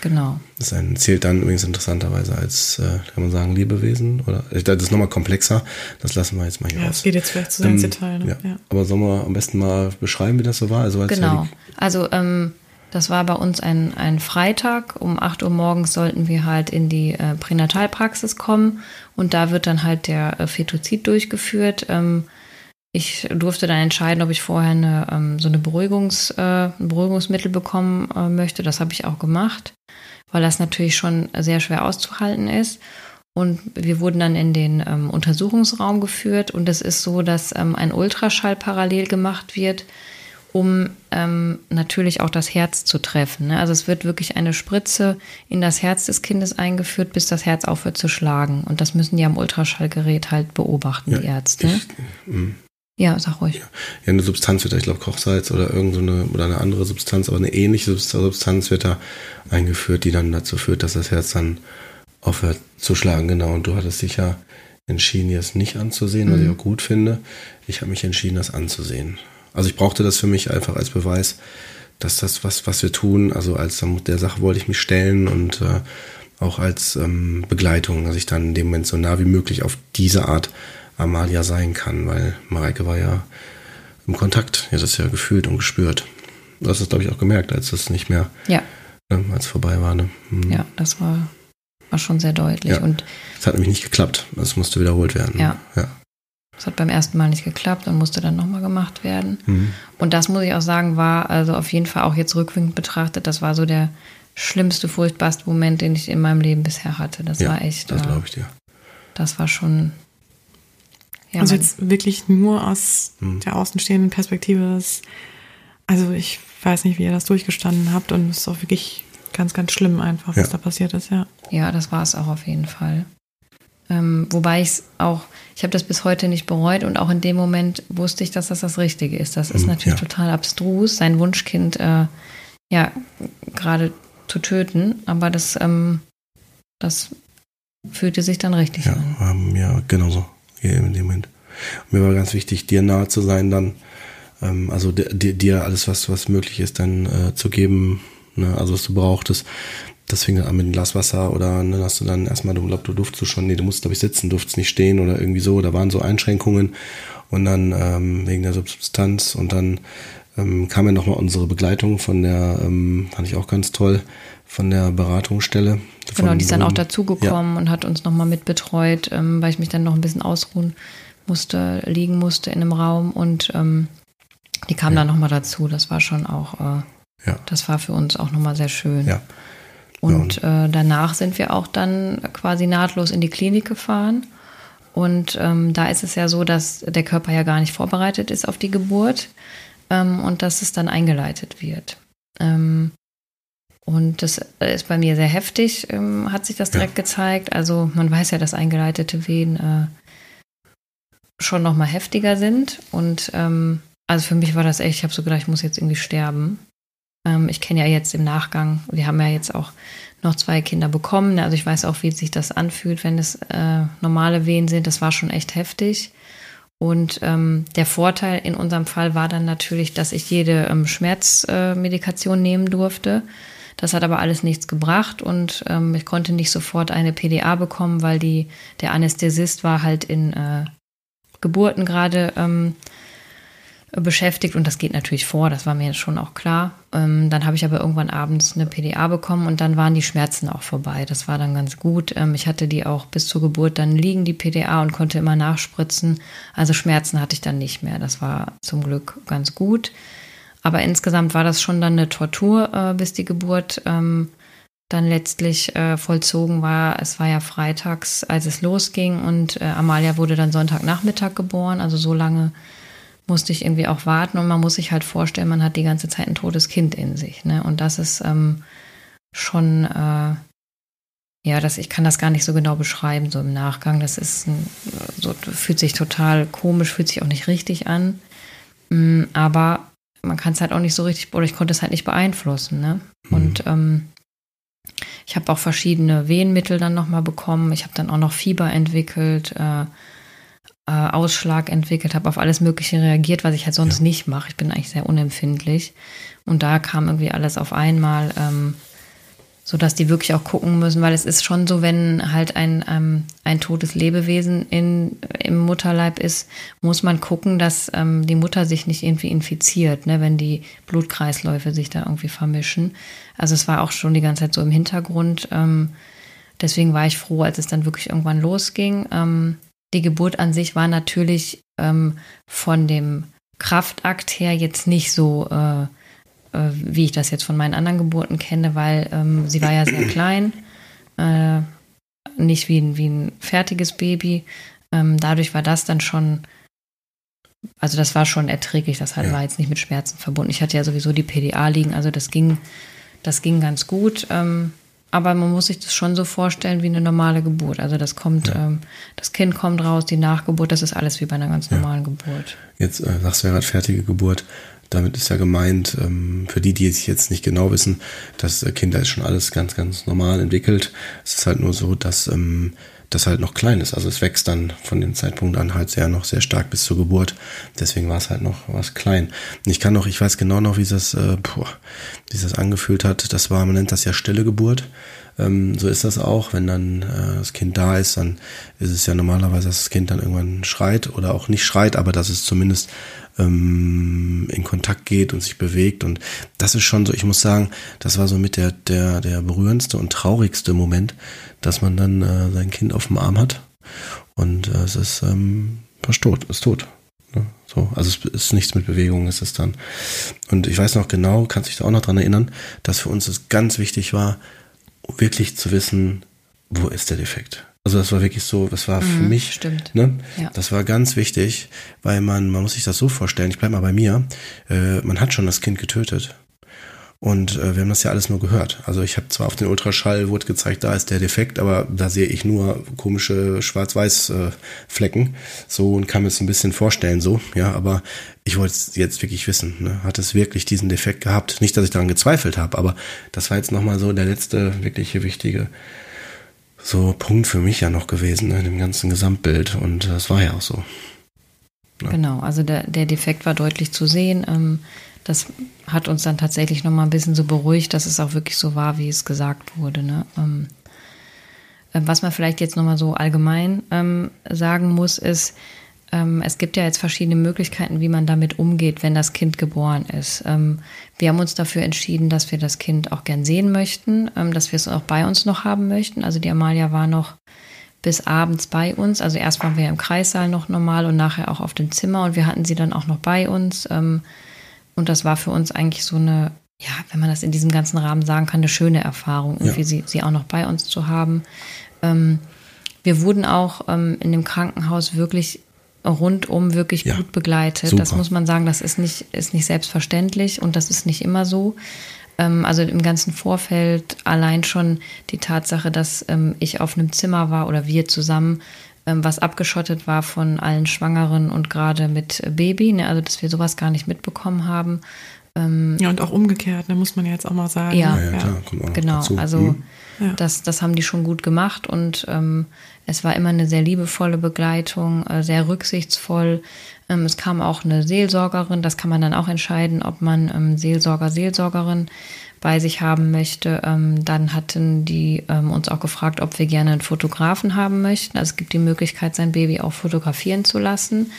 Genau. Das ein, zählt dann übrigens interessanterweise als, äh, kann man sagen, Lebewesen. Oder das ist nochmal komplexer. Das lassen wir jetzt mal hier ja, raus. Das geht jetzt vielleicht zu sehr ins ähm, Detail. Ne? Ja. ja. Aber sollen wir am besten mal beschreiben, wie das so war? Also als genau. Also ähm, das war bei uns ein, ein Freitag. Um 8 Uhr morgens sollten wir halt in die äh, Pränatalpraxis kommen und da wird dann halt der äh, Fetozid durchgeführt. Ähm, ich durfte dann entscheiden, ob ich vorher eine, ähm, so eine Beruhigungs, äh, ein Beruhigungsmittel bekommen äh, möchte. Das habe ich auch gemacht, weil das natürlich schon sehr schwer auszuhalten ist. Und wir wurden dann in den ähm, Untersuchungsraum geführt und es ist so, dass ähm, ein Ultraschall parallel gemacht wird um ähm, natürlich auch das Herz zu treffen. Ne? Also es wird wirklich eine Spritze in das Herz des Kindes eingeführt, bis das Herz aufhört zu schlagen. Und das müssen die am Ultraschallgerät halt beobachten, ja, die Ärzte. Ich, mm. ja, sag ruhig. Ja. ja, eine Substanz wird da, ich glaube Kochsalz oder irgendeine so oder eine andere Substanz, aber eine ähnliche Substanz wird da eingeführt, die dann dazu führt, dass das Herz dann aufhört zu schlagen. Genau. Und du hattest dich ja entschieden, es nicht anzusehen, mhm. was ich auch gut finde. Ich habe mich entschieden, das anzusehen. Also ich brauchte das für mich einfach als Beweis, dass das, was, was wir tun, also als der Sache wollte ich mich stellen und äh, auch als ähm, Begleitung, dass ich dann in dem Moment so nah wie möglich auf diese Art Amalia sein kann, weil Mareike war ja im Kontakt, ja das ja gefühlt und gespürt. Du hast es, glaube ich, auch gemerkt, als es nicht mehr, ja. äh, als vorbei war. Ne? Mhm. Ja, das war, war schon sehr deutlich. Ja. Und es hat nämlich nicht geklappt. Es musste wiederholt werden. Ja. ja. Das hat beim ersten Mal nicht geklappt und musste dann nochmal gemacht werden. Mhm. Und das muss ich auch sagen, war also auf jeden Fall auch jetzt rückwirkend betrachtet, das war so der schlimmste, furchtbarste Moment, den ich in meinem Leben bisher hatte. Das ja, war echt. Das glaube ich dir. Das war schon. Ja, also jetzt wirklich nur aus mhm. der außenstehenden Perspektive. Ist, also ich weiß nicht, wie ihr das durchgestanden habt und es ist auch wirklich ganz, ganz schlimm einfach, was ja. da passiert ist, ja. Ja, das war es auch auf jeden Fall. Ähm, wobei ich es auch, ich habe das bis heute nicht bereut und auch in dem Moment wusste ich, dass das das Richtige ist. Das ist mhm, natürlich ja. total abstrus, sein Wunschkind äh, ja gerade zu töten, aber das, ähm, das fühlte sich dann richtig ja, an. Ähm, ja, genauso in dem Moment. mir war ganz wichtig, dir nahe zu sein, dann, ähm, also dir, dir alles, was, was möglich ist, dann äh, zu geben, ne? also was du brauchtest das fing dann an mit einem Glas Wasser oder dann ne, hast du dann erstmal, du glaubst, du durftest schon, nee, du musst, glaube ich, sitzen, durftest nicht stehen oder irgendwie so, da waren so Einschränkungen und dann ähm, wegen der Substanz und dann ähm, kam ja nochmal unsere Begleitung von der, ähm, fand ich auch ganz toll, von der Beratungsstelle. Genau, die ist dann auch dazugekommen ja. und hat uns nochmal mitbetreut, ähm, weil ich mich dann noch ein bisschen ausruhen musste, liegen musste in einem Raum und ähm, die kam ja. dann nochmal dazu. Das war schon auch, äh, ja. das war für uns auch nochmal sehr schön. Ja. Und äh, danach sind wir auch dann quasi nahtlos in die Klinik gefahren. Und ähm, da ist es ja so, dass der Körper ja gar nicht vorbereitet ist auf die Geburt ähm, und dass es dann eingeleitet wird. Ähm, und das ist bei mir sehr heftig, ähm, hat sich das direkt ja. gezeigt. Also man weiß ja, dass eingeleitete Wehen äh, schon noch mal heftiger sind. Und ähm, also für mich war das echt, ich habe so gedacht, ich muss jetzt irgendwie sterben. Ähm, ich kenne ja jetzt im Nachgang, wir haben ja jetzt auch noch zwei Kinder bekommen. Also ich weiß auch, wie sich das anfühlt, wenn es äh, normale Wehen sind. Das war schon echt heftig. Und ähm, der Vorteil in unserem Fall war dann natürlich, dass ich jede ähm, Schmerzmedikation äh, nehmen durfte. Das hat aber alles nichts gebracht und ähm, ich konnte nicht sofort eine PDA bekommen, weil die, der Anästhesist war halt in äh, Geburten gerade ähm, beschäftigt und das geht natürlich vor, das war mir schon auch klar. Ähm, dann habe ich aber irgendwann abends eine PDA bekommen und dann waren die Schmerzen auch vorbei. Das war dann ganz gut. Ähm, ich hatte die auch bis zur Geburt dann liegen, die PDA, und konnte immer nachspritzen. Also Schmerzen hatte ich dann nicht mehr. Das war zum Glück ganz gut. Aber insgesamt war das schon dann eine Tortur, äh, bis die Geburt ähm, dann letztlich äh, vollzogen war. Es war ja freitags, als es losging und äh, Amalia wurde dann Sonntagnachmittag geboren, also so lange musste ich irgendwie auch warten und man muss sich halt vorstellen, man hat die ganze Zeit ein totes Kind in sich. Ne? Und das ist ähm, schon, äh, ja, das, ich kann das gar nicht so genau beschreiben, so im Nachgang. Das ist ein, so, fühlt sich total komisch, fühlt sich auch nicht richtig an. Mm, aber man kann es halt auch nicht so richtig, oder ich konnte es halt nicht beeinflussen. Ne? Mhm. Und ähm, ich habe auch verschiedene Wehenmittel dann nochmal bekommen. Ich habe dann auch noch Fieber entwickelt. Äh, äh, Ausschlag entwickelt habe, auf alles Mögliche reagiert, was ich halt sonst ja. nicht mache. Ich bin eigentlich sehr unempfindlich. Und da kam irgendwie alles auf einmal, ähm, so dass die wirklich auch gucken müssen, weil es ist schon so, wenn halt ein, ähm, ein totes Lebewesen in, im Mutterleib ist, muss man gucken, dass ähm, die Mutter sich nicht irgendwie infiziert, ne, wenn die Blutkreisläufe sich da irgendwie vermischen. Also es war auch schon die ganze Zeit so im Hintergrund. Ähm, deswegen war ich froh, als es dann wirklich irgendwann losging. Ähm, die Geburt an sich war natürlich ähm, von dem Kraftakt her jetzt nicht so, äh, äh, wie ich das jetzt von meinen anderen Geburten kenne, weil ähm, sie war ja sehr klein, äh, nicht wie ein, wie ein fertiges Baby. Ähm, dadurch war das dann schon also das war schon erträglich, das halt ja. war jetzt nicht mit Schmerzen verbunden. Ich hatte ja sowieso die PDA liegen, also das ging, das ging ganz gut. Ähm, aber man muss sich das schon so vorstellen wie eine normale Geburt. Also das kommt, ja. ähm, das Kind kommt raus, die Nachgeburt, das ist alles wie bei einer ganz normalen ja. Geburt. Jetzt äh, sagst du ja gerade fertige Geburt. Damit ist ja gemeint, ähm, für die, die es jetzt nicht genau wissen, das äh, Kind ist schon alles ganz, ganz normal entwickelt. Es ist halt nur so, dass ähm, das halt noch klein ist. Also es wächst dann von dem Zeitpunkt an halt sehr noch sehr stark bis zur Geburt. Deswegen war es halt noch was klein. Ich kann noch, ich weiß genau noch, wie das, äh, boah, wie das angefühlt hat. Das war, man nennt das ja stille Geburt. Ähm, so ist das auch. Wenn dann äh, das Kind da ist, dann ist es ja normalerweise, dass das Kind dann irgendwann schreit oder auch nicht schreit, aber dass es zumindest ähm, in Kontakt geht und sich bewegt. Und das ist schon so, ich muss sagen, das war so mit der, der, der berührendste und traurigste Moment, dass man dann äh, sein Kind auf dem Arm hat. Und äh, es ist ähm, fast tot, ist tot. Ne? So, also es ist nichts mit Bewegung, ist es dann. Und ich weiß noch genau, kannst dich da auch noch dran erinnern, dass für uns es ganz wichtig war, wirklich zu wissen, wo ist der Defekt. Also das war wirklich so, das war für mhm, mich, stimmt. Ne, ja. das war ganz wichtig, weil man, man muss sich das so vorstellen, ich bleibe mal bei mir, äh, man hat schon das Kind getötet. Und äh, wir haben das ja alles nur gehört. Also ich habe zwar auf den Ultraschall wurde gezeigt, da ist der Defekt, aber da sehe ich nur komische Schwarz-Weiß-Flecken. Äh, so und kann mir es ein bisschen vorstellen, so, ja, aber ich wollte es jetzt wirklich wissen. Ne? Hat es wirklich diesen Defekt gehabt? Nicht, dass ich daran gezweifelt habe, aber das war jetzt nochmal so der letzte wirkliche wichtige so Punkt für mich ja noch gewesen, ne, in dem ganzen Gesamtbild. Und das war ja auch so. Ja. Genau, also der, der Defekt war deutlich zu sehen. Ähm, das hat uns dann tatsächlich nochmal ein bisschen so beruhigt, dass es auch wirklich so war, wie es gesagt wurde. Ne? Ähm, äh, was man vielleicht jetzt nochmal so allgemein ähm, sagen muss, ist, ähm, es gibt ja jetzt verschiedene Möglichkeiten, wie man damit umgeht, wenn das Kind geboren ist. Ähm, wir haben uns dafür entschieden, dass wir das Kind auch gern sehen möchten, ähm, dass wir es auch bei uns noch haben möchten. Also die Amalia war noch bis abends bei uns. Also erst waren wir im Kreissaal noch normal und nachher auch auf dem Zimmer und wir hatten sie dann auch noch bei uns. Und das war für uns eigentlich so eine, ja, wenn man das in diesem ganzen Rahmen sagen kann, eine schöne Erfahrung, irgendwie ja. sie, sie auch noch bei uns zu haben. Ähm, wir wurden auch ähm, in dem Krankenhaus wirklich rundum wirklich ja, gut begleitet. Super. Das muss man sagen, das ist nicht, ist nicht selbstverständlich und das ist nicht immer so. Ähm, also im ganzen Vorfeld allein schon die Tatsache, dass ähm, ich auf einem Zimmer war oder wir zusammen, was abgeschottet war von allen Schwangeren und gerade mit Baby, ne? also dass wir sowas gar nicht mitbekommen haben. ja, und auch umgekehrt, da ne, muss man ja jetzt auch mal sagen. Ja, ja, ja klar, genau. Dazu. Also mhm. das, das haben die schon gut gemacht und ähm, es war immer eine sehr liebevolle Begleitung, äh, sehr rücksichtsvoll. Ähm, es kam auch eine Seelsorgerin, das kann man dann auch entscheiden, ob man ähm, Seelsorger, Seelsorgerin bei sich haben möchte. Ähm, dann hatten die uns auch gefragt, ob wir gerne einen Fotografen haben möchten. Also es gibt die Möglichkeit, sein Baby auch fotografieren zu lassen.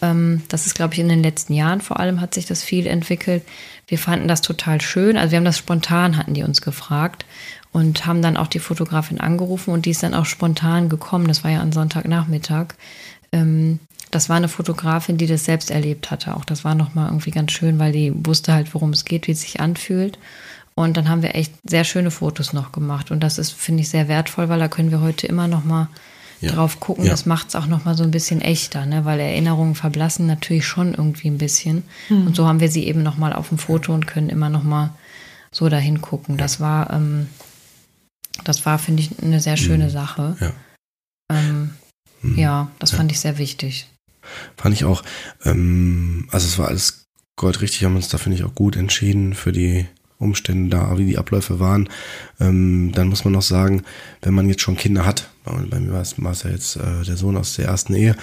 Das ist, glaube ich, in den letzten Jahren vor allem hat sich das viel entwickelt. Wir fanden das total schön. Also wir haben das spontan, hatten die uns gefragt und haben dann auch die Fotografin angerufen und die ist dann auch spontan gekommen. Das war ja am Sonntagnachmittag. Ähm, das war eine Fotografin, die das selbst erlebt hatte. Auch das war nochmal irgendwie ganz schön, weil die wusste halt, worum es geht, wie es sich anfühlt. Und dann haben wir echt sehr schöne Fotos noch gemacht. Und das ist, finde ich, sehr wertvoll, weil da können wir heute immer noch mal ja. drauf gucken. Ja. Das macht es auch noch mal so ein bisschen echter, ne? weil Erinnerungen verblassen natürlich schon irgendwie ein bisschen. Mhm. Und so haben wir sie eben noch mal auf dem Foto und können immer noch mal so dahin gucken. Das war ähm, das war, finde ich, eine sehr schöne mhm. Sache. Ja, ähm, mhm. ja das ja. fand ich sehr wichtig. Fand ich auch. Ähm, also es war alles goldrichtig, haben uns da, finde ich, auch gut entschieden für die Umstände da, wie die Abläufe waren. Ähm, dann muss man noch sagen, wenn man jetzt schon Kinder hat, bei mir war es, ja jetzt äh, der Sohn aus der ersten Ehe,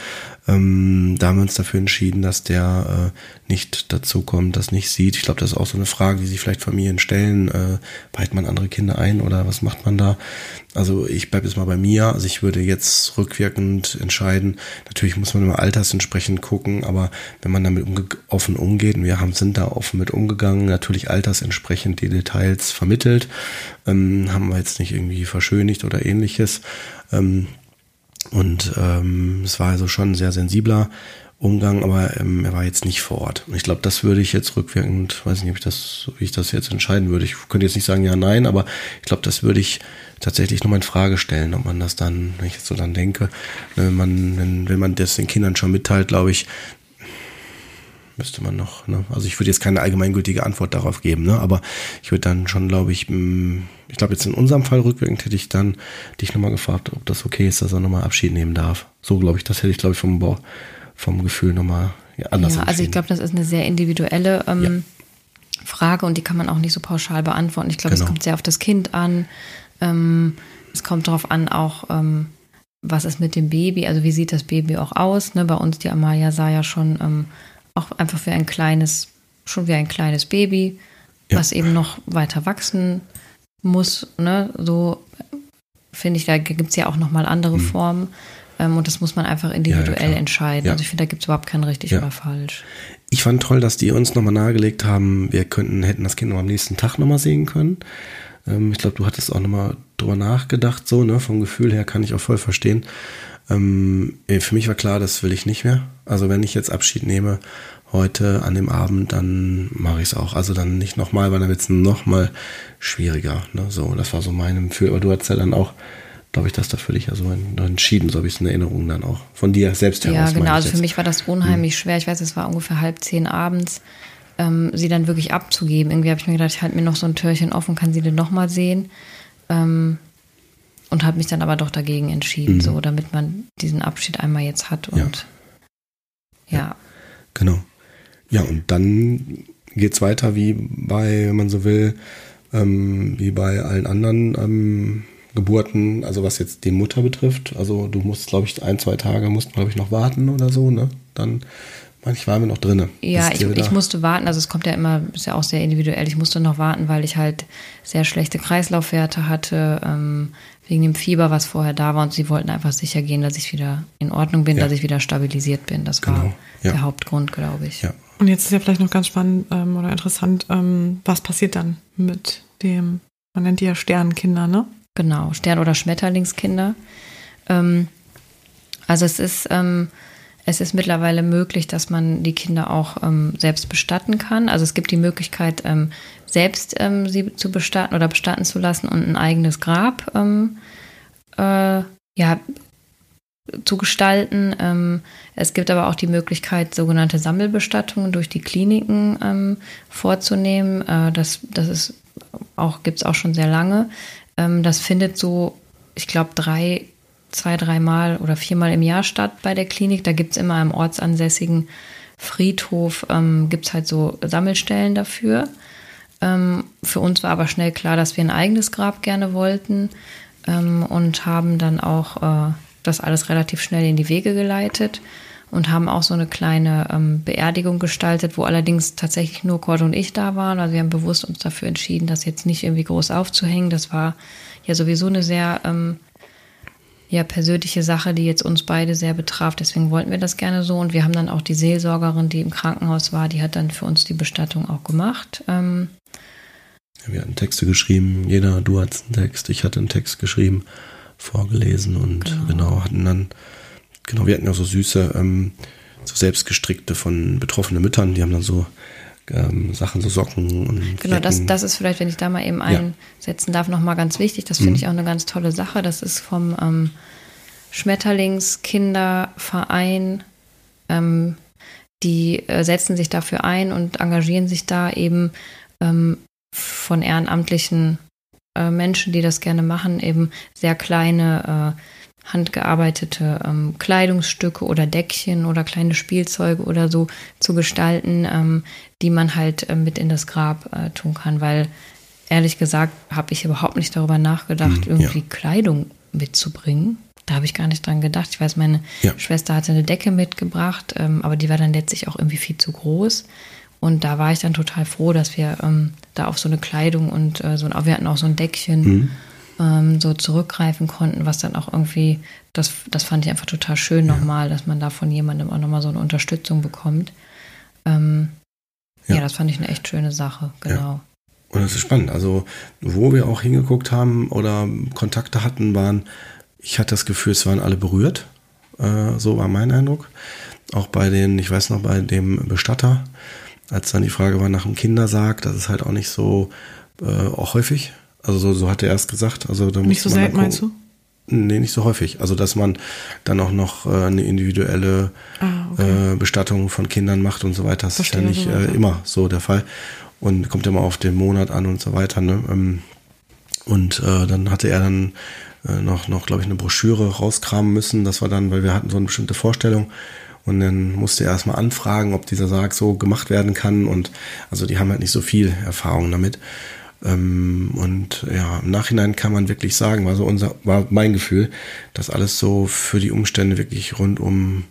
ähm, da haben wir uns dafür entschieden, dass der äh, nicht dazu kommt, das nicht sieht. Ich glaube, das ist auch so eine Frage, die sich vielleicht Familien stellen. Äh, weiht man andere Kinder ein oder was macht man da? Also ich bleibe jetzt mal bei mir. Also ich würde jetzt rückwirkend entscheiden. Natürlich muss man immer altersentsprechend gucken, aber wenn man damit umge offen umgeht, und wir haben, sind da offen mit umgegangen, natürlich altersentsprechend die Details vermittelt, ähm, haben wir jetzt nicht irgendwie verschönigt oder ähnliches. Ähm, und ähm, es war also schon ein sehr sensibler Umgang, aber ähm, er war jetzt nicht vor Ort. Und ich glaube, das würde ich jetzt rückwirkend, weiß nicht, ob ich das, wie ich das jetzt entscheiden würde. Ich könnte jetzt nicht sagen ja, nein, aber ich glaube, das würde ich tatsächlich nochmal in Frage stellen, ob man das dann, wenn ich jetzt so dann denke, wenn man, wenn, wenn man das den Kindern schon mitteilt, glaube ich, müsste man noch, ne? Also ich würde jetzt keine allgemeingültige Antwort darauf geben, ne? Aber ich würde dann schon, glaube ich, ich glaube jetzt in unserem Fall rückwirkend hätte ich dann dich nochmal gefragt, ob das okay ist, dass er nochmal Abschied nehmen darf. So glaube ich, das hätte ich, glaube ich, vom, vom Gefühl nochmal ja, anders Ja, also ich glaube, das ist eine sehr individuelle ähm, ja. Frage und die kann man auch nicht so pauschal beantworten. Ich glaube, genau. es kommt sehr auf das Kind an. Ähm, es kommt darauf an, auch ähm, was ist mit dem Baby, also wie sieht das Baby auch aus. Ne? Bei uns, die Amalia sah ja schon ähm, auch einfach wie ein kleines, schon wie ein kleines Baby, ja. was eben noch weiter wachsen muss. Ne? So finde ich, da gibt es ja auch nochmal andere mhm. Formen. Ähm, und das muss man einfach individuell ja, entscheiden. Ja. Also ich finde, da gibt es überhaupt kein richtig oder falsch. Ich fand toll, dass die uns nochmal nahegelegt haben, wir könnten, hätten das Kind noch am nächsten Tag nochmal sehen können. Ähm, ich glaube, du hattest auch nochmal drüber nachgedacht, so, ne? Vom Gefühl her kann ich auch voll verstehen. Ähm, für mich war klar, das will ich nicht mehr. Also wenn ich jetzt Abschied nehme heute an dem Abend, dann mache ich es auch. Also dann nicht nochmal, weil dann wird es nochmal schwieriger. Ne? So, das war so mein Gefühl. Aber du hast ja dann auch, glaube ich, das da für dich ja so entschieden, so habe ich es in Erinnerung dann auch. Von dir selbst heraus. Ja, genau. Also für mich war das unheimlich hm. schwer. Ich weiß, es war ungefähr halb zehn abends ähm, sie dann wirklich abzugeben. Irgendwie habe ich mir gedacht, ich halte mir noch so ein Türchen offen, kann sie denn nochmal sehen. Ähm, und habe mich dann aber doch dagegen entschieden, mhm. so damit man diesen Abschied einmal jetzt hat und ja. ja. Genau. Ja, und dann geht es weiter wie bei, wenn man so will, ähm, wie bei allen anderen ähm, Geburten, also was jetzt die Mutter betrifft. Also du musst, glaube ich, ein, zwei Tage musst, glaube ich, noch warten oder so, ne? Dann Manchmal waren wir noch drinne. Ja, ich, ich, musste warten. Also es kommt ja immer, ist ja auch sehr individuell. Ich musste noch warten, weil ich halt sehr schlechte Kreislaufwerte hatte, ähm, wegen dem Fieber, was vorher da war. Und sie wollten einfach sicher gehen, dass ich wieder in Ordnung bin, ja. dass ich wieder stabilisiert bin. Das genau. war ja. der Hauptgrund, glaube ich. Ja. Und jetzt ist ja vielleicht noch ganz spannend ähm, oder interessant, ähm, was passiert dann mit dem, man nennt die ja Sternenkinder, ne? Genau, Stern- oder Schmetterlingskinder. Ähm, also es ist ähm, es ist mittlerweile möglich, dass man die Kinder auch ähm, selbst bestatten kann. Also es gibt die Möglichkeit, ähm, selbst ähm, sie zu bestatten oder bestatten zu lassen und ein eigenes Grab ähm, äh, ja, zu gestalten. Ähm, es gibt aber auch die Möglichkeit, sogenannte Sammelbestattungen durch die Kliniken ähm, vorzunehmen. Äh, das das auch, gibt es auch schon sehr lange. das findet so, ich glaube, drei zwei, dreimal oder viermal im Jahr statt bei der Klinik. Da gibt es immer im ortsansässigen Friedhof, ähm, gibt es halt so Sammelstellen dafür. Ähm, für uns war aber schnell klar, dass wir ein eigenes Grab gerne wollten ähm, und haben dann auch äh, das alles relativ schnell in die Wege geleitet und haben auch so eine kleine ähm, Beerdigung gestaltet, wo allerdings tatsächlich nur Cord und ich da waren. Also wir haben bewusst uns dafür entschieden, das jetzt nicht irgendwie groß aufzuhängen. Das war ja sowieso eine sehr ähm, ja persönliche Sache, die jetzt uns beide sehr betraf. Deswegen wollten wir das gerne so. Und wir haben dann auch die Seelsorgerin, die im Krankenhaus war, die hat dann für uns die Bestattung auch gemacht. Ähm wir hatten Texte geschrieben. Jeder, du hattest einen Text, ich hatte einen Text geschrieben, vorgelesen und genau, genau hatten dann, genau, wir hatten ja so süße, ähm, so selbstgestrickte von betroffenen Müttern, die haben dann so ähm, Sachen, so Socken und. Genau, das, das ist vielleicht, wenn ich da mal eben einsetzen ja. darf, nochmal ganz wichtig. Das finde mhm. ich auch eine ganz tolle Sache. Das ist vom ähm, Schmetterlingskinderverein. Ähm, die äh, setzen sich dafür ein und engagieren sich da eben ähm, von ehrenamtlichen äh, Menschen, die das gerne machen, eben sehr kleine äh, handgearbeitete ähm, Kleidungsstücke oder Deckchen oder kleine Spielzeuge oder so zu gestalten, ähm, die man halt äh, mit in das Grab äh, tun kann, weil ehrlich gesagt habe ich überhaupt nicht darüber nachgedacht, mhm, irgendwie ja. Kleidung mitzubringen. Da habe ich gar nicht dran gedacht. Ich weiß, meine ja. Schwester hatte eine Decke mitgebracht, ähm, aber die war dann letztlich auch irgendwie viel zu groß. Und da war ich dann total froh, dass wir ähm, da auf so eine Kleidung und äh, so ein, wir hatten auch so ein Deckchen mhm ähm, so zurückgreifen konnten, was dann auch irgendwie, das, das fand ich einfach total schön ja. nochmal, dass man da von jemandem auch nochmal so eine Unterstützung bekommt. Ähm, ja. ja. das fand ich eine echt schöne Sache, genau. Ja. Und das ist spannend. Also, wo wir auch hingeguckt haben oder Kontakte hatten, waren, ich hatte das Gefühl, es waren alle berührt. Äh, so war mein Eindruck. Auch bei den, ich weiß noch, bei dem Bestatter, als dann die Frage war nach dem Kindersarg, das ist halt auch nicht so äh, auch häufig. Also so, so hat er erst gesagt. Also da Nicht so selten meinst du? Nee, nicht so häufig. Also, dass man dann auch noch äh, eine individuelle ah, okay. äh, Bestattung von Kindern macht und so weiter. Das Verstehe ist ja nicht äh, immer so der Fall. Und kommt immer auf den Monat an und so weiter. Ne? Ähm, und äh, dann hatte er dann äh, noch, noch glaube ich, eine Broschüre rauskramen müssen. Das war dann, weil wir hatten so eine bestimmte Vorstellung. Und dann musste er erstmal anfragen, ob dieser Sarg so gemacht werden kann. Und also die haben halt nicht so viel Erfahrung damit. Ähm, und ja, im Nachhinein kann man wirklich sagen, war so unser, war mein Gefühl, dass alles so für die Umstände wirklich rundum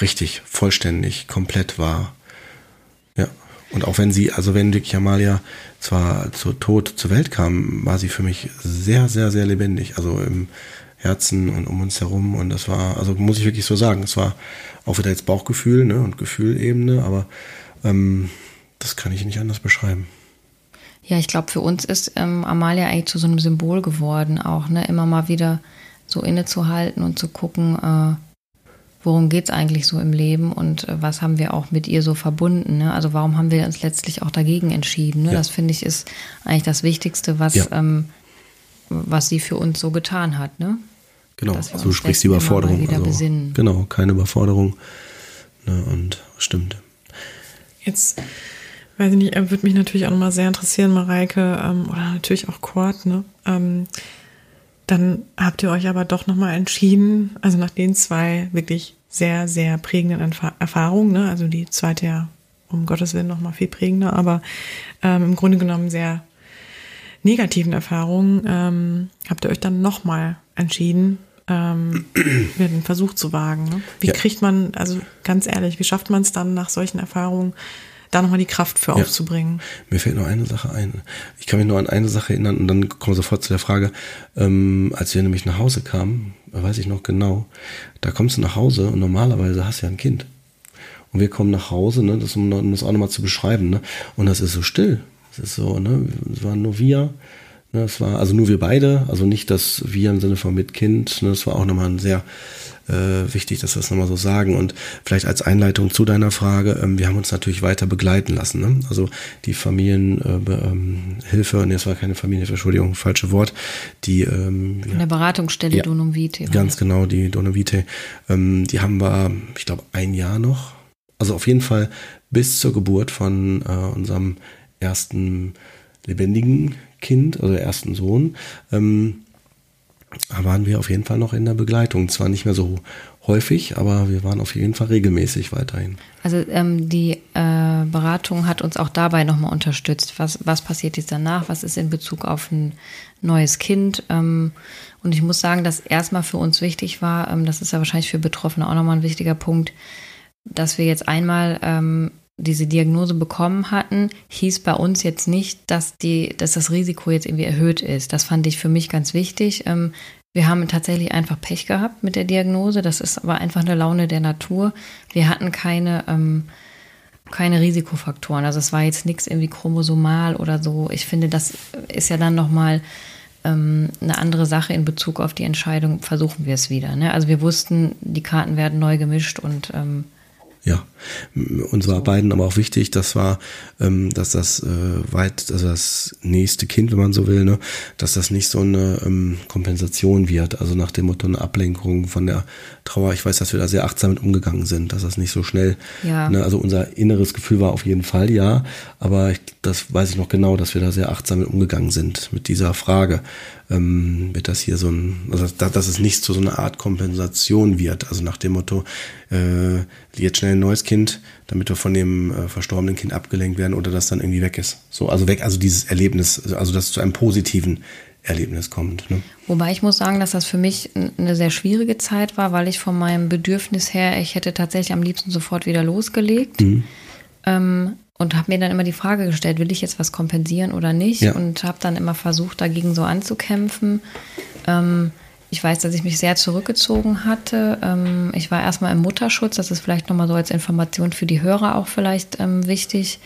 richtig, vollständig, komplett war. Ja. Und auch wenn sie, also wenn wirklich Amalia zwar zu Tod zur Welt kam, war sie für mich sehr, sehr, sehr lebendig. Also im Herzen und um uns herum. Und das war, also muss ich wirklich so sagen, es war auch wieder jetzt Bauchgefühl ne, und Gefühlebene, aber ähm, das kann ich nicht anders beschreiben. Ja, ich glaube, für uns ist ähm, Amalia eigentlich zu so einem Symbol geworden, auch ne, immer mal wieder so innezuhalten und zu gucken, äh, worum geht es eigentlich so im Leben und äh, was haben wir auch mit ihr so verbunden. Ne? Also warum haben wir uns letztlich auch dagegen entschieden? Ne? Ja. Das finde ich ist eigentlich das Wichtigste, was, ja. ähm, was sie für uns so getan hat. Ne? Genau, also du sprichst die Überforderung. Also, genau, keine Überforderung. Ne, und stimmt. Jetzt weiß ich nicht, äh, würde mich natürlich auch nochmal sehr interessieren, Mareike, ähm, oder natürlich auch Kurt, ne? Ähm, dann habt ihr euch aber doch nochmal entschieden, also nach den zwei wirklich sehr, sehr prägenden Erfahrungen, ne? also die zweite ja um Gottes Willen nochmal viel prägender, aber ähm, im Grunde genommen sehr negativen Erfahrungen, ähm, habt ihr euch dann nochmal entschieden, ähm, den Versuch zu wagen. Ne? Wie ja. kriegt man, also ganz ehrlich, wie schafft man es dann nach solchen Erfahrungen, da nochmal die Kraft für ja. aufzubringen. Mir fällt noch eine Sache ein. Ich kann mich nur an eine Sache erinnern und dann kommen wir sofort zu der Frage, ähm, als wir nämlich nach Hause kamen, weiß ich noch genau, da kommst du nach Hause und normalerweise hast du ja ein Kind. Und wir kommen nach Hause, ne, das, um das auch nochmal zu beschreiben, ne, und das ist so still. Es ist so, ne, es waren nur wir, ne, es war also nur wir beide, also nicht das wir im Sinne von mit Kind, ne, es war auch nochmal ein sehr äh, wichtig, dass wir das nochmal so sagen. Und vielleicht als Einleitung zu deiner Frage, ähm, wir haben uns natürlich weiter begleiten lassen. Ne? Also die Familienhilfe, äh, ähm, nee, es war keine Familienhilfe, Entschuldigung, falsche Wort, die ähm, Von der Beratungsstelle ja, Donum Vitae. Ganz genau, die Donum Vitae. Ähm, die haben wir, ich glaube, ein Jahr noch. Also auf jeden Fall bis zur Geburt von äh, unserem ersten lebendigen Kind, also ersten Sohn. Ähm, waren wir auf jeden Fall noch in der Begleitung. Zwar nicht mehr so häufig, aber wir waren auf jeden Fall regelmäßig weiterhin. Also ähm, die äh, Beratung hat uns auch dabei nochmal unterstützt. Was, was passiert jetzt danach? Was ist in Bezug auf ein neues Kind? Ähm, und ich muss sagen, dass erstmal für uns wichtig war, ähm, das ist ja wahrscheinlich für Betroffene auch nochmal ein wichtiger Punkt, dass wir jetzt einmal ähm, diese Diagnose bekommen hatten, hieß bei uns jetzt nicht, dass, die, dass das Risiko jetzt irgendwie erhöht ist. Das fand ich für mich ganz wichtig. Ähm, wir haben tatsächlich einfach Pech gehabt mit der Diagnose. Das ist aber einfach eine Laune der Natur. Wir hatten keine, ähm, keine Risikofaktoren. Also es war jetzt nichts irgendwie chromosomal oder so. Ich finde, das ist ja dann nochmal ähm, eine andere Sache in Bezug auf die Entscheidung, versuchen wir es wieder. Ne? Also wir wussten, die Karten werden neu gemischt und ähm, ja, uns war beiden aber auch wichtig, das war, ähm, dass das äh, weit, also das nächste Kind, wenn man so will, ne, dass das nicht so eine ähm, Kompensation wird, also nach dem Motto eine Ablenkung von der Trauer. Ich weiß, dass wir da sehr achtsam mit umgegangen sind, dass das nicht so schnell, ja. ne, also unser inneres Gefühl war auf jeden Fall ja, aber ich, das weiß ich noch genau, dass wir da sehr achtsam mit umgegangen sind mit dieser Frage ähm, wird das hier so ein, also dass, dass es nicht zu so einer Art Kompensation wird. Also nach dem Motto, äh, jetzt schnell ein neues Kind, damit wir von dem äh, verstorbenen Kind abgelenkt werden oder das dann irgendwie weg ist. So, also weg, also dieses Erlebnis, also dass es zu einem positiven Erlebnis kommt. Ne? Wobei ich muss sagen, dass das für mich eine sehr schwierige Zeit war, weil ich von meinem Bedürfnis her, ich hätte tatsächlich am liebsten sofort wieder losgelegt. Mhm. Ähm, und habe mir dann immer die Frage gestellt, will ich jetzt was kompensieren oder nicht? Ja. Und habe dann immer versucht, dagegen so anzukämpfen. Ähm, ich weiß, dass ich mich sehr zurückgezogen hatte. Ähm, ich war erstmal im Mutterschutz. Das ist vielleicht nochmal so als Information für die Hörer auch vielleicht ähm, wichtig.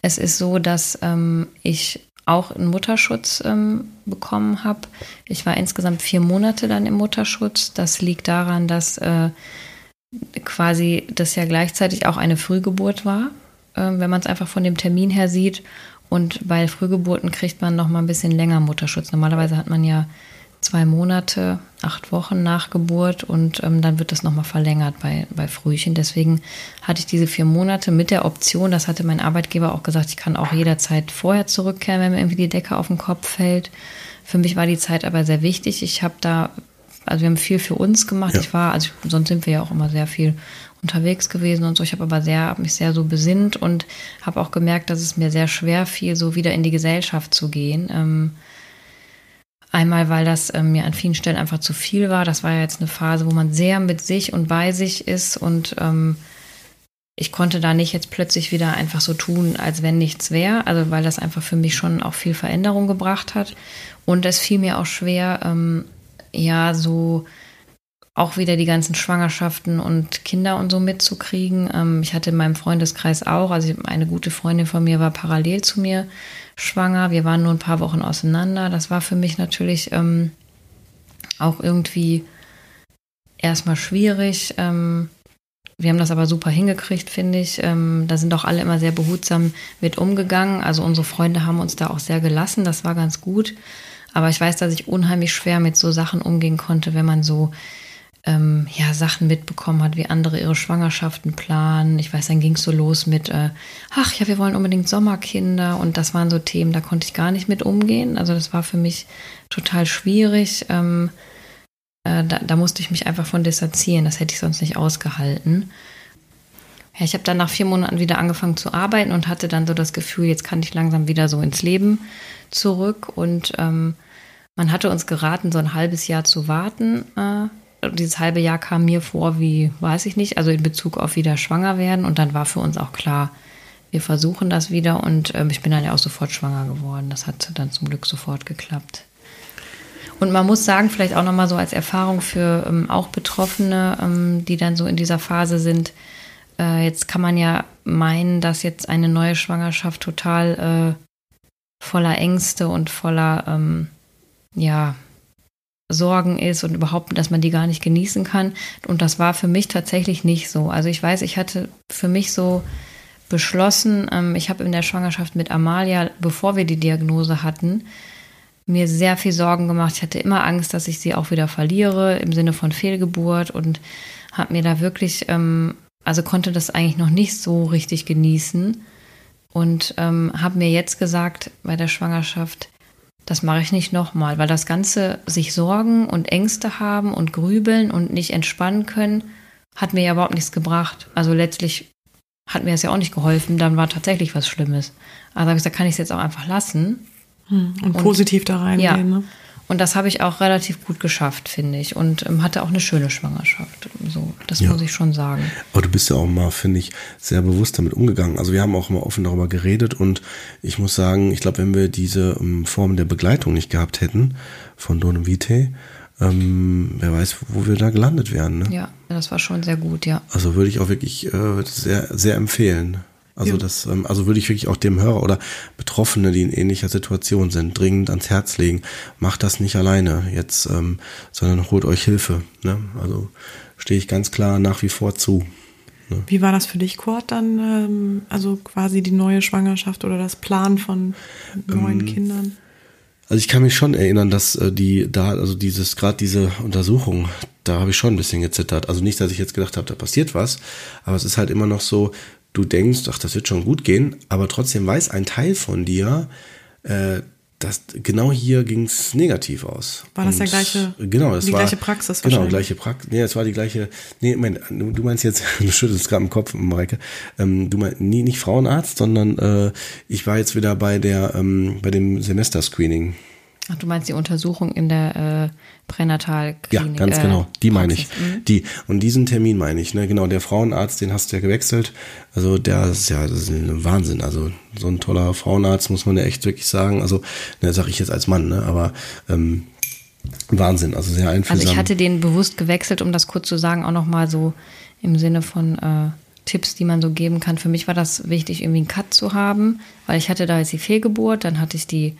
Es ist so, dass ähm, ich auch einen Mutterschutz ähm, bekommen habe. Ich war insgesamt vier Monate dann im Mutterschutz. Das liegt daran, dass äh, quasi das ja gleichzeitig auch eine Frühgeburt war. Ähm, wenn man es einfach von dem Termin her sieht. Und bei Frühgeburten kriegt man noch mal ein bisschen länger Mutterschutz. Normalerweise hat man ja zwei Monate, acht Wochen nach Geburt und ähm, dann wird das nochmal verlängert bei, bei Frühchen. Deswegen hatte ich diese vier Monate mit der Option, das hatte mein Arbeitgeber auch gesagt, ich kann auch jederzeit vorher zurückkehren, wenn mir irgendwie die Decke auf den Kopf fällt. Für mich war die Zeit aber sehr wichtig. Ich habe da, also wir haben viel für uns gemacht. Ja. Ich war, also sonst sind wir ja auch immer sehr viel unterwegs gewesen und so. Ich habe aber sehr, hab mich sehr so besinnt und habe auch gemerkt, dass es mir sehr schwer fiel, so wieder in die Gesellschaft zu gehen. Ähm, Einmal, weil das ähm, mir an vielen Stellen einfach zu viel war. Das war ja jetzt eine Phase, wo man sehr mit sich und bei sich ist und ähm, ich konnte da nicht jetzt plötzlich wieder einfach so tun, als wenn nichts wäre. Also weil das einfach für mich schon auch viel Veränderung gebracht hat. Und es fiel mir auch schwer, ähm, ja, so auch wieder die ganzen Schwangerschaften und Kinder und so mitzukriegen. Ähm, ich hatte in meinem Freundeskreis auch, also eine gute Freundin von mir war parallel zu mir schwanger. Wir waren nur ein paar Wochen auseinander. Das war für mich natürlich ähm, auch irgendwie erstmal schwierig. Ähm, wir haben das aber super hingekriegt, finde ich. Ähm, da sind auch alle immer sehr behutsam mit umgegangen. Also unsere Freunde haben uns da auch sehr gelassen. Das war ganz gut. Aber ich weiß, dass ich unheimlich schwer mit so Sachen umgehen konnte, wenn man so ähm, ja, Sachen mitbekommen hat, wie andere ihre Schwangerschaften planen. Ich weiß, dann ging es so los mit, äh, ach ja, wir wollen unbedingt Sommerkinder und das waren so Themen, da konnte ich gar nicht mit umgehen. Also das war für mich total schwierig. Ähm, äh, da, da, musste ich mich einfach von distanzieren, das hätte ich sonst nicht ausgehalten. Ja, ich habe dann nach vier Monaten wieder angefangen zu arbeiten und hatte dann so das Gefühl, jetzt kann ich langsam wieder so ins Leben zurück und ähm, man hatte uns geraten, so ein halbes Jahr zu warten, äh, dieses halbe Jahr kam mir vor wie, weiß ich nicht, also in Bezug auf wieder schwanger werden. Und dann war für uns auch klar, wir versuchen das wieder. Und ähm, ich bin dann ja auch sofort schwanger geworden. Das hat dann zum Glück sofort geklappt. Und man muss sagen, vielleicht auch nochmal so als Erfahrung für ähm, auch Betroffene, ähm, die dann so in dieser Phase sind. Äh, jetzt kann man ja meinen, dass jetzt eine neue Schwangerschaft total äh, voller Ängste und voller, ähm, ja, Sorgen ist und überhaupt, dass man die gar nicht genießen kann. Und das war für mich tatsächlich nicht so. Also ich weiß, ich hatte für mich so beschlossen, ähm, ich habe in der Schwangerschaft mit Amalia, bevor wir die Diagnose hatten, mir sehr viel Sorgen gemacht. Ich hatte immer Angst, dass ich sie auch wieder verliere im Sinne von Fehlgeburt und habe mir da wirklich, ähm, also konnte das eigentlich noch nicht so richtig genießen und ähm, habe mir jetzt gesagt bei der Schwangerschaft, das mache ich nicht nochmal, weil das Ganze sich Sorgen und Ängste haben und grübeln und nicht entspannen können, hat mir ja überhaupt nichts gebracht. Also letztlich hat mir das ja auch nicht geholfen, dann war tatsächlich was Schlimmes. Also habe ich gesagt, kann ich es jetzt auch einfach lassen. Hm, und, und positiv da reingehen. Ja. Ne? Und das habe ich auch relativ gut geschafft, finde ich. Und ähm, hatte auch eine schöne Schwangerschaft. So, das ja. muss ich schon sagen. Aber du bist ja auch mal, finde ich, sehr bewusst damit umgegangen. Also wir haben auch immer offen darüber geredet und ich muss sagen, ich glaube, wenn wir diese ähm, Form der Begleitung nicht gehabt hätten von Don Vitae, ähm, wer weiß, wo wir da gelandet wären. Ne? Ja, das war schon sehr gut, ja. Also würde ich auch wirklich äh, sehr, sehr empfehlen. Also ja. das, ähm, also würde ich wirklich auch dem Hörer oder Betroffene, die in ähnlicher Situation sind, dringend ans Herz legen. Macht das nicht alleine jetzt, ähm, sondern holt euch Hilfe. Ne? Also stehe ich ganz klar nach wie vor zu. Ne? Wie war das für dich, Kurt, dann, ähm, also quasi die neue Schwangerschaft oder das Plan von neuen ähm, Kindern? Also ich kann mich schon erinnern, dass äh, die da, also dieses, gerade diese Untersuchung, da habe ich schon ein bisschen gezittert. Also nicht, dass ich jetzt gedacht habe, da passiert was, aber es ist halt immer noch so, du denkst, ach, das wird schon gut gehen, aber trotzdem weiß ein Teil von dir, äh, dass genau hier ging es negativ aus. War das und, der gleiche? Genau, es die war gleiche Praxis Genau, gleiche Praxis. Nee, es war die gleiche. Nee, mein, du meinst jetzt, du schüttelst gerade im Kopf, Mareike. Ähm, du meinst nie nicht Frauenarzt, sondern äh, ich war jetzt wieder bei der ähm, bei dem Semesterscreening. Ach, du meinst die Untersuchung in der äh, Pränatalklinik? Ja, ganz äh, genau. Die meine ich. Mhm. Die. Und diesen Termin meine ich. Ne? Genau, der Frauenarzt, den hast du ja gewechselt. Also der ist ja das ist ein Wahnsinn. Also so ein toller Frauenarzt muss man ja echt wirklich sagen. Also, ne, sage ich jetzt als Mann, ne? aber ähm, Wahnsinn. Also sehr einfühlsam. Also ich hatte den bewusst gewechselt, um das kurz zu sagen, auch nochmal so im Sinne von äh, Tipps, die man so geben kann. Für mich war das wichtig, irgendwie einen Cut zu haben, weil ich hatte da jetzt die Fehlgeburt, dann hatte ich die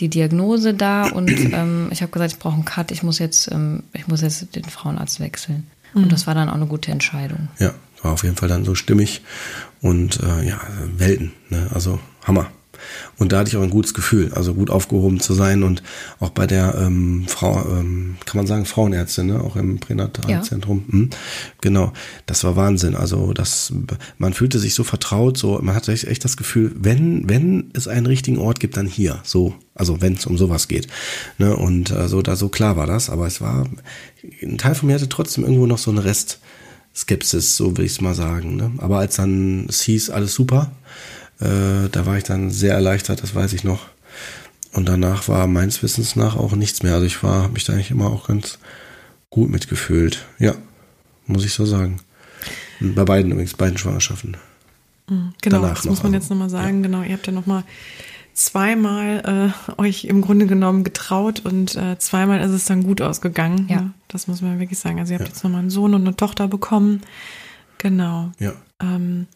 die Diagnose da und ähm, ich habe gesagt, ich brauche einen Cut, ich muss jetzt, ähm, ich muss jetzt den Frauenarzt wechseln. Mhm. Und das war dann auch eine gute Entscheidung. Ja, war auf jeden Fall dann so stimmig und äh, ja, Welten, ne? also Hammer. Und da hatte ich auch ein gutes Gefühl, also gut aufgehoben zu sein und auch bei der ähm, Frau, ähm, kann man sagen, Frauenärztin, ne? auch im Pränatalzentrum. Ja. Hm, genau, das war Wahnsinn. Also das, man fühlte sich so vertraut, so man hatte echt das Gefühl, wenn wenn es einen richtigen Ort gibt, dann hier. So, also wenn es um sowas geht. Ne? Und äh, so da so klar war das, aber es war ein Teil von mir hatte trotzdem irgendwo noch so eine Rest. Skepsis, so will ich es mal sagen. Ne? Aber als dann es hieß, alles super, äh, da war ich dann sehr erleichtert, das weiß ich noch. Und danach war meines Wissens nach auch nichts mehr. Also ich war, habe mich da eigentlich immer auch ganz gut mitgefühlt. Ja, muss ich so sagen. Bei beiden übrigens, beiden Schwangerschaften. Mhm, genau, Danach das muss man also. jetzt nochmal sagen. Ja. Genau, ihr habt ja nochmal zweimal äh, euch im Grunde genommen getraut und äh, zweimal ist es dann gut ausgegangen. Ja. Ne? Das muss man wirklich sagen. Also ihr habt ja. jetzt nochmal einen Sohn und eine Tochter bekommen. Genau. Ja. Ähm,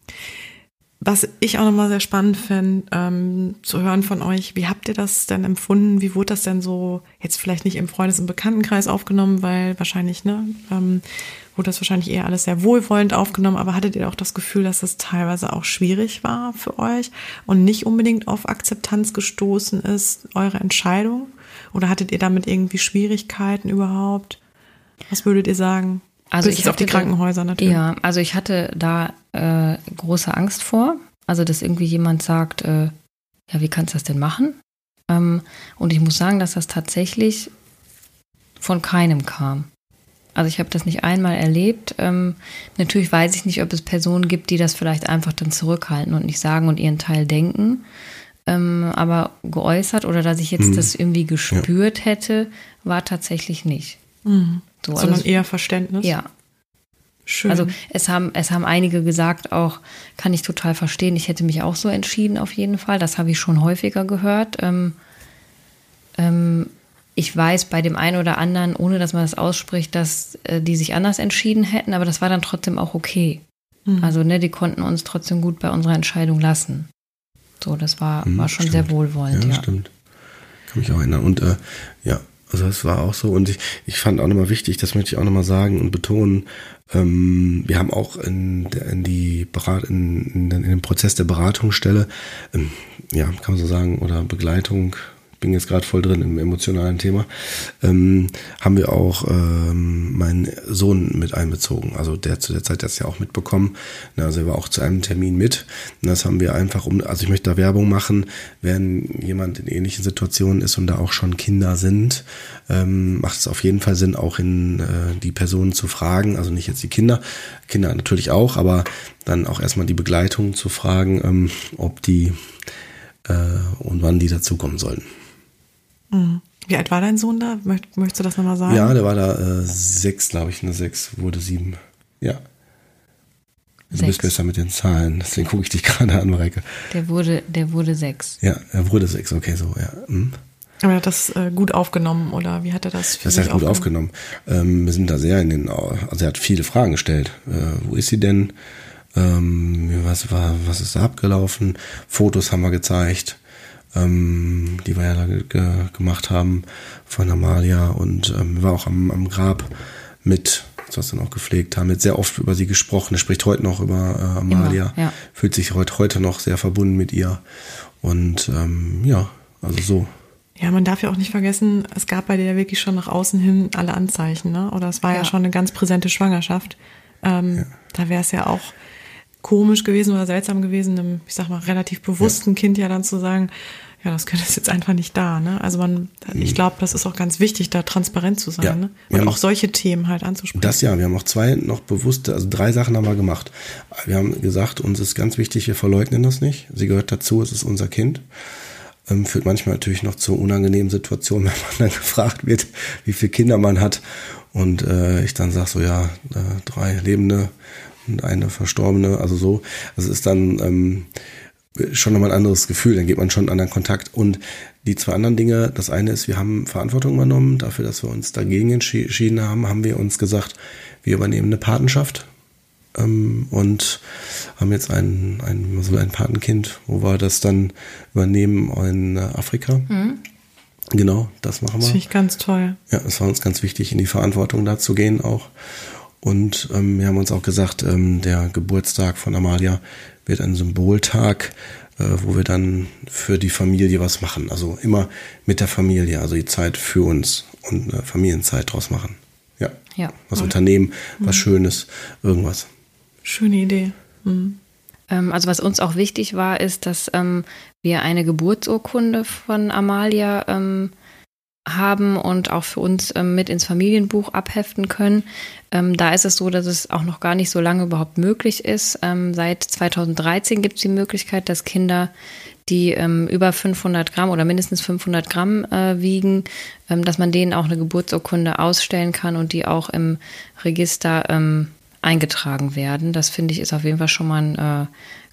was ich auch nochmal sehr spannend finde, ähm, zu hören von euch, wie habt ihr das denn empfunden? Wie wurde das denn so, jetzt vielleicht nicht im Freundes- und Bekanntenkreis aufgenommen, weil wahrscheinlich, ne, ähm, wurde das wahrscheinlich eher alles sehr wohlwollend aufgenommen, aber hattet ihr auch das Gefühl, dass das teilweise auch schwierig war für euch und nicht unbedingt auf Akzeptanz gestoßen ist, eure Entscheidung? Oder hattet ihr damit irgendwie Schwierigkeiten überhaupt? Was würdet ihr sagen? Also Bis ich auf die Krankenhäuser natürlich. Ja, also ich hatte da äh, große Angst vor. Also dass irgendwie jemand sagt, äh, ja, wie kannst du das denn machen? Ähm, und ich muss sagen, dass das tatsächlich von keinem kam. Also ich habe das nicht einmal erlebt. Ähm, natürlich weiß ich nicht, ob es Personen gibt, die das vielleicht einfach dann zurückhalten und nicht sagen und ihren Teil denken. Ähm, aber geäußert oder dass ich jetzt mhm. das irgendwie gespürt ja. hätte, war tatsächlich nicht. Mhm. So, Sondern also, eher Verständnis? Ja. Schön. Also es haben, es haben einige gesagt, auch kann ich total verstehen, ich hätte mich auch so entschieden auf jeden Fall. Das habe ich schon häufiger gehört. Ähm, ähm, ich weiß bei dem einen oder anderen, ohne dass man das ausspricht, dass äh, die sich anders entschieden hätten, aber das war dann trotzdem auch okay. Mhm. Also, ne, die konnten uns trotzdem gut bei unserer Entscheidung lassen. So, das war, mhm, war schon stimmt. sehr wohlwollend. Ja, ja, stimmt. Kann mich auch erinnern. Und äh, ja, also das war auch so. Und ich, ich fand auch nochmal wichtig, das möchte ich auch nochmal sagen und betonen, ähm, wir haben auch in, in die Berat, in, in, in den Prozess der Beratungsstelle, ähm, ja, kann man so sagen, oder Begleitung, bin jetzt gerade voll drin im emotionalen Thema, ähm, haben wir auch ähm, meinen Sohn mit einbezogen. Also der zu der Zeit das ja auch mitbekommen. Also er war auch zu einem Termin mit. Und das haben wir einfach um, also ich möchte da Werbung machen, wenn jemand in ähnlichen Situationen ist und da auch schon Kinder sind, ähm, macht es auf jeden Fall Sinn, auch in äh, die Personen zu fragen. Also nicht jetzt die Kinder, Kinder natürlich auch, aber dann auch erstmal die Begleitung zu fragen, ähm, ob die äh, und wann die dazukommen sollen. Mhm. Wie alt war dein Sohn da? Möchtest du das nochmal sagen? Ja, der war da äh, sechs, glaube ich, eine sechs, wurde sieben. Ja. Du sechs. bist besser mit den Zahlen, deswegen gucke ich dich gerade an, Mareike. Der wurde, der wurde sechs. Ja, er wurde sechs, okay, so, ja. Hm. Aber er hat das äh, gut aufgenommen oder wie hat er das für Das hat gut aufgenommen. Ähm, wir sind da sehr in den, also er hat viele Fragen gestellt. Äh, wo ist sie denn? Ähm, was war, was ist da abgelaufen? Fotos haben wir gezeigt ähm, die wir ja da ge gemacht haben von Amalia und ähm, war auch am, am Grab mit, was dann auch gepflegt haben, jetzt sehr oft über sie gesprochen. Er spricht heute noch über äh, Amalia, Immer, ja. fühlt sich heute, heute noch sehr verbunden mit ihr und ähm, ja, also so. Ja, man darf ja auch nicht vergessen, es gab bei dir ja wirklich schon nach außen hin alle Anzeichen, ne? Oder es war ja, ja schon eine ganz präsente Schwangerschaft. Ähm, ja. Da wäre es ja auch komisch gewesen oder seltsam gewesen, einem, ich sag mal, relativ bewussten ja. Kind ja dann zu sagen, ja, das Kind ist jetzt einfach nicht da. Ne? Also man, ich mhm. glaube, das ist auch ganz wichtig, da transparent zu sein. Ja, ne? Und auch solche Themen halt anzusprechen. Das ja, wir haben auch zwei noch bewusste, also drei Sachen haben wir gemacht. Wir haben gesagt, uns ist ganz wichtig, wir verleugnen das nicht. Sie gehört dazu, es ist unser Kind. Ähm, führt manchmal natürlich noch zu unangenehmen Situationen, wenn man dann gefragt wird, wie viele Kinder man hat. Und äh, ich dann sage so, ja, äh, drei Lebende und eine Verstorbene, also so. Also es ist dann... Ähm, schon nochmal ein anderes Gefühl, dann geht man schon einen anderen Kontakt. Und die zwei anderen Dinge, das eine ist, wir haben Verantwortung übernommen, dafür, dass wir uns dagegen entschieden haben, haben wir uns gesagt, wir übernehmen eine Patenschaft ähm, und haben jetzt ein, ein, so ein Patenkind, wo wir das dann übernehmen in Afrika. Mhm. Genau, das machen wir. Das finde ich ganz toll. Ja, es war uns ganz wichtig, in die Verantwortung da zu gehen auch. Und ähm, wir haben uns auch gesagt, ähm, der Geburtstag von Amalia wird ein Symboltag äh, wo wir dann für die Familie was machen. Also immer mit der Familie, also die Zeit für uns und eine Familienzeit draus machen. Ja. ja. Was unternehmen, mhm. was Schönes, irgendwas. Schöne Idee. Mhm. Ähm, also was uns auch wichtig war, ist, dass ähm, wir eine Geburtsurkunde von Amalia ähm, haben und auch für uns ähm, mit ins Familienbuch abheften können. Ähm, da ist es so, dass es auch noch gar nicht so lange überhaupt möglich ist. Ähm, seit 2013 gibt es die Möglichkeit, dass Kinder, die ähm, über 500 Gramm oder mindestens 500 Gramm äh, wiegen, ähm, dass man denen auch eine Geburtsurkunde ausstellen kann und die auch im Register ähm, eingetragen werden. Das finde ich ist auf jeden Fall schon mal ein äh,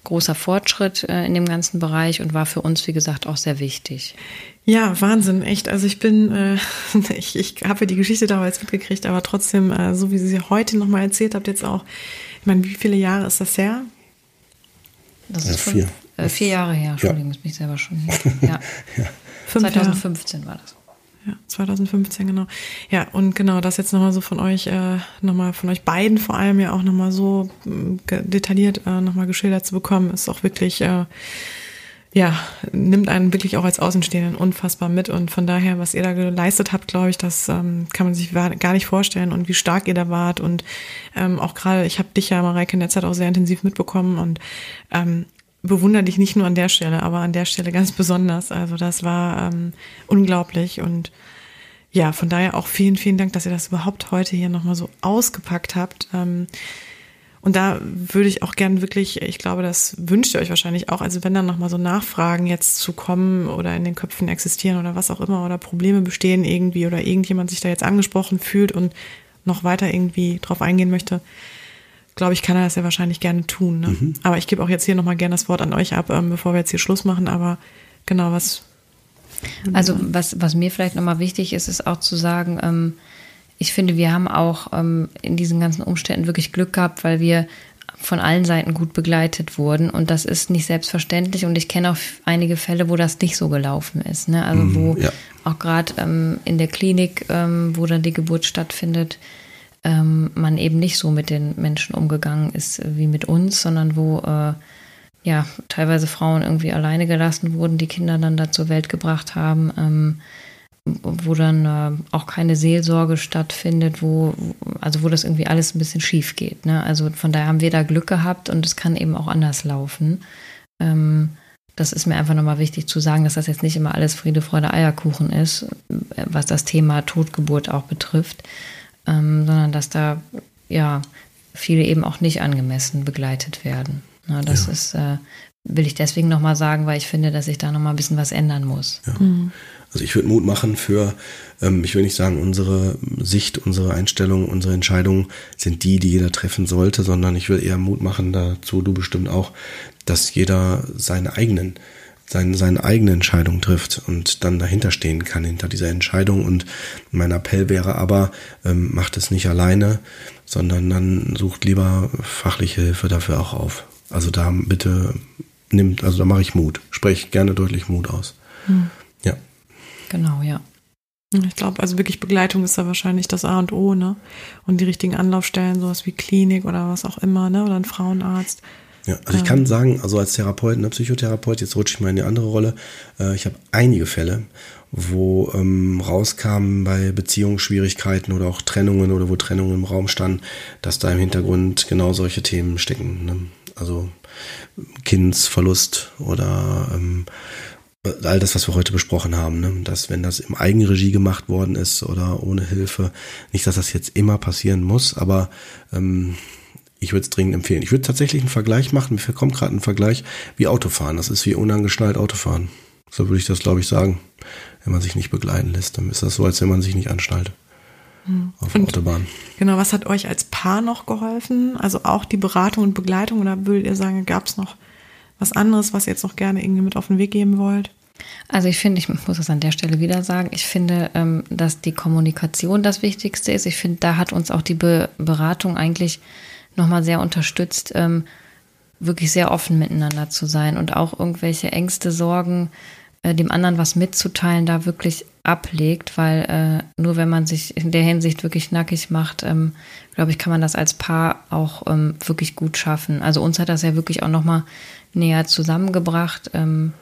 großer Fortschritt äh, in dem ganzen Bereich und war für uns, wie gesagt, auch sehr wichtig. Ja, Wahnsinn, echt. Also ich bin, äh, ich, ich habe ja die Geschichte damals mitgekriegt, aber trotzdem, äh, so wie Sie sie heute nochmal erzählt habt, jetzt auch, ich meine, wie viele Jahre ist das her? Das ist ja, vier. Fünf, äh, vier Jahre her, Entschuldigung, ja. ist mich selber schon hier. Ja. ja. 2015 war das. Ja, 2015, genau. Ja, und genau, das jetzt nochmal so von euch, äh, nochmal von euch beiden vor allem ja auch nochmal so äh, detailliert äh, nochmal geschildert zu bekommen, ist auch wirklich, äh, ja, nimmt einen wirklich auch als Außenstehenden unfassbar mit. Und von daher, was ihr da geleistet habt, glaube ich, das ähm, kann man sich gar nicht vorstellen und wie stark ihr da wart. Und ähm, auch gerade, ich habe dich ja, Mareike, in der Zeit auch sehr intensiv mitbekommen und ähm, bewundere dich nicht nur an der Stelle, aber an der Stelle ganz besonders. Also das war ähm, unglaublich und ja, von daher auch vielen, vielen Dank, dass ihr das überhaupt heute hier nochmal so ausgepackt habt. Ähm, und da würde ich auch gern wirklich, ich glaube, das wünscht ihr euch wahrscheinlich auch, also wenn dann nochmal so Nachfragen jetzt zu kommen oder in den Köpfen existieren oder was auch immer oder Probleme bestehen irgendwie oder irgendjemand sich da jetzt angesprochen fühlt und noch weiter irgendwie drauf eingehen möchte, glaube ich, kann er das ja wahrscheinlich gerne tun. Ne? Mhm. Aber ich gebe auch jetzt hier nochmal gerne das Wort an euch ab, ähm, bevor wir jetzt hier Schluss machen. Aber genau, was. Also was, was mir vielleicht nochmal wichtig ist, ist auch zu sagen, ähm, ich finde, wir haben auch ähm, in diesen ganzen Umständen wirklich Glück gehabt, weil wir von allen Seiten gut begleitet wurden. Und das ist nicht selbstverständlich. Und ich kenne auch einige Fälle, wo das nicht so gelaufen ist. Ne? Also mhm, wo ja. auch gerade ähm, in der Klinik, ähm, wo dann die Geburt stattfindet, ähm, man eben nicht so mit den Menschen umgegangen ist wie mit uns, sondern wo äh, ja teilweise Frauen irgendwie alleine gelassen wurden, die Kinder dann da zur Welt gebracht haben. Wo dann äh, auch keine Seelsorge stattfindet, wo, also wo das irgendwie alles ein bisschen schief geht. Ne? Also von daher haben wir da Glück gehabt und es kann eben auch anders laufen. Ähm, das ist mir einfach nochmal wichtig zu sagen, dass das jetzt nicht immer alles Friede, Freude, Eierkuchen ist, was das Thema Totgeburt auch betrifft, ähm, sondern dass da ja viele eben auch nicht angemessen begleitet werden. Na, das ja. ist, äh, will ich deswegen nochmal sagen, weil ich finde, dass sich da nochmal ein bisschen was ändern muss. Ja. Mhm. Also ich würde Mut machen für, ähm, ich will nicht sagen, unsere Sicht, unsere Einstellung, unsere Entscheidungen sind die, die jeder treffen sollte, sondern ich will eher Mut machen dazu, du bestimmt auch, dass jeder seine eigenen, seine, seine eigene Entscheidung trifft und dann dahinter stehen kann, hinter dieser Entscheidung. Und mein Appell wäre aber, ähm, macht es nicht alleine, sondern dann sucht lieber fachliche Hilfe dafür auch auf. Also da bitte nimmt, also da mache ich Mut. Spreche gerne deutlich Mut aus. Hm. Genau, ja. Ich glaube, also wirklich Begleitung ist da wahrscheinlich das A und O, ne? Und die richtigen Anlaufstellen, sowas wie Klinik oder was auch immer, ne? Oder ein Frauenarzt. Ja, also ich kann sagen, also als Therapeut, ne, Psychotherapeut, jetzt rutsche ich mal in die andere Rolle. Äh, ich habe einige Fälle, wo ähm, rauskamen bei Beziehungsschwierigkeiten oder auch Trennungen oder wo Trennungen im Raum standen, dass da im Hintergrund genau solche Themen stecken. Ne? Also Kindsverlust oder ähm, all das, was wir heute besprochen haben, ne? dass wenn das im Eigenregie gemacht worden ist oder ohne Hilfe, nicht, dass das jetzt immer passieren muss, aber ähm, ich würde es dringend empfehlen. Ich würde tatsächlich einen Vergleich machen, mir kommt gerade ein Vergleich wie Autofahren. Das ist wie unangeschnallt Autofahren. So würde ich das, glaube ich, sagen. Wenn man sich nicht begleiten lässt, dann ist das so, als wenn man sich nicht anschnallt. Hm. Auf der Autobahn. Genau, was hat euch als Paar noch geholfen? Also auch die Beratung und Begleitung oder würdet ihr sagen, gab es noch was anderes, was ihr jetzt noch gerne irgendwie mit auf den Weg geben wollt? Also ich finde, ich muss es an der Stelle wieder sagen, ich finde, ähm, dass die Kommunikation das Wichtigste ist. Ich finde, da hat uns auch die Beratung eigentlich nochmal sehr unterstützt, ähm, wirklich sehr offen miteinander zu sein und auch irgendwelche Ängste, Sorgen äh, dem anderen was mitzuteilen, da wirklich ablegt, weil äh, nur wenn man sich in der Hinsicht wirklich nackig macht, ähm, glaube ich, kann man das als Paar auch wirklich gut schaffen. Also uns hat das ja wirklich auch nochmal näher zusammengebracht, ähm,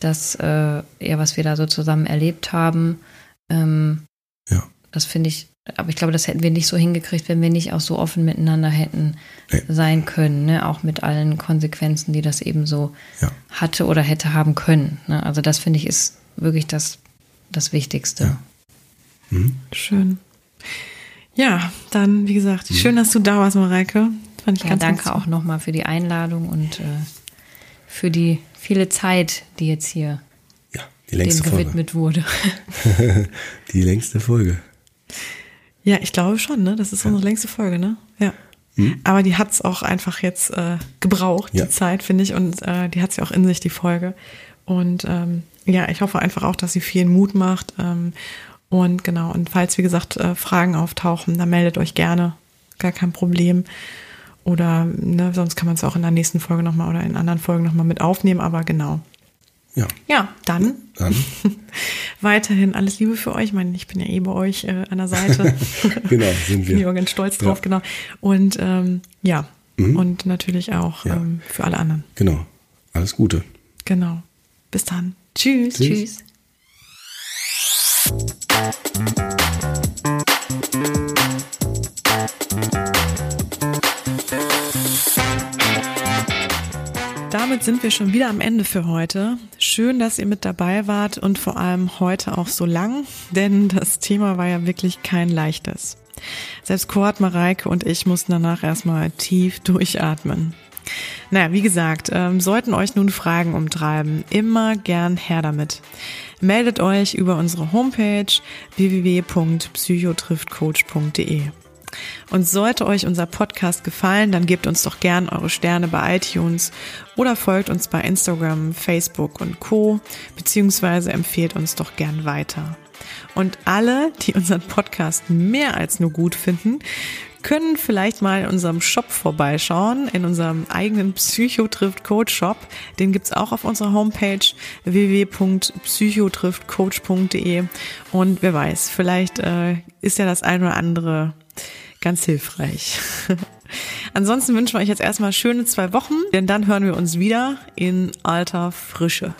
das, äh, ja, was wir da so zusammen erlebt haben. Ähm, ja. Das finde ich, aber ich glaube, das hätten wir nicht so hingekriegt, wenn wir nicht auch so offen miteinander hätten nee. sein können, ne? auch mit allen Konsequenzen, die das eben so ja. hatte oder hätte haben können. Ne? Also das finde ich ist wirklich das das Wichtigste. Ja. Mhm. Schön. Ja, dann, wie gesagt, mhm. schön, dass du da warst, Mareike. Fand ich ja, ganz danke ganz auch nochmal für die Einladung und äh, für die viele Zeit, die jetzt hier ja, die längste dem gewidmet Folge. wurde. die längste Folge. Ja, ich glaube schon, ne? Das ist ja. unsere längste Folge, ne? Ja. Mhm. Aber die hat es auch einfach jetzt äh, gebraucht, ja. die Zeit, finde ich. Und äh, die hat es ja auch in sich, die Folge. Und ähm, ja, ich hoffe einfach auch, dass sie viel Mut macht. Ähm, und genau, und falls, wie gesagt, äh, Fragen auftauchen, dann meldet euch gerne. Gar kein Problem. Oder ne, sonst kann man es auch in der nächsten Folge nochmal oder in anderen Folgen nochmal mit aufnehmen, aber genau. Ja. Ja, dann, dann. weiterhin alles Liebe für euch. Ich meine, ich bin ja eh bei euch äh, an der Seite. genau, sind wir. Ich bin auch ganz stolz drauf, ja. genau. Und ähm, ja, mhm. und natürlich auch ja. ähm, für alle anderen. Genau. Alles Gute. Genau. Bis dann. Tschüss. Tschüss. Tschüss. Damit sind wir schon wieder am Ende für heute. Schön, dass ihr mit dabei wart und vor allem heute auch so lang, denn das Thema war ja wirklich kein leichtes. Selbst Kurt, Mareike und ich mussten danach erstmal tief durchatmen. Naja, wie gesagt, ähm, sollten euch nun Fragen umtreiben, immer gern her damit. Meldet euch über unsere Homepage www.psychotriftcoach.de. Und sollte euch unser Podcast gefallen, dann gebt uns doch gern eure Sterne bei iTunes oder folgt uns bei Instagram, Facebook und Co. beziehungsweise empfehlt uns doch gern weiter. Und alle, die unseren Podcast mehr als nur gut finden, können vielleicht mal in unserem Shop vorbeischauen, in unserem eigenen Psychotrift Coach Shop. Den gibt's auch auf unserer Homepage www.psychotriftcoach.de und wer weiß, vielleicht äh, ist ja das ein oder andere ganz hilfreich. Ansonsten wünschen wir euch jetzt erstmal schöne zwei Wochen, denn dann hören wir uns wieder in alter Frische.